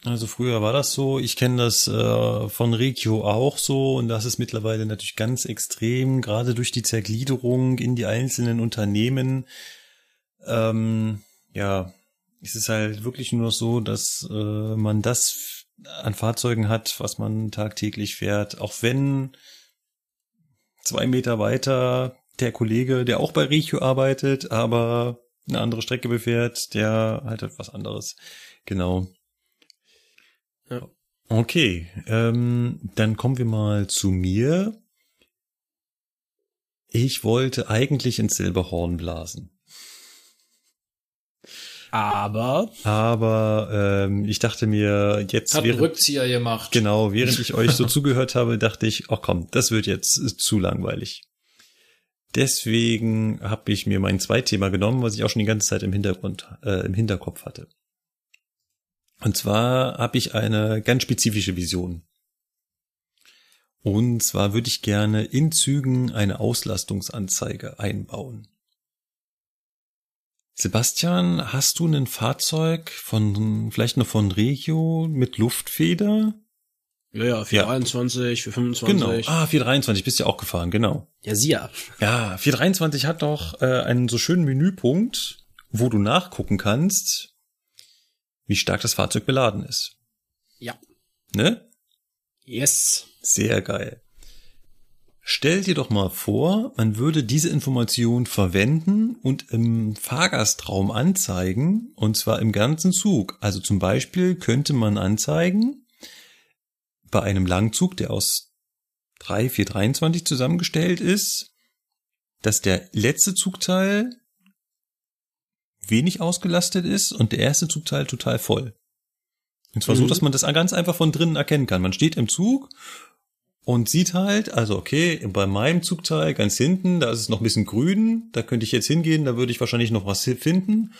Also früher war das so. Ich kenne das äh, von Regio auch so und das ist mittlerweile natürlich ganz extrem, gerade durch die Zergliederung in die einzelnen Unternehmen. Ähm, ja, es ist halt wirklich nur so, dass äh, man das an Fahrzeugen hat, was man tagtäglich fährt, auch wenn zwei Meter weiter der Kollege, der auch bei Regio arbeitet, aber eine andere Strecke befährt, der halt etwas anderes. Genau. Ja. Okay, ähm, dann kommen wir mal zu mir. Ich wollte eigentlich ins Silberhorn blasen. Aber Aber ähm, ich dachte mir, jetzt Hat einen während, Rückzieher gemacht. genau, während ich euch so zugehört habe, dachte ich, ach komm, das wird jetzt zu langweilig. Deswegen habe ich mir mein Zweitthema genommen, was ich auch schon die ganze Zeit im Hintergrund, äh, im Hinterkopf hatte. Und zwar habe ich eine ganz spezifische Vision. Und zwar würde ich gerne in Zügen eine Auslastungsanzeige einbauen. Sebastian, hast du ein Fahrzeug von, vielleicht noch von Regio mit Luftfeder? Ja, ja, 421, 425. Genau. Ah, 423 bist ja auch gefahren, genau. Ja, sie ja. Ja, 423 hat doch äh, einen so schönen Menüpunkt, wo du nachgucken kannst, wie stark das Fahrzeug beladen ist. Ja. Ne? Yes. Sehr geil. Stell dir doch mal vor, man würde diese Information verwenden und im Fahrgastraum anzeigen, und zwar im ganzen Zug. Also zum Beispiel könnte man anzeigen, bei einem Langzug, der aus 3, 4, 23 zusammengestellt ist, dass der letzte Zugteil wenig ausgelastet ist und der erste Zugteil total voll. Und zwar so, Mhm. dass man das ganz einfach von drinnen erkennen kann. Man steht im Zug und sieht halt, also okay, bei meinem Zugteil ganz hinten, da ist es noch ein bisschen grün, da könnte ich jetzt hingehen, da würde ich wahrscheinlich noch was finden.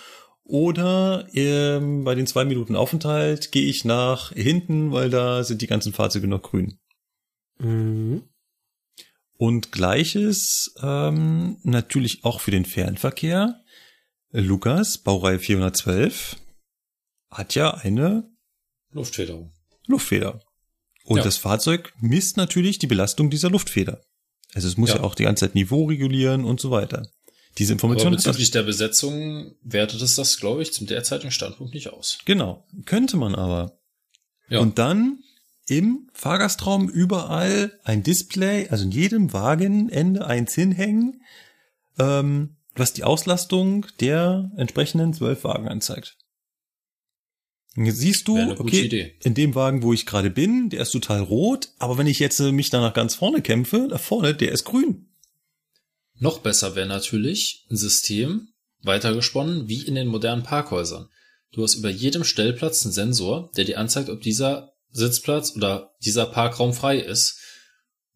Oder ähm, bei den zwei Minuten Aufenthalt gehe ich nach hinten, weil da sind die ganzen Fahrzeuge noch grün. Mhm. Und gleiches ähm, natürlich auch für den Fernverkehr. Lukas, Baureihe 412, hat ja eine Luftfederung. Luftfeder. Und Ja. das Fahrzeug misst natürlich die Belastung dieser Luftfeder. Also es muss ja, Ja. auch die ganze Zeit Niveau regulieren und so weiter. Diese Information bezüglich der Besetzung wertet es das, glaube ich, zum derzeitigen Standpunkt nicht aus. genau. Könnte man aber. Ja. Und dann im Fahrgastraum überall ein Display, also in jedem Wagenende eins hinhängen, ähm, was die Auslastung der entsprechenden zwölf Wagen anzeigt. Und jetzt siehst du, okay, Idee. in dem Wagen, wo ich gerade bin, der ist total rot, aber wenn ich jetzt äh, mich da nach ganz vorne kämpfe, da vorne, der ist grün. Noch besser wäre natürlich ein System, weitergesponnen, wie in den modernen Parkhäusern. Du hast über jedem Stellplatz einen Sensor, der dir anzeigt, ob dieser Sitzplatz oder dieser Parkraum frei ist.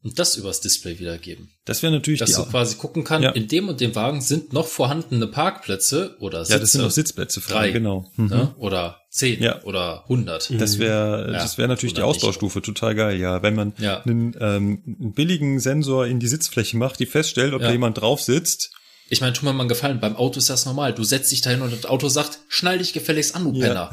Und das übers Display wiedergeben. Das wäre natürlich Dass die, du quasi gucken kannst, Ja. in dem und dem Wagen sind noch vorhandene Parkplätze oder Sitze. ja, das sind auch Sitzplätze frei, Drei. genau. Mhm. ne? Oder zehn Ja. oder hundert. Das wäre, Ja, das wäre natürlich die oder nicht. Ausbaustufe, total geil, ja. Wenn man Ja. einen, ähm, einen billigen Sensor in die Sitzfläche macht, die feststellt, ob Ja. da jemand drauf sitzt Ich meine, tu mir mal einen Gefallen, beim Auto ist das normal. Du setzt dich dahin und das Auto sagt, schnall dich gefälligst an, du Ja. Penner.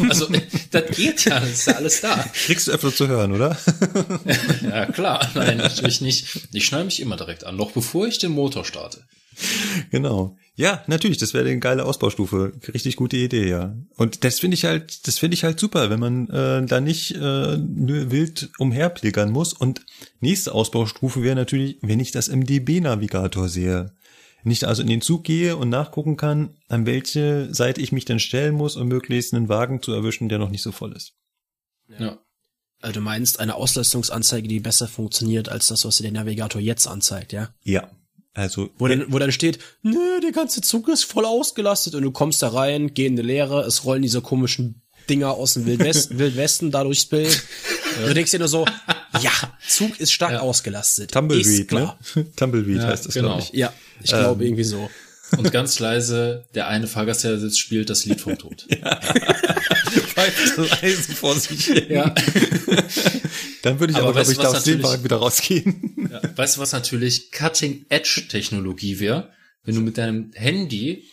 also, das geht ja, das ist ja alles da. Kriegst du öfter zu hören, oder? Ja, klar. Nein, natürlich nicht. Ich schnall mich immer direkt an, noch bevor ich den Motor starte. Genau. Ja, natürlich, das wäre eine geile Ausbaustufe. Richtig gute Idee, ja. Und das finde ich halt, das finde ich halt super, wenn man äh, da nicht äh, nur wild umherpilgern muss. Und nächste Ausbaustufe wäre natürlich, wenn ich das im DB-Navigator sehe. Ich also in den Zug gehe und nachgucken kann, an welche Seite ich mich dann stellen muss, um möglichst einen Wagen zu erwischen, der noch nicht so voll ist. Ja. Also du meinst eine Auslastungsanzeige, die besser funktioniert als das, was dir der Navigator jetzt anzeigt, ja? Ja. Also, Wo dann, wo dann steht, nö, der ganze Zug ist voll ausgelastet und du kommst da rein, geh in die Leere, es rollen diese komischen Dinger aus dem Wildwest, Wildwesten da durchs Bild. Du denkst dir nur so, ja, Zug ist stark Ja. ausgelastet. Tumbleweed, ist klar. ne? Tumbleweed Ja, heißt das, genau. glaube ich. Ja, ich glaube irgendwie so. Und ganz leise, der eine Fahrgast, der da sitzt, spielt das Lied vom Tod. Pfeift leise vor sich hin. Ja. Dann würde ich Aber aber, glaube ich, da was aus dem natürlich- Wagen wieder rausgehen. Ja. Weißt du, was natürlich Cutting-Edge-Technologie wäre? Wenn du mit deinem Handy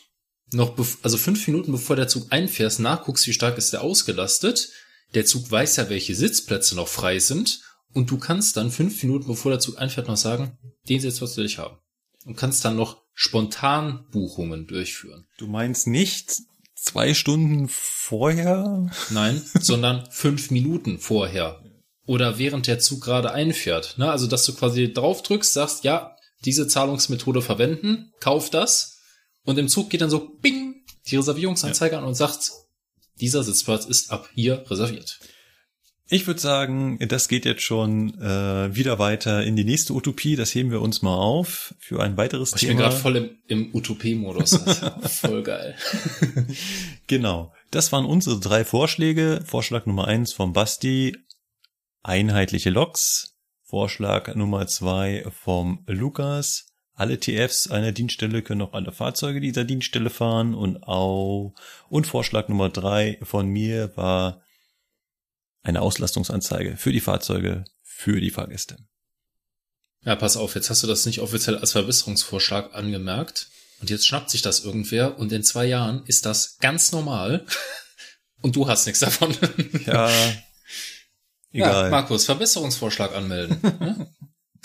noch, also fünf Minuten bevor der Zug einfährst, nachguckst, wie stark ist der ausgelastet. Der Zug weiß ja, welche Sitzplätze noch frei sind. Und du kannst dann fünf Minuten bevor der Zug einfährt noch sagen, den Sitzplatz will ich haben. Und kannst dann noch spontan Buchungen durchführen. Du meinst nicht zwei Stunden vorher? Nein, sondern fünf Minuten vorher. Oder während der Zug gerade einfährt. Ne? Also, dass du quasi drauf drückst, sagst, ja, diese Zahlungsmethode verwenden, kauf das. Und im Zug geht dann so, bing, die Reservierungsanzeige an und sagt, dieser Sitzplatz ist ab hier reserviert. Ich würde sagen, das geht jetzt schon äh, wieder weiter in die nächste Utopie. Das heben wir uns mal auf für ein weiteres Ich bin Thema. gerade voll im, im Utopie-Modus. voll geil. Genau. Das waren unsere drei Vorschläge. Vorschlag Nummer eins vom Basti, einheitliche Loks. Vorschlag Nummer zwei vom Lukas. Alle TFs einer Dienststelle können auch alle Fahrzeuge dieser Dienststelle fahren und auch, und Vorschlag Nummer drei von mir war eine Auslastungsanzeige für die Fahrzeuge, für die Fahrgäste. Ja, pass auf, jetzt hast du das nicht offiziell als Verbesserungsvorschlag angemerkt. Und jetzt schnappt sich das irgendwer und in zwei Jahren ist das ganz normal. Und du hast nichts davon. Ja, egal. Ja, Markus, Verbesserungsvorschlag anmelden. ne?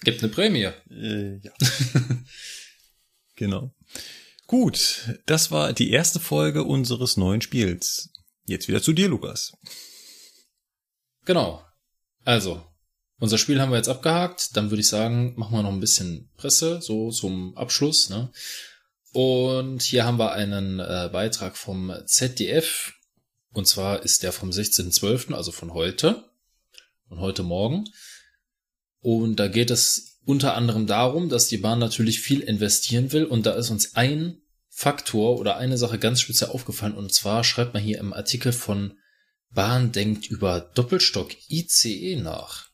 Gibt eine Prämie. Äh, ja. genau. Gut, das war die erste Folge unseres neuen Spiels. Jetzt wieder zu dir, Lukas. Genau. Also, unser Spiel haben wir jetzt abgehakt. Dann würde ich sagen, machen wir noch ein bisschen Presse, so zum Abschluss. Ne? Und hier haben wir einen äh, Beitrag vom ZDF. Und zwar ist der vom 16.12., also von heute. Von heute Morgen. Und da geht es unter anderem darum, dass die Bahn natürlich viel investieren will. Und da ist uns ein Faktor oder eine Sache ganz speziell aufgefallen. Und zwar schreibt man hier im Artikel von Bahn denkt über Doppelstock ICE nach.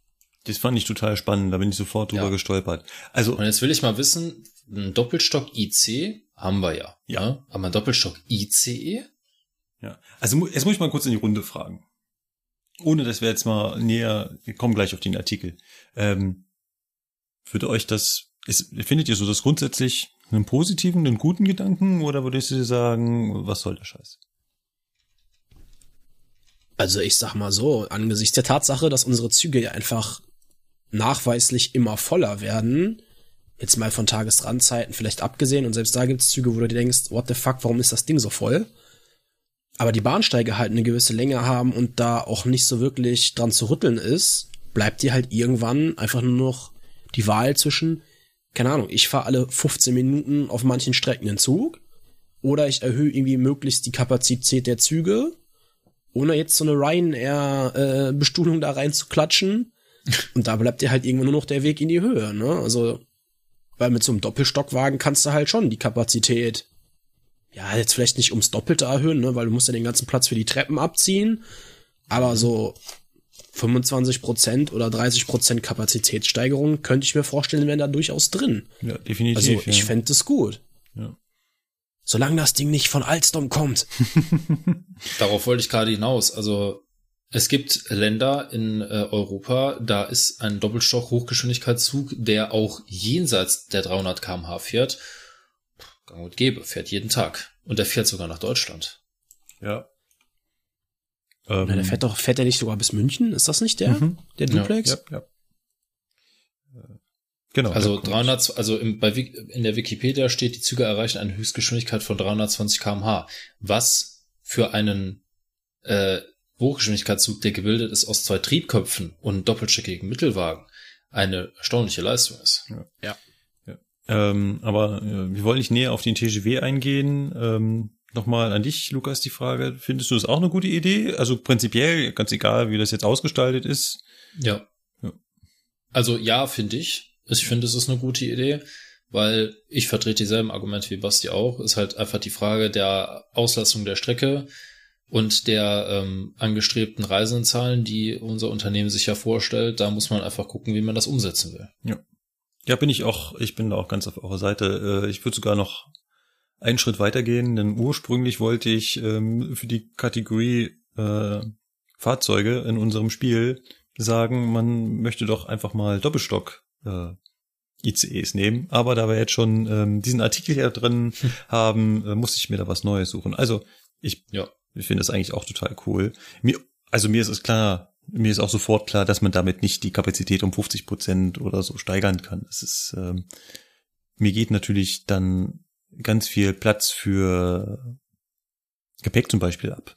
Das fand ich total spannend, da bin ich sofort drüber Ja. gestolpert. Also, Und jetzt will ich mal wissen, ein Doppelstock IC haben wir ja. Ja. Ne? Aber ein Doppelstock ICE? ja. Also, jetzt muss ich mal kurz in die Runde fragen. Ohne, dass wir jetzt mal näher, wir kommen gleich auf den Artikel. Ähm, würde euch das, ist, findet ihr so das grundsätzlich einen positiven, einen guten Gedanken oder würdet ihr sagen, was soll der Scheiß? Also ich sag mal so, angesichts der Tatsache, dass unsere Züge ja einfach nachweislich immer voller werden, jetzt mal von Tagesrandzeiten vielleicht abgesehen, und selbst da gibt's Züge, wo du dir denkst, what the fuck, warum ist das Ding so voll? Aber die Bahnsteige halt eine gewisse Länge haben und da auch nicht so wirklich dran zu rütteln ist, bleibt dir halt irgendwann einfach nur noch die Wahl zwischen, keine Ahnung, ich fahre alle 15 Minuten auf manchen Strecken den Zug oder ich erhöhe irgendwie möglichst die Kapazität der Züge ohne jetzt so eine Ryanair-Bestuhlung da reinzuklatschen. Und da bleibt dir halt irgendwann nur noch der Weg in die Höhe, ne? Also, weil mit so einem Doppelstockwagen kannst du halt schon die Kapazität, ja, jetzt vielleicht nicht ums Doppelte erhöhen, ne? Weil du musst ja den ganzen Platz für die Treppen abziehen. Aber so 25% oder 30% Kapazitätssteigerung könnte ich mir vorstellen, wären da durchaus drin. Ja, definitiv. Also, ich ja. fände es gut. Ja. Solange das Ding nicht von Alstom kommt. Darauf wollte ich gerade hinaus. Also es gibt Länder in äh, Europa, da ist ein Doppelstock Hochgeschwindigkeitszug, der auch jenseits der 300 kmh fährt. gang und gäbe, fährt jeden Tag. Und der fährt sogar nach Deutschland. Ja. Na, der fährt doch, fährt der nicht sogar bis München? Ist das nicht der? Mhm. Der Ja, Duplex? Ja, ja. Äh, Genau. Also der kommt. 300, also im, bei, in der Wikipedia steht, die Züge erreichen eine Höchstgeschwindigkeit von 320 km/h, was für einen äh, Hochgeschwindigkeitszug, der gebildet ist aus zwei Triebköpfen und doppelschickigen Mittelwagen, eine erstaunliche Leistung ist. Ähm, aber äh, wir wollen nicht näher auf den TGW eingehen. Ähm, Nochmal an dich, Lukas, die Frage. Findest du das auch eine gute Idee? Also prinzipiell, ganz egal, wie das jetzt ausgestaltet ist. Ja. Ja. Also ja, finde ich. Ich finde, es ist eine gute Idee, weil ich vertrete dieselben Argumente wie Basti auch. Ist halt einfach die Frage der Auslastung der Strecke und der ähm, angestrebten Reisendenzahlen, die unser Unternehmen sich ja vorstellt. Da muss man einfach gucken, wie man das umsetzen will. Ja, bin ich auch, ich bin da auch ganz auf eurer Seite. Äh, Ich würde sogar noch einen Schritt weitergehen, denn ursprünglich wollte ich ähm, für die Kategorie äh, Fahrzeuge in unserem Spiel sagen, man möchte doch einfach mal Doppelstock äh, ICEs nehmen. Aber da wir jetzt schon ähm, diesen Artikel hier drin haben, äh, musste ich mir da was Neues suchen. Also ich, Ja. ich finde das eigentlich auch total cool. Mir, also mir ist es klar, mir ist auch sofort klar, dass man damit nicht die Kapazität um 50 Prozent oder so steigern kann. Das ist, ähm, mir geht natürlich dann ganz viel Platz für Gepäck zum Beispiel ab.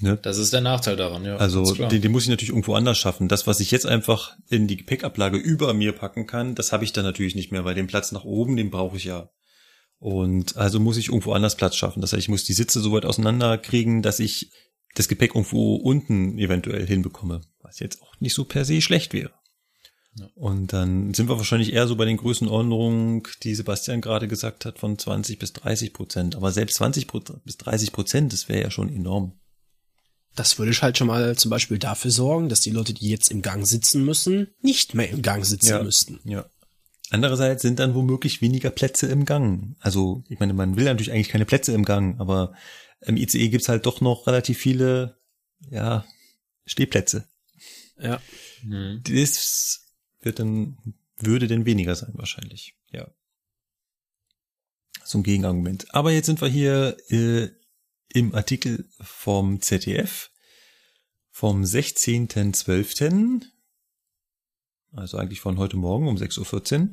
Ne? Das ist der Nachteil daran, ja. Also den, den muss ich natürlich irgendwo anders schaffen. Das, was ich jetzt einfach in die Gepäckablage über mir packen kann, das habe ich dann natürlich nicht mehr, weil den Platz nach oben, den brauche ich ja. Und also muss ich irgendwo anders Platz schaffen. Das heißt, ich muss die Sitze so weit auseinander kriegen, dass ich das Gepäck irgendwo unten eventuell hinbekomme, was jetzt auch nicht so per se schlecht wäre. Ja. Und dann sind wir wahrscheinlich eher so bei den Größenordnungen, die Sebastian gerade gesagt hat, von 20 bis 30 Prozent. Aber selbst 20 bis 30 Prozent, das wäre ja schon enorm. Das würde ich halt schon mal zum Beispiel dafür sorgen, dass die Leute, die jetzt im Gang sitzen müssen, nicht mehr im Gang sitzen Ja. müssten. Ja. Andererseits sind dann womöglich weniger Plätze im Gang. Also, ich meine, man will natürlich eigentlich keine Plätze im Gang, aber im ICE gibt's halt doch noch relativ viele, ja, Stehplätze. Ja. Mhm. Das wird dann, würde denn weniger sein wahrscheinlich. Ja. So ein Gegenargument. Aber jetzt sind wir hier äh, im Artikel vom ZDF vom 16.12. Also eigentlich von heute Morgen um 6.14 Uhr.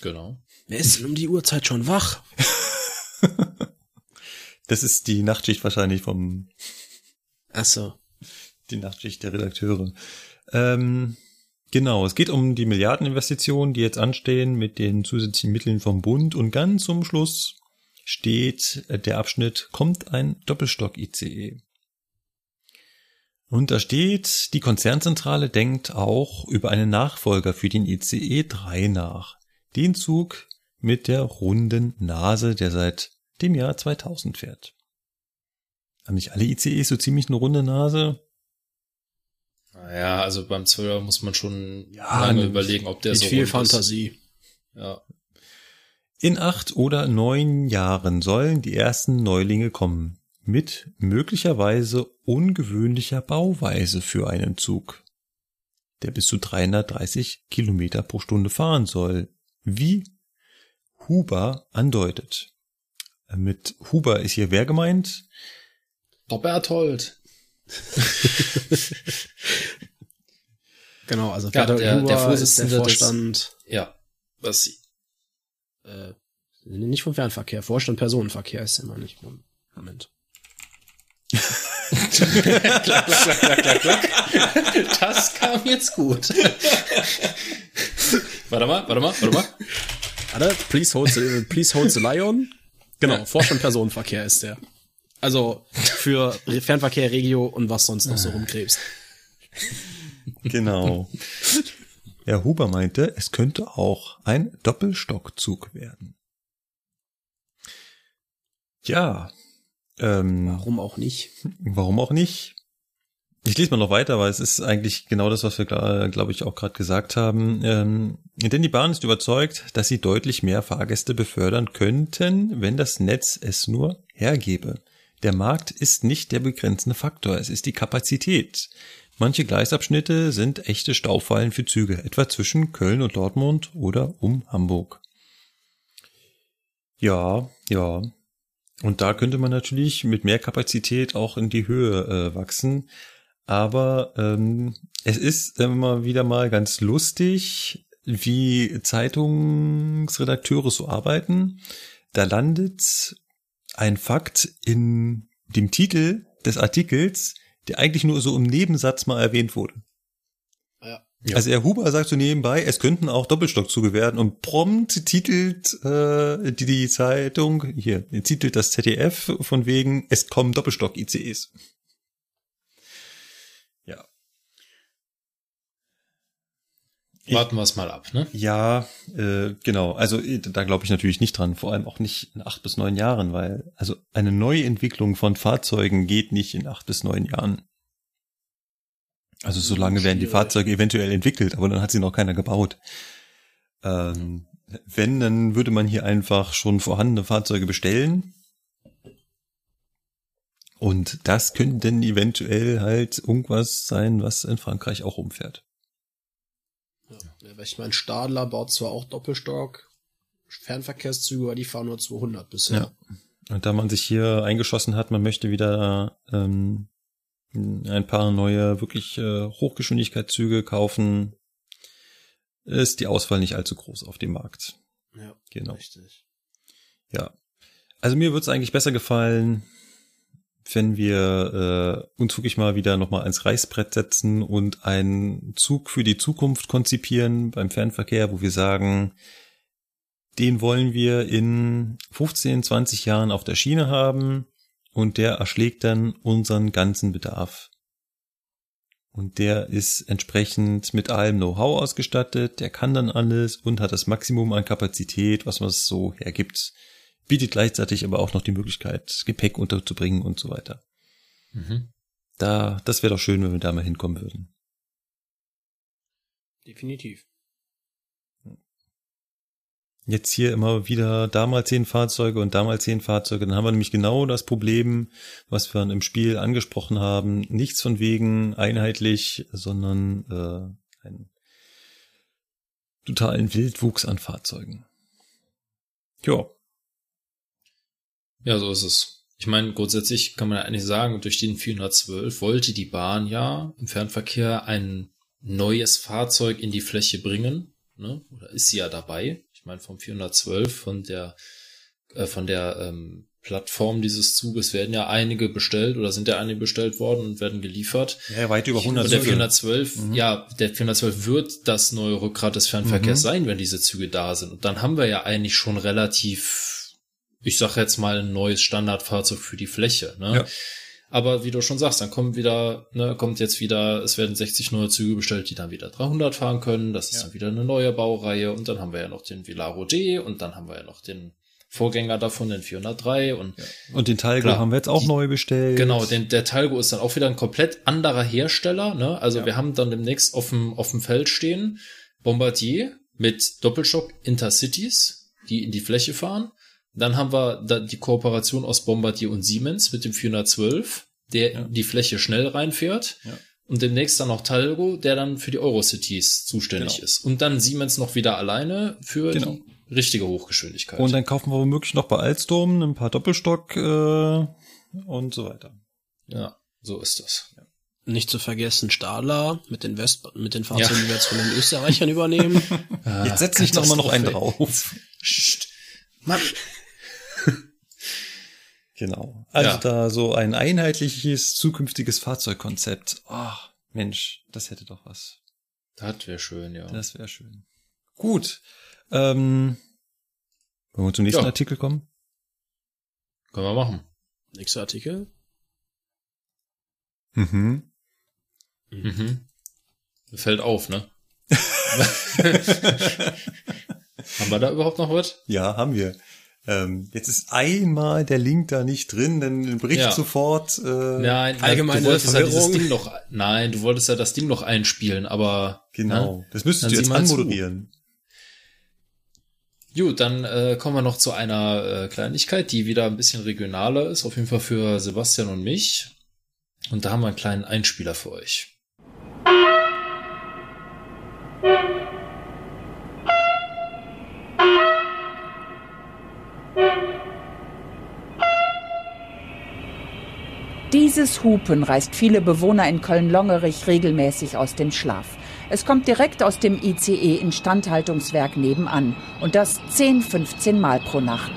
Genau. Wer ist denn um die Uhrzeit schon wach? Das ist die Nachtschicht wahrscheinlich vom, Ach so. die Nachtschicht der Redakteure. Ähm, genau, es geht um die Milliardeninvestitionen, die jetzt anstehen mit den zusätzlichen Mitteln vom Bund und ganz zum Schluss steht äh, der Abschnitt, kommt ein Doppelstock-ICE. Und da steht, die Konzernzentrale denkt auch über einen Nachfolger für den ICE 3 nach. Den Zug mit der runden Nase, der seit dem Jahr 2000 fährt. Haben nicht alle ICEs so ziemlich eine runde Nase? Naja, also beim Zwölfer muss man schon Ja, lange überlegen, ob der Mit so viel rund Fantasie. Ist. Ja. In acht oder neun Jahren sollen die ersten Neulinge kommen. Mit möglicherweise ungewöhnlicher Bauweise für einen Zug, der bis zu 330 Kilometer pro Stunde fahren soll, wie Huber andeutet. Mit Huber ist hier wer gemeint? Der Berthold. Genau, also Ja, der- der Huber ist der Vorsitzende des- Vorstand, Ja. Was sie. Äh, nicht vom Fernverkehr, Vorstand Personenverkehr ist immer nicht. Moment. klack, klack, klack, klack, klack, klack. Das kam jetzt gut. warte mal, warte mal, warte mal. Warte, please hold the, please hold the lion. Genau, Vorstand Personenverkehr ist der. Also für Fernverkehr, Regio und was sonst noch so rumkrebst. Genau. Herr Huber meinte, es könnte auch ein Doppelstockzug werden. Ja, ähm, Warum auch nicht? Warum auch nicht? Ich lese mal noch weiter, weil es ist eigentlich genau das, was wir, glaube ich, auch gerade gesagt haben. Ähm, denn die Bahn ist überzeugt, dass sie deutlich mehr Fahrgäste befördern könnten, wenn das Netz es nur hergebe. Der Markt ist nicht der begrenzende Faktor, es ist die Kapazität. Manche Gleisabschnitte sind echte Staufallen für Züge, etwa zwischen Köln und Dortmund oder um Hamburg. Ja, ja. Und da könnte man natürlich mit mehr Kapazität auch in die Höhe äh, wachsen. Aber ähm, es ist immer wieder mal ganz lustig, wie Zeitungsredakteure so arbeiten. Da landet ein Fakt in dem Titel des Artikels, der eigentlich nur so im Nebensatz mal erwähnt wurde. Ja. Ja. Also Herr Huber sagt so nebenbei, es könnten auch Doppelstockzüge werden und prompt titelt äh, die, die Zeitung, hier, titelt das ZDF von wegen, es kommen Doppelstock-ICEs. Ja. Ich- Warten wir es mal ab, ne? Ja, äh, genau. Also äh, da glaube ich natürlich nicht dran, vor allem auch nicht in acht bis neun Jahren, weil also eine Neuentwicklung von Fahrzeugen geht nicht in acht bis neun Jahren. Also so lange werden die. Fahrzeuge eventuell entwickelt, aber dann hat sie noch keiner gebaut. Ähm, wenn, dann würde man hier einfach schon vorhandene Fahrzeuge bestellen. Und das könnte dann eventuell halt irgendwas sein, was in Frankreich auch rumfährt. Ja, weil ich meine, Stadler baut zwar auch Doppelstock, Fernverkehrszüge, aber die fahren nur 200 bisher. Und da man sich hier eingeschossen hat, man möchte wieder ähm, ein paar neue, wirklich äh, Hochgeschwindigkeitszüge kaufen, ist die Auswahl nicht allzu groß auf dem Markt. Ja, Genau. richtig. Ja. Also mir würde es eigentlich besser gefallen, wenn wir äh, uns wirklich mal wieder nochmal ans Reißbrett setzen und einen Zug für die Zukunft konzipieren beim Fernverkehr, wo wir sagen, den wollen wir in 15, 20 Jahren auf der Schiene haben und der erschlägt dann unseren ganzen Bedarf. Und der ist entsprechend mit allem Know-how ausgestattet, der kann dann alles und hat das Maximum an Kapazität, was man so hergibt, bietet gleichzeitig aber auch noch die Möglichkeit, Gepäck unterzubringen und so weiter. Mhm. Da, das wäre doch schön, wenn wir da mal hinkommen würden. Definitiv. Jetzt hier immer wieder da mal zehn Fahrzeuge und da mal zehn Fahrzeuge. Dann haben wir nämlich genau das Problem, was wir im Spiel angesprochen haben. Nichts von wegen einheitlich, sondern äh, einen totalen Wildwuchs an Fahrzeugen. Ja, Ja, so ist es. Ich meine, grundsätzlich kann man ja eigentlich sagen, durch den 412 wollte die Bahn ja im Fernverkehr ein neues Fahrzeug in die Fläche bringen. Ne? Oder ist sie ja dabei. Ich meine, vom 412, von der, äh, von der ähm, Plattform dieses Zuges werden ja einige bestellt oder sind ja einige bestellt worden und werden geliefert. ja weit über 100 Und der Züge. 412, Mhm. ja, der 412 wird das neue Rückgrat des Fernverkehrs Mhm. sein, wenn diese Züge da sind. Und dann haben wir ja eigentlich schon relativ, ich sag jetzt mal, ein neues Standardfahrzeug für die Fläche. Ne? Ja. Aber wie du schon sagst, dann kommt wieder, ne, kommt jetzt wieder, es werden 60 neue Züge bestellt, die dann wieder 300 fahren können. Das ist Ja. dann wieder eine neue Baureihe. Und dann haben wir ja noch den Vilaro D und dann haben wir ja noch den Vorgänger davon, den 403 und Und den Talgo Klar. haben wir jetzt auch Die- neu bestellt. Genau, den, der Talgo ist dann auch wieder ein komplett anderer Hersteller. Ne? Also Ja. wir haben dann demnächst auf dem, auf dem Feld stehen Bombardier mit Doppelschock Intercities, die in die Fläche fahren. Dann haben wir da die Kooperation aus Bombardier und Siemens mit dem 412, der Ja. in die Fläche schnell reinfährt. Ja. Und demnächst dann noch Talgo, der dann für die Eurocities zuständig Genau. ist. Und dann Siemens noch wieder alleine für Genau. die richtige Hochgeschwindigkeit. Und dann kaufen wir womöglich noch bei Alstom ein paar Doppelstock äh, und so weiter. ja, so ist das. Nicht zu vergessen Stadler mit den West mit den Fahrzeugen, die wir jetzt von den Österreichern übernehmen. Jetzt setze ich noch mal noch einen drauf. Psst. Mann. Genau. Also Ja. da so ein einheitliches zukünftiges Fahrzeugkonzept. Ach, Mensch, das hätte doch was. Das wäre schön, ja. Das wäre schön. Gut. Ähm, wollen wir zum nächsten Ja. Artikel kommen? Können wir machen. Nächster Artikel. Mhm. Mhm. Fällt auf, ne? Haben wir da überhaupt noch was? Ja, haben wir. Ähm, jetzt ist einmal der Link da nicht drin, dann bricht Ja. sofort. Äh, Nein, allgemeine du wolltest ja dieses. Ding noch, nein, du wolltest ja das Ding noch einspielen, aber Genau. Ne? Das müsstest Dann du jetzt mal zu. anmoderieren. Gut, dann äh, kommen wir noch zu einer äh, Kleinigkeit, die wieder ein bisschen regionaler ist, auf jeden Fall für Sebastian und mich. Und da haben wir einen kleinen Einspieler für euch. Dieses Hupen reißt viele Bewohner in Köln-Longerich regelmäßig aus dem Schlaf. Es kommt direkt aus dem ICE-Instandhaltungswerk nebenan. Und das 10, 15 Mal pro Nacht.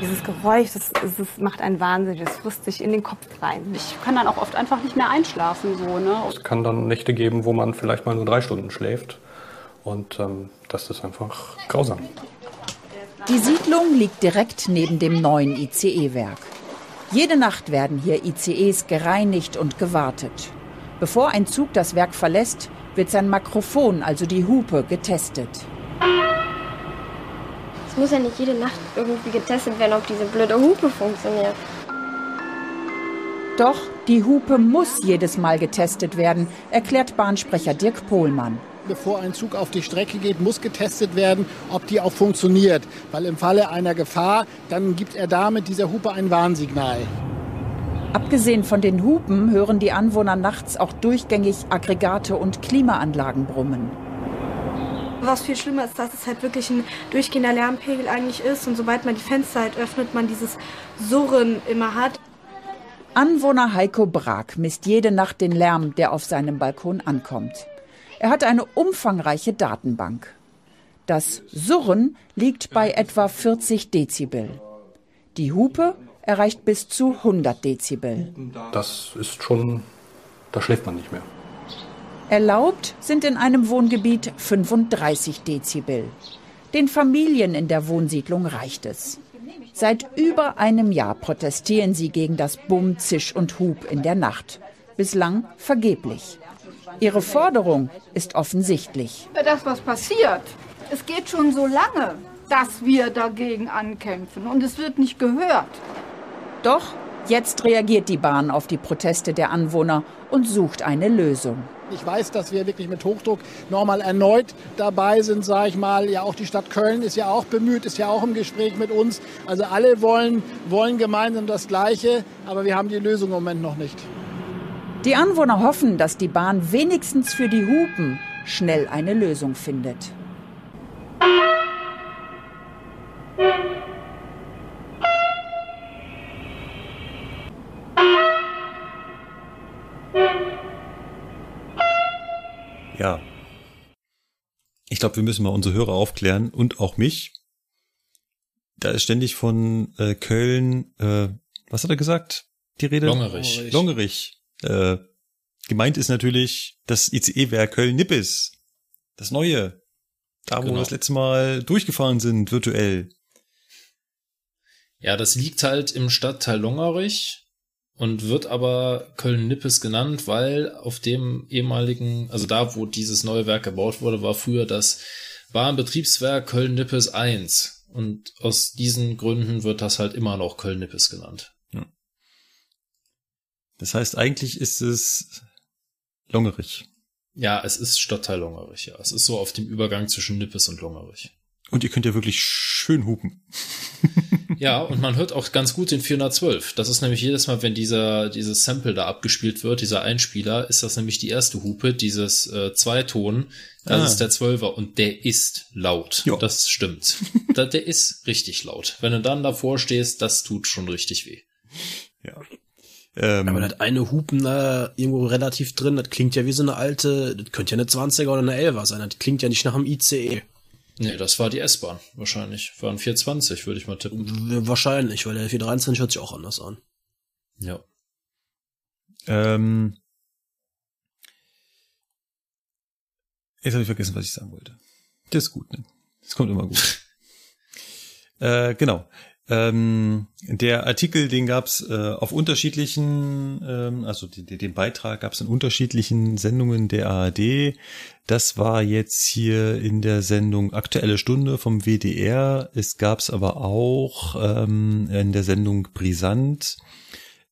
Dieses Geräusch, das, das macht einen wahnsinnig, das frisst sich in den Kopf rein. Ich kann dann auch oft einfach nicht mehr einschlafen. So, ne? Es kann dann Nächte geben, wo man vielleicht mal nur drei Stunden schläft. Und ähm, das ist einfach grausam. Die Siedlung liegt direkt neben dem neuen ICE-Werk. Jede Nacht werden hier ICEs gereinigt und gewartet. Bevor ein Zug das Werk verlässt, wird sein Mikrofon, also die Hupe, getestet. Es muss ja nicht jede Nacht irgendwie getestet werden, ob diese blöde Hupe funktioniert. Doch die Hupe muss jedes Mal getestet werden, erklärt Bahnsprecher Dirk Pohlmann. Bevor ein Zug auf die Strecke geht, muss getestet werden, ob die auch funktioniert. Weil im Falle einer Gefahr, dann gibt er da mit dieser Hupe ein Warnsignal. Abgesehen von den Hupen hören die Anwohner nachts auch durchgängig Aggregate und Klimaanlagen brummen. Was viel schlimmer ist, dass es halt wirklich ein durchgehender Lärmpegel eigentlich ist und sobald man die Fenster halt öffnet, man dieses Surren immer hat. Anwohner Heiko Brag misst jede Nacht den Lärm, der auf seinem Balkon ankommt. Er hat eine umfangreiche Datenbank. Das Surren liegt bei etwa 40 Dezibel. Die Hupe erreicht bis zu 100 Dezibel. Das ist schon, da schläft man nicht mehr. Erlaubt sind in einem Wohngebiet 35 Dezibel. Den Familien in der Wohnsiedlung reicht es. Seit über einem Jahr protestieren sie gegen das Bumm, Zisch und Hub in der Nacht. Bislang vergeblich. Ihre Forderung ist offensichtlich. Das, was passiert, es geht schon so lange, dass wir dagegen ankämpfen und es wird nicht gehört. Doch jetzt reagiert die Bahn auf die Proteste der Anwohner und sucht eine Lösung. Ich weiß, dass wir wirklich mit Hochdruck nochmal erneut dabei sind, sage ich mal. Ja, auch die Stadt Köln ist ja auch bemüht, ist ja auch im Gespräch mit uns. Also alle wollen, wollen gemeinsam das Gleiche, aber wir haben die Lösung im Moment noch nicht. Die Anwohner hoffen, dass die Bahn wenigstens für die Hupen schnell eine Lösung findet. Ja. Ich glaube, wir müssen mal unsere Hörer aufklären und auch mich. Da ist ständig von äh, Köln, äh, was hat er gesagt? Die Rede? Longerich. Longerich. Äh, gemeint ist natürlich das ICE-Werk Köln-Nippes. Das neue. Da, wo Genau. wir das letzte Mal durchgefahren sind, virtuell. Ja, das liegt halt im Stadtteil Longerich und wird aber Köln-Nippes genannt, weil auf dem ehemaligen, also da, wo dieses neue Werk gebaut wurde, war früher das Bahnbetriebswerk Köln-Nippes 1. Und aus diesen Gründen wird das halt immer noch Köln-Nippes genannt. Das heißt, eigentlich ist es Longerich. Ja, es ist Stadtteil Longerich, ja. Es ist so auf dem Übergang zwischen Nippes und Longerich. Und ihr könnt ja wirklich schön hupen. Ja, und man hört auch ganz gut den 412. Das ist nämlich jedes Mal, wenn dieser, dieses Sample da abgespielt wird, dieser Einspieler, ist das nämlich die erste Hupe, dieses äh, Zweiton. Das Ah. ist der Zwölfer und der ist laut. Ja. Das stimmt. da, der ist richtig laut. Wenn du dann davor stehst, das tut schon richtig weh. Ja. Ähm, Aber das eine Hupen da irgendwo relativ drin, das klingt ja wie so eine alte, das könnte ja eine 20er oder eine 11er sein, das klingt ja nicht nach einem ICE. Nee, das war die S-Bahn wahrscheinlich. War ein 420, würde ich mal tippen. Wahrscheinlich, weil der 423 hört sich auch anders an. Ja. Ähm, jetzt habe ich vergessen, was ich sagen wollte. Das ist gut, ne? Das kommt immer gut. äh, genau. Ähm, der Artikel, den gab's äh, auf unterschiedlichen, ähm, also die, die, den Beitrag gab's in unterschiedlichen Sendungen der ARD. Das war jetzt hier in der Sendung Aktuelle Stunde vom WDR. Es gab's aber auch ähm, in der Sendung Brisant.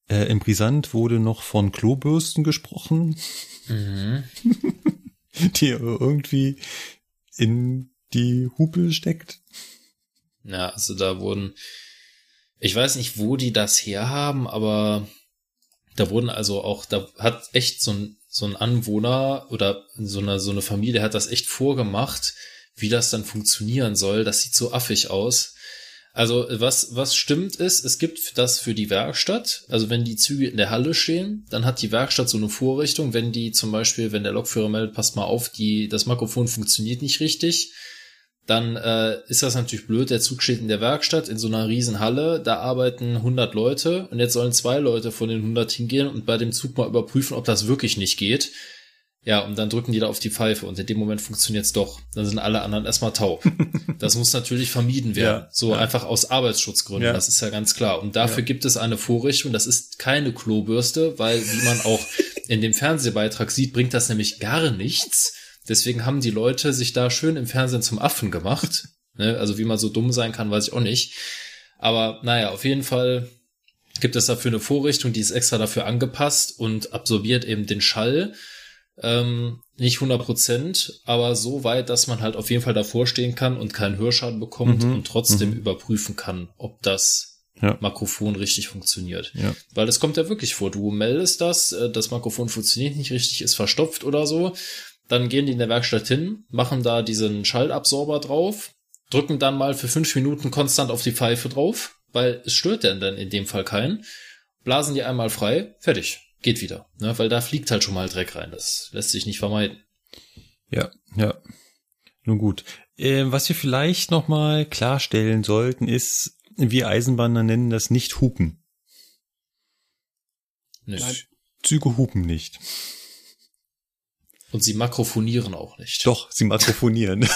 Äh, Im Brisant wurde noch von Klobürsten gesprochen, Mhm. die irgendwie in die Hupe steckt. Ja, also da wurden, ich weiß nicht, wo die das herhaben, aber da wurden also auch, da hat echt so ein, so ein Anwohner oder so eine, so eine Familie hat das echt vorgemacht, wie das dann funktionieren soll. Das sieht so affig aus. Also was, was stimmt ist, es gibt das für die Werkstatt. Also wenn die Züge in der Halle stehen, dann hat die Werkstatt so eine Vorrichtung. Wenn die zum Beispiel, wenn der Lokführer meldet, passt mal auf, die, das Mikrofon funktioniert nicht richtig, dann äh, ist das natürlich blöd. Der Zug steht in der Werkstatt in so einer riesen Halle, da arbeiten 100 Leute und jetzt sollen zwei Leute von den 100 hingehen und bei dem Zug mal überprüfen, ob das wirklich nicht geht. Ja, und dann drücken die da auf die Pfeife und in dem Moment funktioniert's doch. Dann sind alle anderen erstmal taub. Das muss natürlich vermieden werden. Ja, so ja. einfach aus Arbeitsschutzgründen, Ja. das ist ja ganz klar. Und dafür gibt es eine Vorrichtung, das ist keine Klobürste, weil wie man auch in dem Fernsehbeitrag sieht, bringt das nämlich gar nichts. Deswegen haben die Leute sich da schön im Fernsehen zum Affen gemacht. Ne? Also wie man so dumm sein kann, weiß ich auch nicht. Aber naja, auf jeden Fall gibt es dafür eine Vorrichtung, die ist extra dafür angepasst und absorbiert eben den Schall. Ähm, nicht 100 Prozent, aber so weit, dass man halt auf jeden Fall davor stehen kann und keinen Hörschaden bekommt Mhm. und trotzdem Mhm. überprüfen kann, ob das Ja. Mikrofon richtig funktioniert. Ja. Weil es kommt ja wirklich vor, du meldest das, äh, das Mikrofon funktioniert nicht richtig, ist verstopft oder so. Dann gehen die in der Werkstatt hin, machen da diesen Schallabsorber drauf, drücken dann mal für fünf Minuten konstant auf die Pfeife drauf, weil es stört dann dann in dem Fall keinen. Blasen die einmal frei, fertig, geht wieder. Ne? Weil da fliegt halt schon mal Dreck rein. Das lässt sich nicht vermeiden. Ja, ja. Nun gut. Äh, was wir vielleicht noch mal klarstellen sollten, ist, wir Eisenbahner nennen das nicht Hupen. Nicht. Züge hupen nicht. Und sie makrofonieren auch nicht. Doch, sie makrofonieren.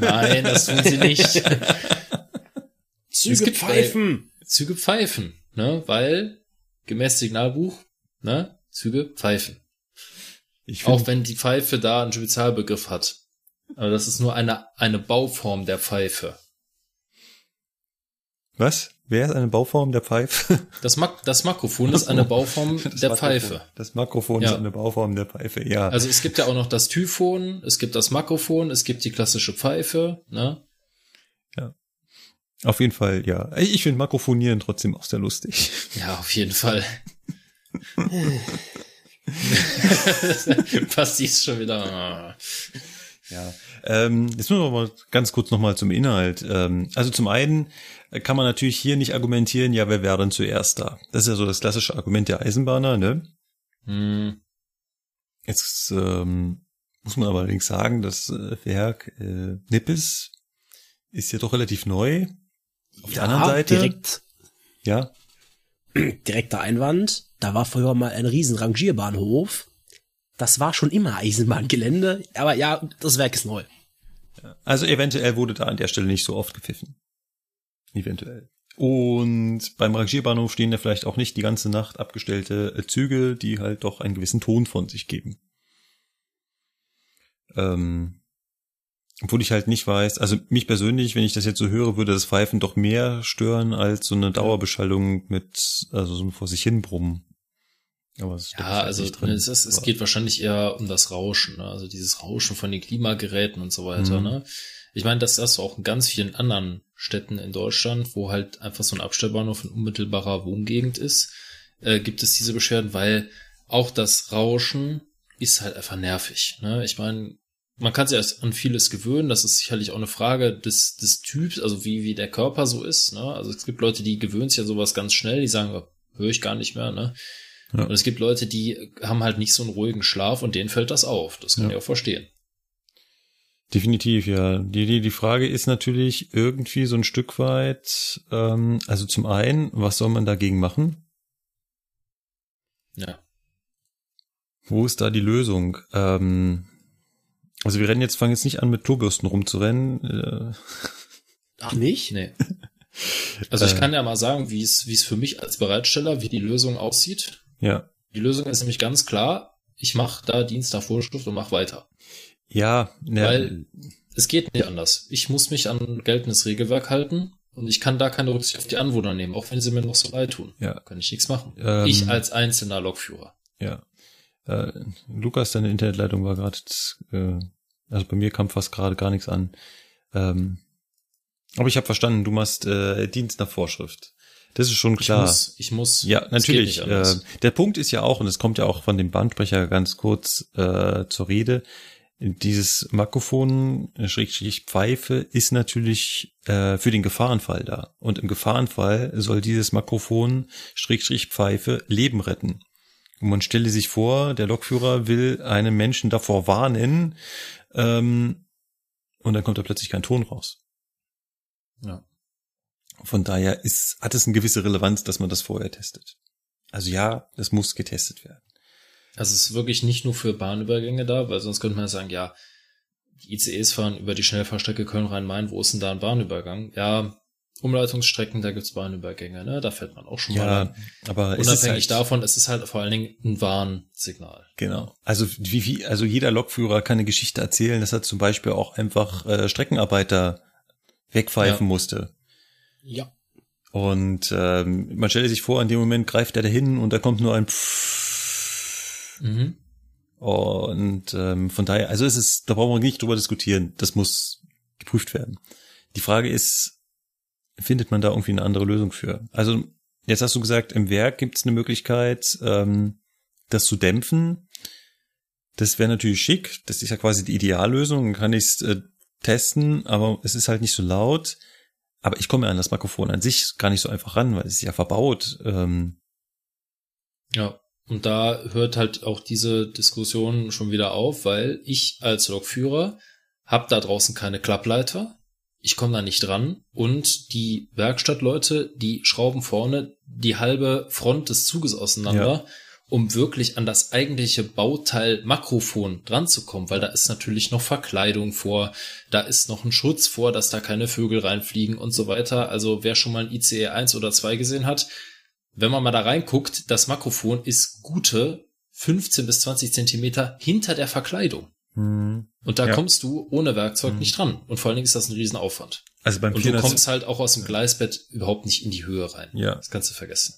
Nein, das tun sie nicht. Züge Es gibt pfeifen. Bei, Züge pfeifen, ne? Weil gemäß Signalbuch, ne? Züge pfeifen. Ich find- Auch wenn die Pfeife da einen Spezialbegriff hat. Aber das ist nur eine, eine Bauform der Pfeife. Was? Wer ist eine Bauform der Pfeife? Das, Mak das Makrofon ist eine Bauform Das der Makrofon- Pfeife. Das Mikrofon Ja. ist eine Bauform der Pfeife, ja. Also es gibt ja auch noch das Typhon, es gibt das Makrofon, es gibt die klassische Pfeife, ne? Auf jeden Fall, ja. Ich finde Makrofonieren trotzdem auch sehr lustig. Ja, auf jeden Fall. Basti ist schon wieder. ah. Ja. Ähm, jetzt müssen wir mal ganz kurz nochmal zum Inhalt. Ähm, also zum einen kann man natürlich hier nicht argumentieren, ja, wer wäre denn zuerst da? Das ist ja so das klassische Argument der Eisenbahner, ne? Hm, Jetzt ähm, muss man aber allerdings sagen, das äh, Werk äh, Nippes ist ja doch relativ neu. Auf der anderen Seite. direkt, Ja, direkter Einwand. Da war früher mal ein riesen Rangierbahnhof. Das war schon immer Eisenbahngelände. Aber ja, das Werk ist neu. Also eventuell wurde da an der Stelle nicht so oft gepfiffen. Eventuell. Und beim Rangierbahnhof stehen ja vielleicht auch nicht die ganze Nacht abgestellte äh, Züge, die halt doch einen gewissen Ton von sich geben. Ähm, obwohl ich halt nicht weiß, also mich persönlich, wenn ich das jetzt so höre, würde das Pfeifen doch mehr stören als so eine Dauerbeschallung mit, also so ein vor sich hin brummen. Aber es Ja, also drin. es, ist, es geht wahrscheinlich eher um das Rauschen, ne? also dieses Rauschen von den Klimageräten und so weiter. Mhm. Ne? Ich meine, das hast du auch in ganz vielen anderen Städten in Deutschland, wo halt einfach so ein Abstellbahnhof in unmittelbarer Wohngegend ist, äh, gibt es diese Beschwerden, weil auch das Rauschen ist halt einfach nervig. Ne? Ich meine, man kann sich erst an vieles gewöhnen, das ist sicherlich auch eine Frage des, des Typs, also wie, wie der Körper so ist. Ne? Also es gibt Leute, die gewöhnen sich an sowas ganz schnell, die sagen, oh, höre ich gar nicht mehr. Ne? Ja. Und es gibt Leute, die haben halt nicht so einen ruhigen Schlaf und denen fällt das auf. Das kann Ja. ich auch verstehen. Definitiv, ja. Die, die, die Frage ist natürlich irgendwie so ein Stück weit, ähm, also zum einen, was soll man dagegen machen? Ja. Wo ist da die Lösung? Ähm, also wir rennen jetzt, fangen jetzt nicht an, mit Klobürsten rumzurennen. Äh, Ach nicht? Nee. Also ich Äh. kann ja mal sagen, wie es, wie es für mich als Bereitsteller, wie die Lösung aussieht. Ja. Die Lösung ist nämlich ganz klar, ich mache da Dienst nach Vorschrift und mache weiter. Ja, ne, Weil es geht nicht anders. Ich muss mich an geltendes Regelwerk halten und ich kann da keine Rücksicht auf die Anwohner nehmen, auch wenn sie mir noch so leid tun. Ja. Kann ich nichts machen. Ähm. ich als einzelner Lokführer. ja. Äh, Lukas, deine Internetleitung war gerade, äh, also bei mir kam fast gerade gar nichts an. Ähm, aber ich habe verstanden, du machst äh, Dienst nach Vorschrift. Das ist schon klar. Ich muss, ich muss. Ja, natürlich. Äh, der Punkt ist ja auch, und es kommt ja auch von dem Bahnsprecher ganz kurz äh, zur Rede, Dieses Makrofon, äh, Schrägstrich Pfeife, ist natürlich äh, für den Gefahrenfall da. Und im Gefahrenfall soll dieses Makrofon, Schrägstrich Pfeife, Leben retten. Und man stelle sich vor, der Lokführer will einen Menschen davor warnen, ähm, und dann kommt da plötzlich kein Ton raus. Ja. Von daher ist, hat es eine gewisse Relevanz, dass man das vorher testet. Also ja, das muss getestet werden. Also es ist wirklich nicht nur für Bahnübergänge da, weil sonst könnte man sagen, ja, die ICEs fahren über die Schnellfahrstrecke Köln-Rhein-Main, wo ist denn da ein Bahnübergang? Ja, Umleitungsstrecken, da gibt's Bahnübergänge, ne? Da fährt man auch schon ja, mal an. aber Unabhängig ist es halt, davon, es ist halt vor allen Dingen ein Warnsignal. Genau. Also wie, wie, also jeder Lokführer kann eine Geschichte erzählen, dass er zum Beispiel auch einfach äh, Streckenarbeiter wegpfeifen Ja. musste. Ja. Und ähm, man stelle sich vor, in dem Moment greift er dahin und da kommt nur ein Pfff. Mhm. Und ähm, von daher, also es ist, da brauchen wir nicht drüber diskutieren. Das muss geprüft werden. Die Frage ist, findet man da irgendwie eine andere Lösung für? Also jetzt hast du gesagt, im Werk gibt es eine Möglichkeit, ähm, das zu dämpfen. Das wäre natürlich schick. Das ist ja quasi die Ideallösung. Dann kann ich es äh, testen, aber es ist halt nicht so laut. Aber ich komme ja an das Mikrofon an sich gar nicht so einfach ran, weil es ist ja verbaut. Ähm, Ja. Und da hört halt auch diese Diskussion schon wieder auf, weil ich als Lokführer hab da draußen keine Klappleiter. Ich komme da nicht dran und die Werkstattleute, die schrauben vorne die halbe Front des Zuges auseinander, Ja. Um wirklich an das eigentliche Bauteil Makrofon dran zu kommen, weil da ist natürlich noch Verkleidung vor, da ist noch ein Schutz vor, dass da keine Vögel reinfliegen und so weiter. Also wer schon mal ein ICE 1 oder 2 gesehen hat, wenn man mal da reinguckt, das Makrofon ist gute 15 bis 20 Zentimeter hinter der Verkleidung. hm. Und da Ja. kommst du ohne Werkzeug nicht dran. Und vor allen Dingen ist das ein Riesenaufwand. Also beim Und du 400 kommst halt auch aus dem Gleisbett überhaupt nicht in die Höhe rein. Ja. Das kannst du vergessen.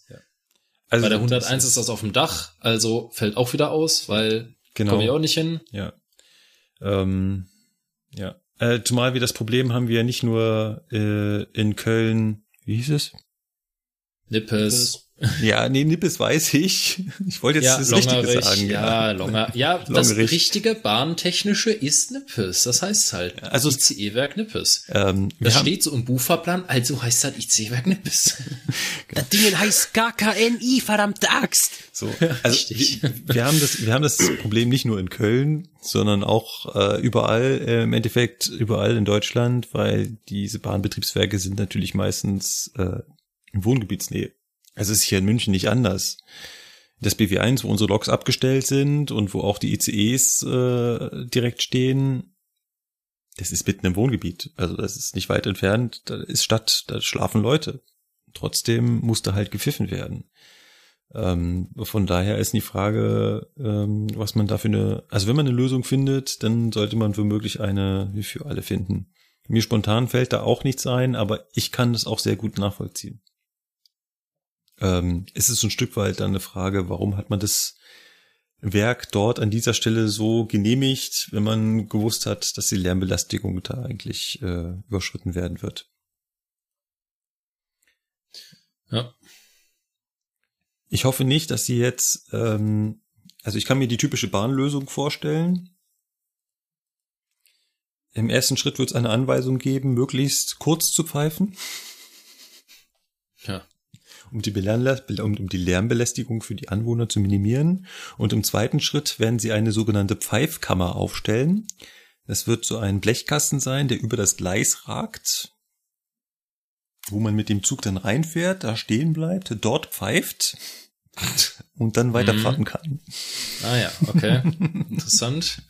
Also Bei der das 101 ist das auf dem Dach, also fällt auch wieder aus, weil Genau. komme ich auch nicht hin. Ja. Ähm, ja. Äh, zumal wir das Problem haben wir ja nicht nur äh, in Köln, wie hieß es? Nippes. Ja, nee, Nippes weiß ich. Ich wollte jetzt Ja, das Richtige Longerich, sagen. ja, Longer, ja, das richtige Bahntechnische ist Nippes. Das heißt halt, Also- ICE-Werk Nippes. Ähm, Das steht so im Buchfahrplan, also heißt das IC-Werk Nippes. Das Ding heißt KKNI, verdammte Axt. so, also Richtig. wir, wir haben das, wir haben das Problem nicht nur in Köln, sondern auch äh, überall, äh, im Endeffekt überall in Deutschland, weil diese Bahnbetriebswerke sind natürlich meistens äh, in Wohngebietsnähe. Es ist hier in München nicht anders. Das BW1, wo unsere Loks abgestellt sind und wo auch die ICEs äh, direkt stehen, das ist mitten im Wohngebiet. Also das ist nicht weit entfernt, da ist Stadt, da schlafen Leute. Trotzdem muss da halt gepfiffen werden. Ähm, von daher ist die Frage, ähm, was man da für eine, also wenn man eine Lösung findet, dann sollte man womöglich eine für alle finden. Mir spontan fällt da auch nichts ein, aber ich kann das auch sehr gut nachvollziehen. Ähm, es ist so ein Stück weit dann eine Frage, warum hat man das Werk dort an dieser Stelle so genehmigt, wenn man gewusst hat, dass die Lärmbelastung da eigentlich äh, überschritten werden wird. Ja. Ich hoffe nicht, dass sie jetzt, ähm, also ich kann mir die typische Bahnlösung vorstellen. Im ersten Schritt wird es eine Anweisung geben, möglichst kurz zu pfeifen, Ja. Um die, um, um die Lärmbelästigung für die Anwohner zu minimieren. Und im zweiten Schritt werden sie eine sogenannte Pfeifkammer aufstellen. Das wird so ein Blechkasten sein, der über das Gleis ragt, wo man mit dem Zug dann reinfährt, da stehen bleibt, dort pfeift und dann weiterfahren Mhm. kann. Ah ja, okay. Interessant.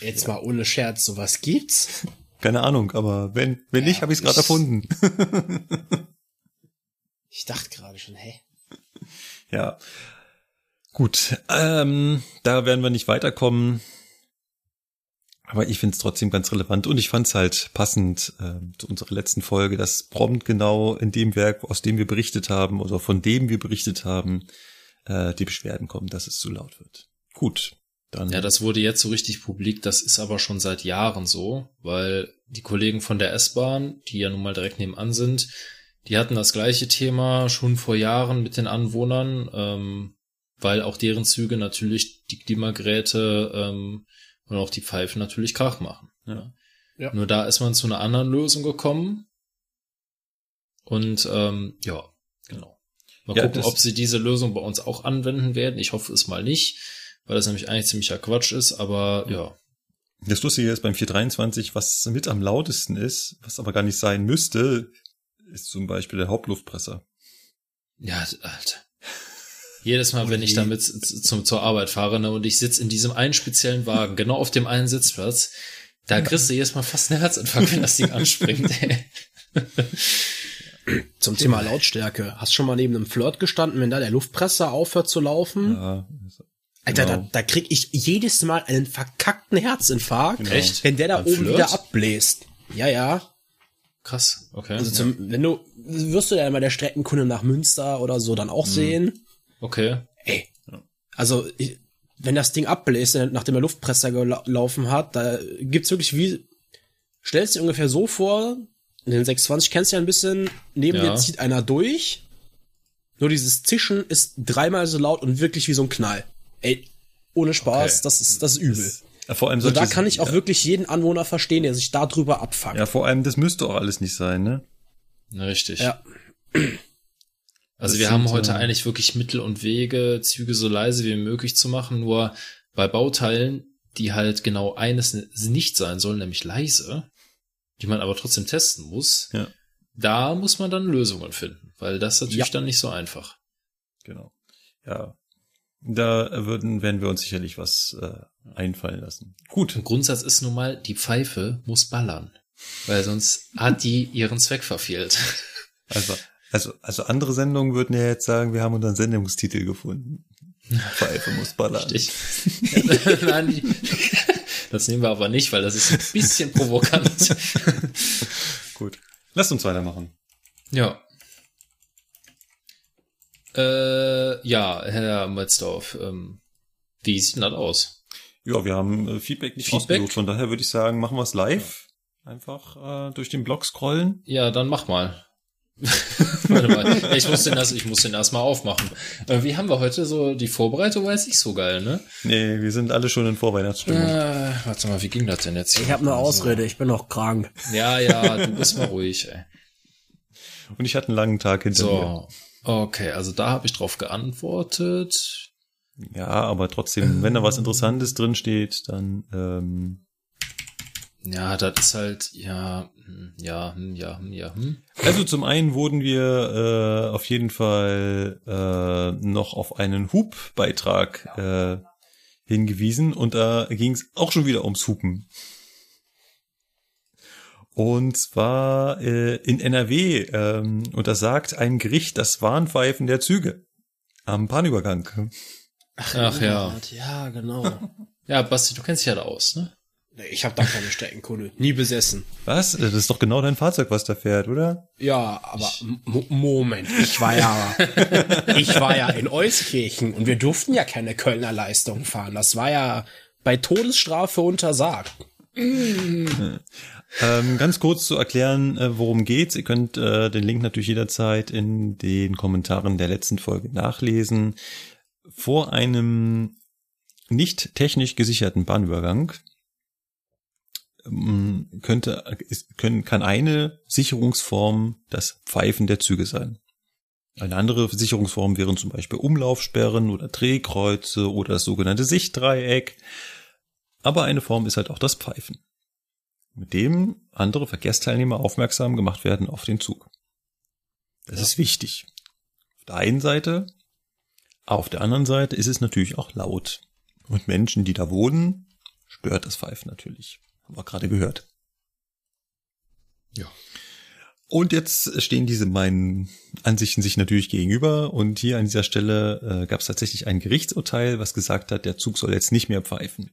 Jetzt mal ohne Scherz, sowas gibt's? Keine Ahnung, aber wenn, wenn nicht, habe ich es gerade erfunden. Ich dachte gerade schon, hä? ja. Gut, ähm, da werden wir nicht weiterkommen. Aber ich finde es trotzdem ganz relevant und ich fand es halt passend ähm, zu unserer letzten Folge, dass prompt genau in dem Werk, aus dem wir berichtet haben oder von dem wir berichtet haben, äh, die Beschwerden kommen, dass es zu laut wird. Gut, dann. Ja, das wurde jetzt so richtig publik. Das ist aber schon seit Jahren so, weil die Kollegen von der S-Bahn, die ja nun mal direkt nebenan sind, die hatten das gleiche Thema schon vor Jahren mit den Anwohnern, ähm, weil auch deren Züge natürlich die Klimageräte ähm, und auch die Pfeifen natürlich Krach machen. Ja. Ja. Nur da ist man zu einer anderen Lösung gekommen. Und ähm, ja, genau. Mal Ja, gucken, ob sie diese Lösung bei uns auch anwenden werden. Ich hoffe es mal nicht, weil das nämlich eigentlich ziemlicher Quatsch ist, aber ja. Das Lustige ist beim 423, was mit am lautesten ist, was aber gar nicht sein müsste, ist zum Beispiel der Hauptluftpresser. Ja, Alter. Jedes Mal, wenn ich damit zum, zur Arbeit fahre ne, und ich sitze in diesem einen speziellen Wagen, genau auf dem einen Sitzplatz, da kriegst du jedes Mal fast einen Herzinfarkt, wenn das Ding anspringt. Ey. Zum Thema Lautstärke. Hast schon mal neben einem Flirt gestanden, wenn da der Luftpresser aufhört zu laufen? Ja, Alter, genau. da, da krieg ich jedes Mal einen verkackten Herzinfarkt, Genau. Wenn der da Beim oben Flirt? wieder abbläst. Ja, ja. Krass, okay. Also zum, wenn du, wirst du ja immer der Streckenkunde nach Münster oder so dann auch sehen. okay. Ey. Also, ich, wenn das Ding abbläst, nachdem der Luftpresser gelaufen hat, da gibt's wirklich wie, stellst dir ungefähr so vor, in den 620 kennst du ja ein bisschen, neben Ja. dir zieht einer durch, nur dieses Zischen ist dreimal so laut und wirklich wie so ein Knall. Ey, ohne Spaß, Okay. das ist, das ist übel. Ja, vor allem Also da kann ich auch ja, wirklich jeden Anwohner verstehen, der sich darüber abfuckt. Ja, vor allem, das müsste auch alles nicht sein, ne? Na, richtig. Ja. Also Das wir haben heute äh, eigentlich wirklich Mittel und Wege, Züge so leise wie möglich zu machen, nur bei Bauteilen, die halt genau eines nicht sein sollen, nämlich leise, die man aber trotzdem testen muss, Ja. da muss man dann Lösungen finden, weil das ist natürlich Ja. dann nicht so einfach. Genau. Ja. Da würden, werden wir uns sicherlich was äh, einfallen lassen. Gut. Im Grundsatz ist nun mal, die Pfeife muss ballern, weil sonst hat die ihren Zweck verfehlt. Also, also, also andere Sendungen würden ja jetzt sagen, wir haben unseren Sendungstitel gefunden. Pfeife muss ballern. Richtig. Nein, das nehmen wir aber nicht, weil das ist ein bisschen provokant. Gut. Lasst uns weitermachen. Ja. Äh, ja, Herr Metzdorf, ähm, wie sieht denn das aus? Ja, wir haben äh, Feedback nicht Feedback? ausgesucht, von daher würde ich sagen, machen wir es live. Einfach äh, durch den Blog scrollen. Ja, dann mach mal. Warte mal, ich muss den erst, ich muss den erstmal aufmachen. Äh, wie haben wir heute so, die Vorbereitung war jetzt nicht so geil, ne? Nee, wir sind alle schon in Vorweihnachtsstimmung. Äh, warte mal, wie ging das denn jetzt? hier? Ich habe eine Ausrede, ich bin noch krank. Ja, ja, du bist mal ruhig, ey. Und ich hatte einen langen Tag hinter mir. So, okay, also da habe ich drauf geantwortet. Ja, aber trotzdem, wenn da was Interessantes drin steht, dann ähm, Ja, das ist halt, ja, hm, ja, hm, ja, hm, ja, hm. Also zum einen wurden wir äh, auf jeden Fall äh, noch auf einen Hub-Beitrag äh, hingewiesen und da ging es auch schon wieder ums Hupen. Und zwar äh, in NRW ähm, untersagt ein Gericht das Warnpfeifen der Züge am Bahnübergang. Ach ja. Ja, genau. Ja, Basti, du kennst dich ja da aus, ne? Nee, Ich habe da keine Streckenkunde. Nie besessen. Was? Das ist doch genau dein Fahrzeug, was da fährt, oder? Ja, aber Moment, ich war ja, ich war ja in Euskirchen und wir durften ja keine Kölner Leistung fahren. Das war ja bei Todesstrafe untersagt. Ähm, ganz kurz zu erklären, äh, worum geht's. Ihr könnt äh, den Link natürlich jederzeit in den Kommentaren der letzten Folge nachlesen. Vor einem nicht technisch gesicherten Bahnübergang ähm, könnte, können, kann eine Sicherungsform das Pfeifen der Züge sein. Eine andere Sicherungsform wären zum Beispiel Umlaufsperren oder Drehkreuze oder das sogenannte Sichtdreieck. Aber eine Form ist halt auch das Pfeifen mit dem andere Verkehrsteilnehmer aufmerksam gemacht werden auf den Zug. Das ist wichtig. Auf der einen Seite, auf der anderen Seite ist es natürlich auch laut. Und Menschen, die da wohnen, stört das Pfeifen natürlich. Haben wir gerade gehört. Ja. Und jetzt stehen diese meinen Ansichten sich natürlich gegenüber. Und hier an dieser Stelle äh, gab es tatsächlich ein Gerichtsurteil, was gesagt hat, der Zug soll jetzt nicht mehr pfeifen.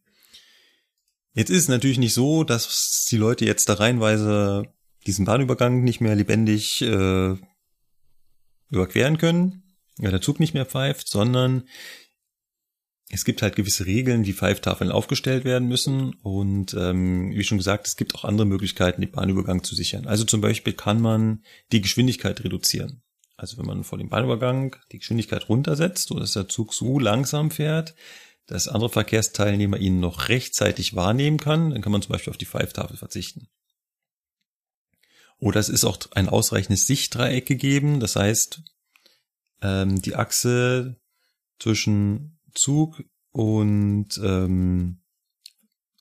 Jetzt ist es natürlich nicht so, dass die Leute jetzt da reihenweise diesen Bahnübergang nicht mehr lebendig äh, überqueren können, weil der Zug nicht mehr pfeift, sondern es gibt halt gewisse Regeln, wie Pfeiftafeln aufgestellt werden müssen. Und ähm, wie schon gesagt, es gibt auch andere Möglichkeiten, den Bahnübergang zu sichern. Also zum Beispiel kann man die Geschwindigkeit reduzieren. Also wenn man vor dem Bahnübergang die Geschwindigkeit runtersetzt, so dass der Zug so langsam fährt, dass andere Verkehrsteilnehmer ihn noch rechtzeitig wahrnehmen kann, dann kann man zum Beispiel auf die Pfeiftafel verzichten. Oder es ist auch ein ausreichendes Sichtdreieck gegeben, das heißt, ähm, die Achse zwischen Zug und ähm,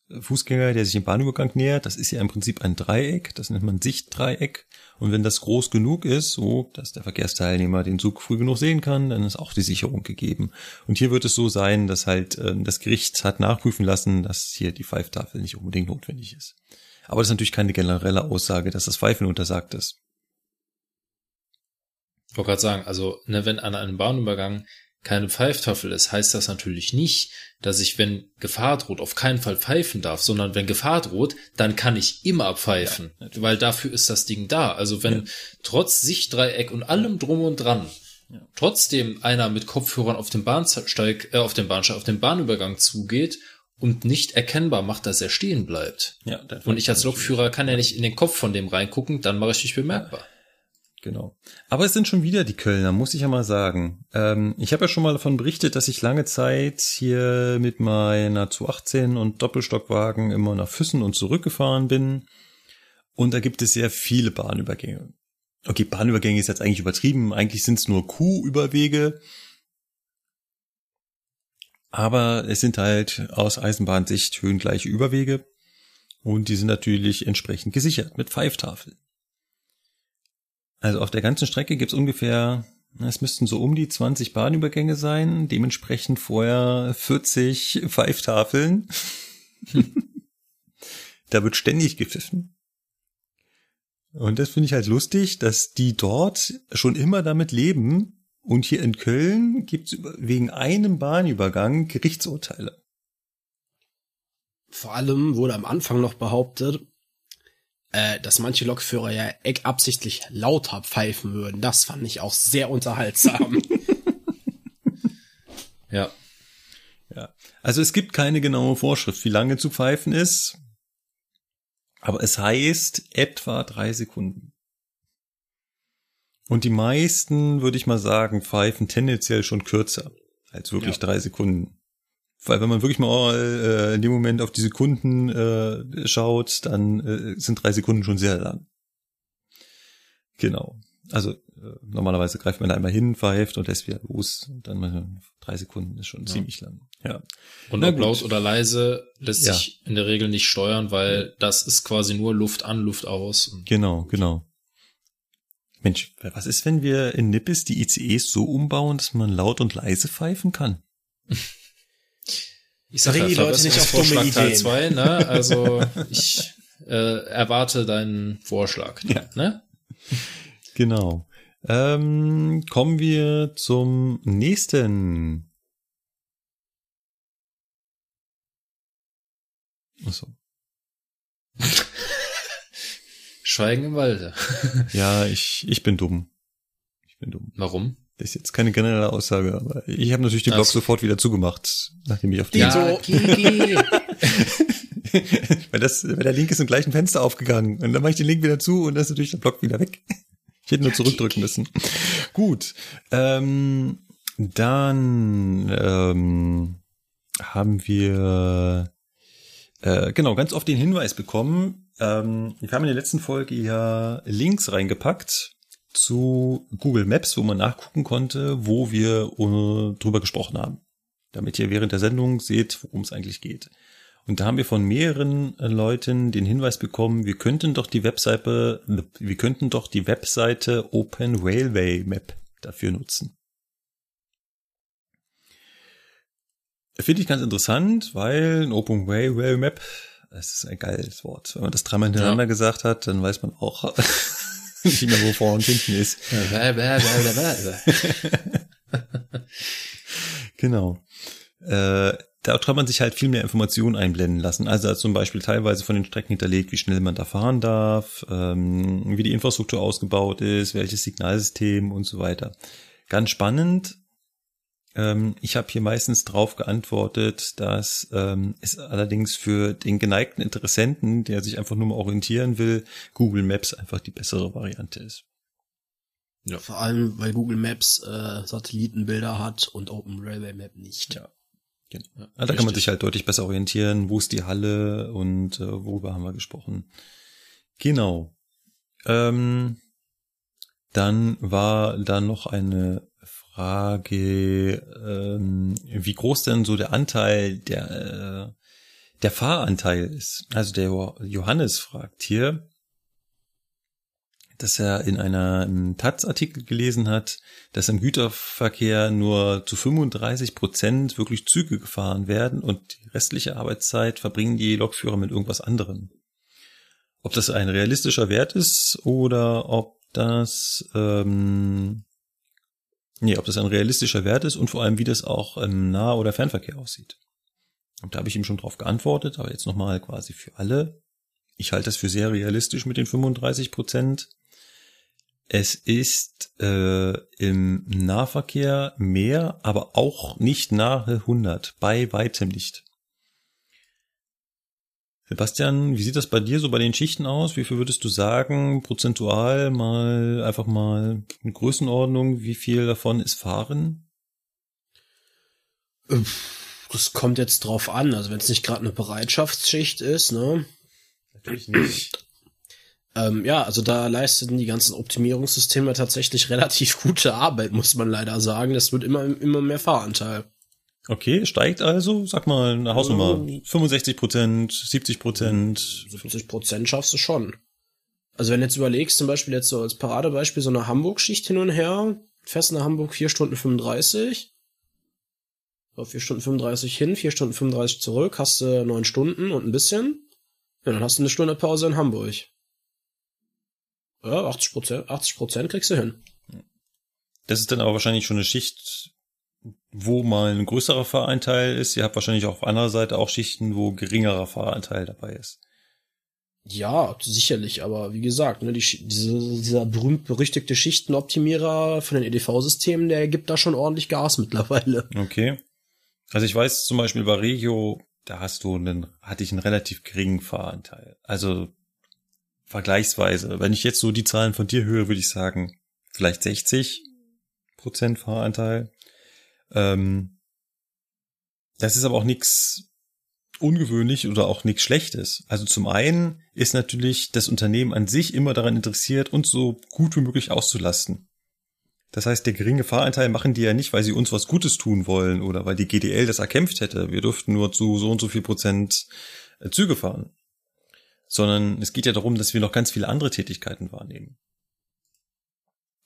Fußgänger, der sich im Bahnübergang nähert, das ist ja im Prinzip ein Dreieck, das nennt man Sichtdreieck. Und wenn das groß genug ist, so dass der Verkehrsteilnehmer den Zug früh genug sehen kann, dann ist auch die Sicherung gegeben. Und hier wird es so sein, dass halt äh, das Gericht hat nachprüfen lassen, dass hier die Pfeiftafel nicht unbedingt notwendig ist. Aber das ist natürlich keine generelle Aussage, dass das Pfeifen untersagt ist. Ich wollte gerade sagen, also ne, wenn an einem Bahnübergang keine Pfeiftafel ist, heißt das natürlich nicht, dass ich, wenn Gefahr droht, auf keinen Fall pfeifen darf, sondern wenn Gefahr droht, dann kann ich immer pfeifen, ja, weil dafür ist das Ding da. Also wenn ja. trotz Sichtdreieck und allem drum und dran ja. trotzdem einer mit Kopfhörern auf dem Bahnsteig, äh, auf dem Bahnsteig, auf dem Bahnübergang zugeht und nicht erkennbar macht, dass er stehen bleibt. Ja, und ich als Lokführer kann ja nicht in den Kopf von dem reingucken, dann mache ich dich bemerkbar. Genau. Aber es sind schon wieder die Kölner, muss ich ja mal sagen. Ähm, ich habe ja schon mal davon berichtet, dass ich lange Zeit hier mit meiner 218 und Doppelstockwagen immer nach Füssen und zurückgefahren bin. Und da gibt es sehr viele Bahnübergänge. Okay, Bahnübergänge ist jetzt eigentlich übertrieben. Eigentlich sind es nur Kuhüberwege. Aber es sind halt aus Eisenbahnsicht höhengleiche Überwege. Und die sind natürlich entsprechend gesichert mit Pfeiftafeln. Also auf der ganzen Strecke gibt's ungefähr, es müssten so um die 20 Bahnübergänge sein, dementsprechend vorher 40 Pfeiftafeln. da wird ständig gepfiffen. Und das finde ich halt lustig, dass die dort schon immer damit leben. Und hier in Köln gibt's wegen einem Bahnübergang Gerichtsurteile. Vor allem wurde am Anfang noch behauptet, äh, dass manche Lokführer ja absichtlich lauter pfeifen würden. Das fand ich auch sehr unterhaltsam. ja. Ja. Also es gibt keine genaue Vorschrift, wie lange zu pfeifen ist. Aber es heißt etwa drei Sekunden. Und die meisten, würde ich mal sagen, pfeifen tendenziell schon kürzer als wirklich ja. drei Sekunden. Weil wenn man wirklich mal äh, in dem Moment auf die Sekunden äh, schaut, dann äh, sind drei Sekunden schon sehr lang. Genau. Also äh, normalerweise greift man da einmal hin, pfeift und lässt wieder los. Und dann mal drei Sekunden ist schon ja. ziemlich lang. Ja. Und ob laut oder leise lässt ja. sich in der Regel nicht steuern, weil das ist quasi nur Luft an, Luft aus. Genau, genau. Mensch, was ist, wenn wir in Nippes die ICEs so umbauen, dass man laut und leise pfeifen kann? Ich sage die Leute nicht auf dumme Ideen. Teil 2, ne? Also ich äh, erwarte deinen Vorschlag. Ja. Ne? Genau. Ähm, kommen wir zum nächsten. Achso. Schweigen im Walde. ja, ich, ich bin dumm. Ich bin dumm. Warum? Das ist jetzt keine generelle Aussage, aber ich habe natürlich den Blog sofort wieder zugemacht, nachdem ich auf den ja, so weil das, weil der Link ist im gleichen Fenster aufgegangen und dann mache ich den Link wieder zu und dann ist natürlich der Blog wieder weg. Ich hätte nur zurückdrücken müssen. Gut, ähm, dann ähm, haben wir äh, genau ganz oft den Hinweis bekommen. Ähm, wir haben in der letzten Folge ja Links reingepackt zu Google Maps, wo man nachgucken konnte, wo wir uh, drüber gesprochen haben. Damit ihr während der Sendung seht, worum es eigentlich geht. Und da haben wir von mehreren äh, Leuten den Hinweis bekommen, wir könnten doch die Webseite, wir könnten doch die Webseite Open Railway Map dafür nutzen. Finde ich ganz interessant, weil ein Open Railway Map, das ist ein geiles Wort. Wenn man das dreimal hintereinander ja. gesagt hat, dann weiß man auch, nicht mehr, wo vor und hinten ist. genau. Äh, da kann man sich halt viel mehr Informationen einblenden lassen. Also zum Beispiel teilweise von den Strecken hinterlegt, wie schnell man da fahren darf, ähm, wie die Infrastruktur ausgebaut ist, welches Signalsystem und so weiter. Ganz spannend, ähm, ich habe hier meistens drauf geantwortet, dass ähm, es allerdings für den geneigten Interessenten, der sich einfach nur mal orientieren will, Google Maps einfach die bessere Variante ist. Ja. Vor allem, weil Google Maps äh, Satellitenbilder hat und Open Railway Map nicht. Ja. Genau. Ja, da richtig. kann man sich halt deutlich besser orientieren, wo ist die Halle und äh, worüber haben wir gesprochen. Genau. Ähm, dann war da noch eine Frage, ähm, wie groß denn so der Anteil der, äh, der Fahranteil ist. Also der Johannes fragt hier, dass er in einer Taz-Artikel gelesen hat, dass im Güterverkehr nur zu 35 Prozent wirklich Züge gefahren werden und die restliche Arbeitszeit verbringen die Lokführer mit irgendwas anderem. Ob das ein realistischer Wert ist oder ob das ähm, nee, ob das ein realistischer Wert ist und vor allem wie das auch im Nah- oder Fernverkehr aussieht. Und da habe ich ihm schon drauf geantwortet, aber jetzt nochmal quasi für alle. Ich halte das für sehr realistisch mit den 35 Prozent. Es ist äh, im Nahverkehr mehr, aber auch nicht nahe 100, bei weitem nicht. Sebastian, wie sieht das bei dir so bei den Schichten aus? Wie viel würdest du sagen, prozentual mal einfach mal eine Größenordnung, wie viel davon ist Fahren? Das kommt jetzt drauf an. Also wenn es nicht gerade eine Bereitschaftsschicht ist, ne? Natürlich nicht. Ähm, ja, also da leisteten die ganzen Optimierungssysteme tatsächlich relativ gute Arbeit, muss man leider sagen. Das wird immer, immer mehr Fahranteil. Okay, steigt also, sag mal eine Hausnummer, 65 Prozent, 70 Prozent. 70 Prozent schaffst du schon. Also wenn du jetzt überlegst, zum Beispiel jetzt so als Paradebeispiel so eine Hamburg-Schicht hin und her, fährst nach Hamburg 4 Stunden 35, so 4 Stunden 35 hin, 4 Stunden 35 zurück, hast du 9 Stunden und ein bisschen, ja, dann hast du eine Stunde Pause in Hamburg. Ja, 80 Prozent, 80 Prozent kriegst du hin. Das ist dann aber wahrscheinlich schon eine Schicht, wo mal ein größerer Fahranteil ist. Ihr habt wahrscheinlich auf anderer Seite auch Schichten, wo geringerer Fahranteil dabei ist. Ja, sicherlich, aber wie gesagt, ne, die, diese, dieser berühmt-berüchtigte Schichtenoptimierer von den EDV-Systemen, der gibt da schon ordentlich Gas mittlerweile. Okay. Also ich weiß zum Beispiel bei Regio, da hast du einen, hatte ich einen relativ geringen Fahranteil. Also vergleichsweise, wenn ich jetzt so die Zahlen von dir höre, würde ich sagen, vielleicht 60 Prozent Fahranteil. Ähm, das ist aber auch nichts ungewöhnlich oder auch nichts Schlechtes. Also zum einen ist natürlich das Unternehmen an sich immer daran interessiert, uns so gut wie möglich auszulasten. Das heißt, der geringe Fahranteil machen die ja nicht, weil sie uns was Gutes tun wollen oder weil die GDL das erkämpft hätte. Wir dürften nur zu so und so viel Prozent äh, Züge fahren. Sondern es geht ja darum, dass wir noch ganz viele andere Tätigkeiten wahrnehmen.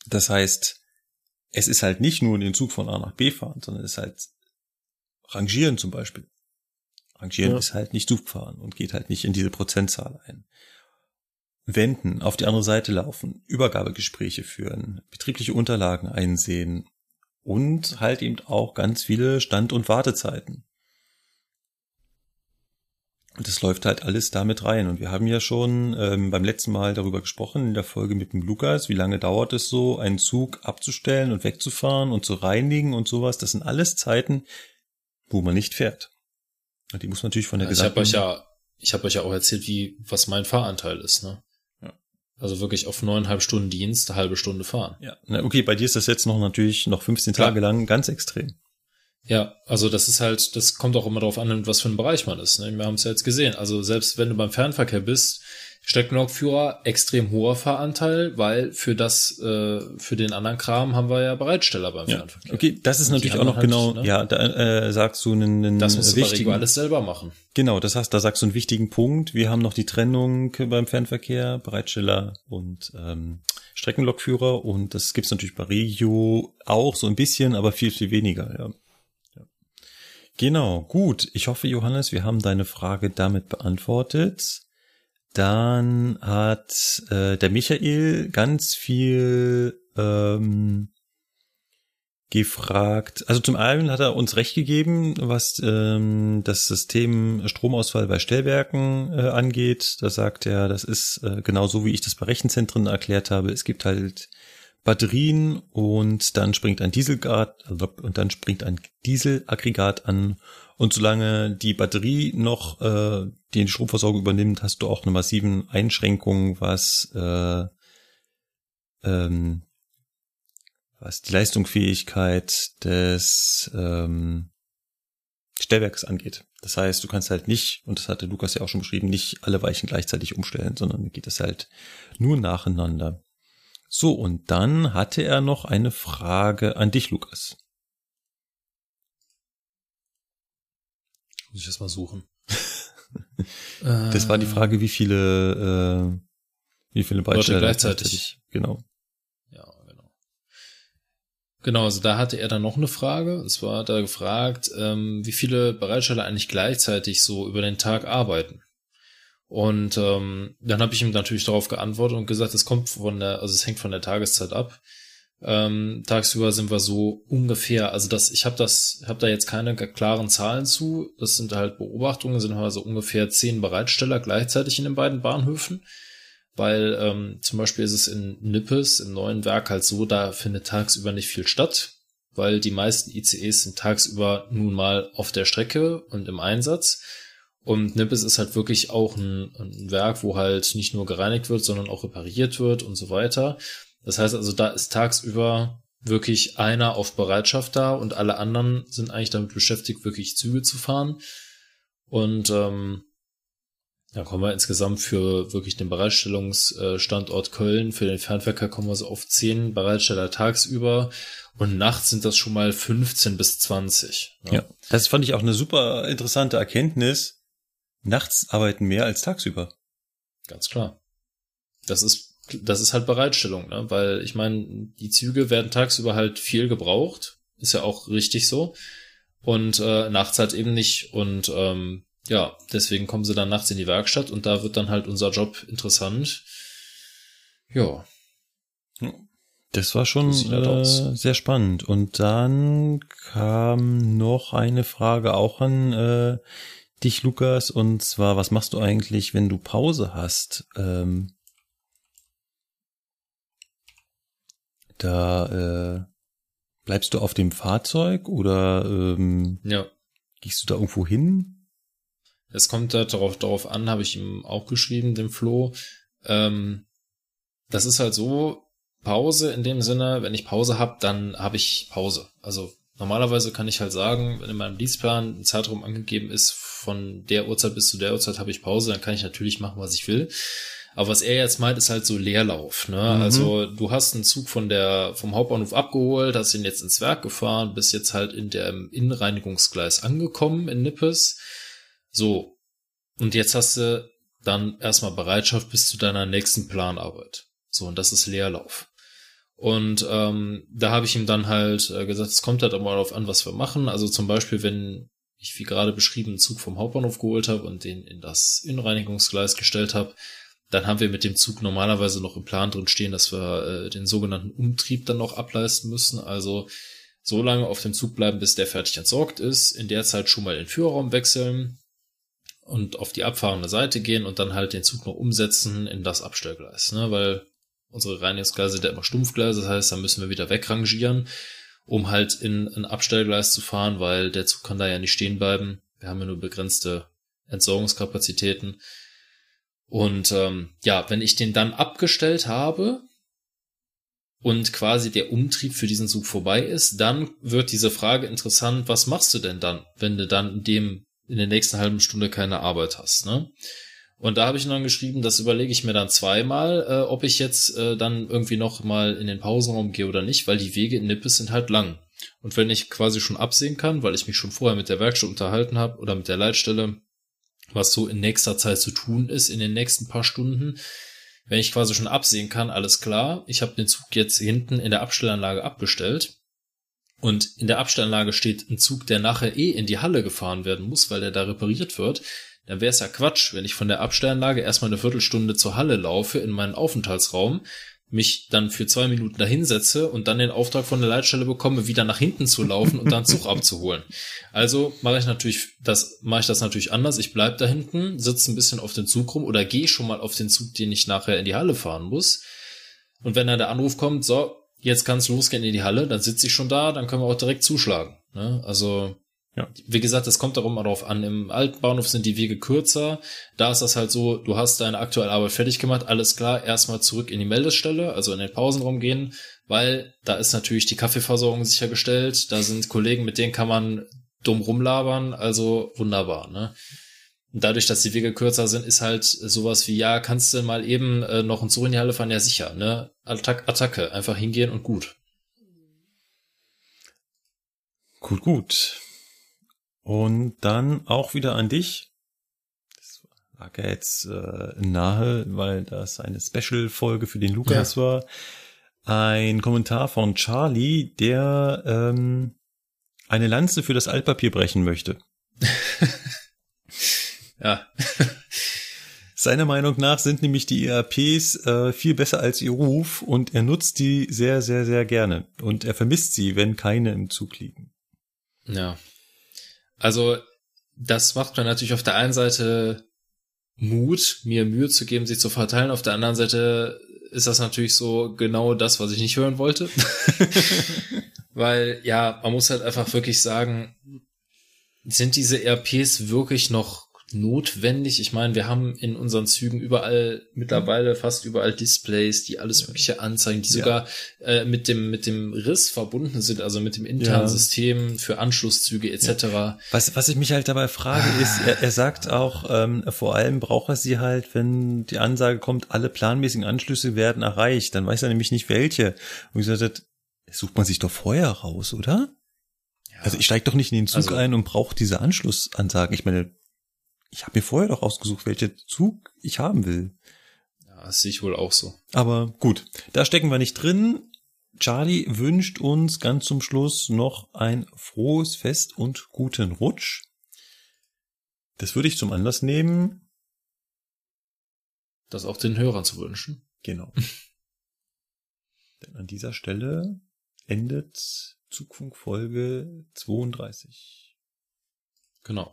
Das heißt, es ist halt nicht nur den Zug von A nach B fahren, sondern es ist halt Rangieren zum Beispiel. Rangieren ja. ist halt nicht Zugfahren und geht halt nicht in diese Prozentzahl ein. Wenden, auf die andere Seite laufen, Übergabegespräche führen, betriebliche Unterlagen einsehen und halt eben auch ganz viele Stand- und Wartezeiten. Und das läuft halt alles damit rein. Und wir haben ja schon ähm, beim letzten Mal darüber gesprochen, in der Folge mit dem Lukas, wie lange dauert es so, einen Zug abzustellen und wegzufahren und zu reinigen und sowas. Das sind alles Zeiten, wo man nicht fährt. Und die muss man natürlich von der ja, gesamten... Ich habe euch ja, ich habe euch ja auch erzählt, wie, was mein Fahranteil ist, ne? Ja. Also wirklich auf neuneinhalb Stunden Dienst, eine halbe Stunde fahren. Ja, Na, okay, bei dir ist das jetzt noch natürlich noch 15 Tage lang ganz extrem. Ja, also das ist halt, das kommt auch immer darauf an, was für ein Bereich man ist. Ne? Wir haben es ja jetzt gesehen. Also selbst wenn du beim Fernverkehr bist, Streckenlokführer extrem hoher Fahranteil, weil für das, äh, für den anderen Kram haben wir ja Bereitsteller beim ja. Fernverkehr. Okay, das ist Und natürlich auch noch halt, genau, ne? ja, da äh, sagst du einen, einen Das musst wichtigen, alles selber machen. Genau, das heißt, da sagst du einen wichtigen Punkt. Wir haben noch die Trennung beim Fernverkehr, Bereitsteller und ähm, Streckenlokführer und das gibt's natürlich bei Regio auch so ein bisschen, aber viel, viel weniger, ja. Genau, gut. Ich hoffe, Johannes, wir haben deine Frage damit beantwortet. Dann hat äh, der Michael ganz viel ähm, gefragt. Also zum einen hat er uns recht gegeben, was ähm, das System Stromausfall bei Stellwerken äh, angeht. Da sagt er, das ist äh, genau so, wie ich das bei Rechenzentren erklärt habe. Es gibt halt Batterien und dann springt ein Dieselaggregat und dann springt ein Dieselaggregat an und solange die Batterie noch äh, die Stromversorgung übernimmt, hast du auch eine massiven Einschränkung, was äh, ähm, was die Leistungsfähigkeit des ähm, Stellwerks angeht. Das heißt, du kannst halt nicht, und das hatte Lukas ja auch schon beschrieben, nicht alle Weichen gleichzeitig umstellen, sondern geht es halt nur nacheinander. So, und dann hatte er noch eine Frage an dich, Lukas. Muss ich das mal suchen. das war die Frage, wie viele, äh, wie viele Beiträge gleichzeitig. gleichzeitig. Genau. Ja, genau. Genau, also da hatte er dann noch eine Frage. Und zwar hat er gefragt, ähm, wie viele Bereitsteller eigentlich gleichzeitig so über den Tag arbeiten. Und ähm, dann habe ich ihm natürlich darauf geantwortet und gesagt, es kommt von der, also es hängt von der Tageszeit ab. Ähm, tagsüber sind wir so ungefähr, also das, ich habe das, habe da jetzt keine klaren Zahlen zu. Das sind halt Beobachtungen, sind also ungefähr zehn Bereitsteller gleichzeitig in den beiden Bahnhöfen. Weil ähm, zum Beispiel ist es in Nippes im neuen Werk halt so, da findet tagsüber nicht viel statt, weil die meisten ICEs sind tagsüber nun mal auf der Strecke und im Einsatz. Und Nippes ist halt wirklich auch ein, ein Werk, wo halt nicht nur gereinigt wird, sondern auch repariert wird und so weiter. Das heißt also, da ist tagsüber wirklich einer auf Bereitschaft da und alle anderen sind eigentlich damit beschäftigt, wirklich Züge zu fahren. Und ähm, ja, kommen wir insgesamt für wirklich den Bereitstellungsstandort Köln, für den Fernverkehr kommen wir so auf zehn Bereitsteller tagsüber und nachts sind das schon mal 15 bis 20. Ja. ja, das fand ich auch eine super interessante Erkenntnis. Nachts arbeiten mehr als tagsüber. Ganz klar. Das ist das ist halt Bereitstellung, ne? Weil ich meine, die Züge werden tagsüber halt viel gebraucht, ist ja auch richtig so. Und äh, nachts halt eben nicht. Und ähm, ja, deswegen kommen sie dann nachts in die Werkstatt und da wird dann halt unser Job interessant. Ja. Das war schon äh, sehr spannend. Und dann kam noch eine Frage auch an äh, dich, Lukas, und zwar, was machst du eigentlich, wenn du Pause hast? Ähm, Da äh, bleibst du auf dem Fahrzeug oder ähm, ja. gehst du da irgendwo hin? Es kommt da darauf, darauf an, habe ich ihm auch geschrieben, dem Flo. Ähm, das ist halt so, Pause in dem Sinne, wenn ich Pause habe, dann habe ich Pause. Also normalerweise kann ich halt sagen, wenn in meinem Dienstplan ein Zeitraum angegeben ist, von der Uhrzeit bis zu der Uhrzeit habe ich Pause, dann kann ich natürlich machen, was ich will. Aber was er jetzt meint, ist halt so Leerlauf. Ne? Mhm. Also du hast einen Zug von der vom Hauptbahnhof abgeholt, hast ihn jetzt ins Werk gefahren, bist jetzt halt in der Innenreinigungsgleis angekommen in Nippes. So. Und jetzt hast du dann erstmal Bereitschaft bis zu deiner nächsten Planarbeit. So, und das ist Leerlauf. Und ähm, da habe ich ihm dann halt äh, gesagt, es kommt halt auch mal darauf an, was wir machen. Also zum Beispiel, wenn ich wie gerade beschrieben einen Zug vom Hauptbahnhof geholt habe und den in das Innenreinigungsgleis gestellt habe, dann haben wir mit dem Zug normalerweise noch im Plan drin stehen, dass wir äh, den sogenannten Umtrieb dann noch ableisten müssen. Also so lange auf dem Zug bleiben, bis der fertig entsorgt ist. In der Zeit schon mal den Führerraum wechseln und auf die abfahrende Seite gehen und dann halt den Zug noch umsetzen in das Abstellgleis. Ne? Weil unsere Reinigungsgleise sind ja immer Stumpfgleise, das heißt, da müssen wir wieder wegrangieren, um halt in ein Abstellgleis zu fahren, weil der Zug kann da ja nicht stehen bleiben. Wir haben ja nur begrenzte Entsorgungskapazitäten. Und ähm, ja, wenn ich den dann abgestellt habe und quasi der Umtrieb für diesen Zug vorbei ist, dann wird diese Frage interessant, was machst du denn dann, wenn du dann in dem in der nächsten halben Stunde keine Arbeit hast, ne? Und da habe ich dann geschrieben, das überlege ich mir dann zweimal, äh, ob ich jetzt äh, dann irgendwie noch mal in den Pausenraum gehe oder nicht, weil die Wege in Nippes sind halt lang. Und wenn ich quasi schon absehen kann, weil ich mich schon vorher mit der Werkstatt unterhalten habe oder mit der Leitstelle, was so in nächster Zeit zu tun ist, in den nächsten paar Stunden. Wenn ich quasi schon absehen kann, alles klar, ich habe den Zug jetzt hinten in der Abstellanlage abgestellt und in der Abstellanlage steht ein Zug, der nachher eh in die Halle gefahren werden muss, weil der da repariert wird, dann wäre es ja Quatsch, wenn ich von der Abstellanlage erstmal eine Viertelstunde zur Halle laufe in meinen Aufenthaltsraum, mich dann für zwei Minuten dahinsetze und dann den Auftrag von der Leitstelle bekomme, wieder nach hinten zu laufen und dann Zug abzuholen. Also mache ich natürlich das mache ich das natürlich anders. Ich bleib da hinten, sitze ein bisschen auf den Zug rum oder gehe schon mal auf den Zug, den ich nachher in die Halle fahren muss. Und wenn dann der Anruf kommt, so jetzt kann es losgehen in die Halle, dann sitze ich schon da, dann können wir auch direkt zuschlagen. Ne? Also ja. Wie gesagt, es kommt darum darauf an. Im alten Bahnhof sind die Wege kürzer. Da ist das halt so, du hast deine aktuelle Arbeit fertig gemacht, alles klar, erstmal zurück in die Meldestelle, also in den Pausenraum gehen, weil da ist natürlich die Kaffeeversorgung sichergestellt. Da sind Kollegen, mit denen kann man dumm rumlabern, also wunderbar, ne? Dadurch, dass die Wege kürzer sind, ist halt sowas wie, ja, kannst du mal eben äh, noch ein Zug in die Halle fahren? Ja, sicher, ne? Attack Attacke, einfach hingehen und gut. Gut, gut. Und dann auch wieder an dich. Das lag ja jetzt äh, nahe, weil das eine Special-Folge für den Lukas ja. war. Ein Kommentar von Charlie, der ähm, eine Lanze für das Altpapier brechen möchte. ja. Seiner Meinung nach sind nämlich die ERPs äh, viel besser als ihr Ruf und er nutzt die sehr, sehr, sehr gerne. Und er vermisst sie, wenn keine im Zug liegen. Ja. Also, das macht mir natürlich auf der einen Seite Mut, mir Mühe zu geben, sie zu verteilen. Auf der anderen Seite ist das natürlich so genau das, was ich nicht hören wollte. Weil, ja, man muss halt einfach wirklich sagen, sind diese ERPs wirklich noch notwendig. Ich meine, wir haben in unseren Zügen überall mittlerweile fast überall Displays, die alles Mögliche anzeigen, die ja. sogar äh, mit dem mit dem Riss verbunden sind, also mit dem internen ja. System für Anschlusszüge etc. Ja. Was was ich mich halt dabei frage ah. ist, er, er sagt auch, ähm, vor allem braucht er sie halt, wenn die Ansage kommt, alle planmäßigen Anschlüsse werden erreicht, dann weiß er nämlich nicht welche. Und ich sagte, sucht man sich doch vorher raus, oder? Also ich steige doch nicht in den Zug also, ein und brauche diese Anschlussansagen. Ich meine, ich habe mir vorher doch ausgesucht, welche Zug ich haben will. Ja, das sehe ich wohl auch so. Aber gut, da stecken wir nicht drin. Charlie wünscht uns ganz zum Schluss noch ein frohes Fest und guten Rutsch. Das würde ich zum Anlass nehmen. Das auch den Hörern zu wünschen. Genau. Denn an dieser Stelle endet Zugfunk Folge 32. Genau.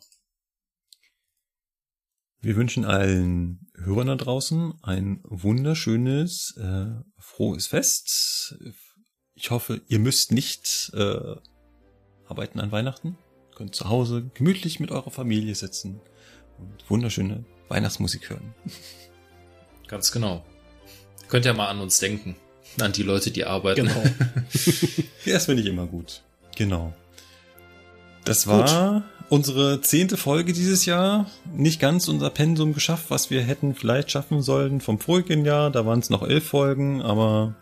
Wir wünschen allen Hörern da draußen ein wunderschönes, äh, frohes Fest. Ich hoffe, ihr müsst nicht äh, arbeiten an Weihnachten. Ihr könnt zu Hause gemütlich mit eurer Familie sitzen und wunderschöne Weihnachtsmusik hören. Ganz genau. Könnt ja mal an uns denken. An die Leute, die arbeiten. Genau. ja, das finde ich immer gut. Genau. Das war gut unsere zehnte Folge dieses Jahr. Nicht ganz unser Pensum geschafft, was wir hätten vielleicht schaffen sollen vom vorigen Jahr. Da waren es noch elf Folgen, aber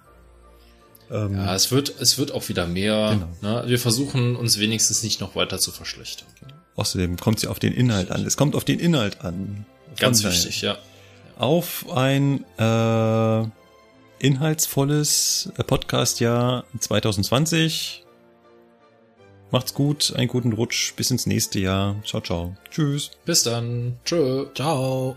ähm, ja, es wird es wird auch wieder mehr. Genau. Ne? Wir versuchen uns wenigstens nicht noch weiter zu verschlechtern. Außerdem kommt es ja auf den Inhalt an. Es kommt auf den Inhalt an. Ganz wichtig, ja. Auf ein äh, inhaltsvolles Podcast-Jahr 2020 Macht's gut, einen guten Rutsch, bis ins nächste Jahr. Ciao, ciao. Tschüss. Bis dann. Tschö. Ciao.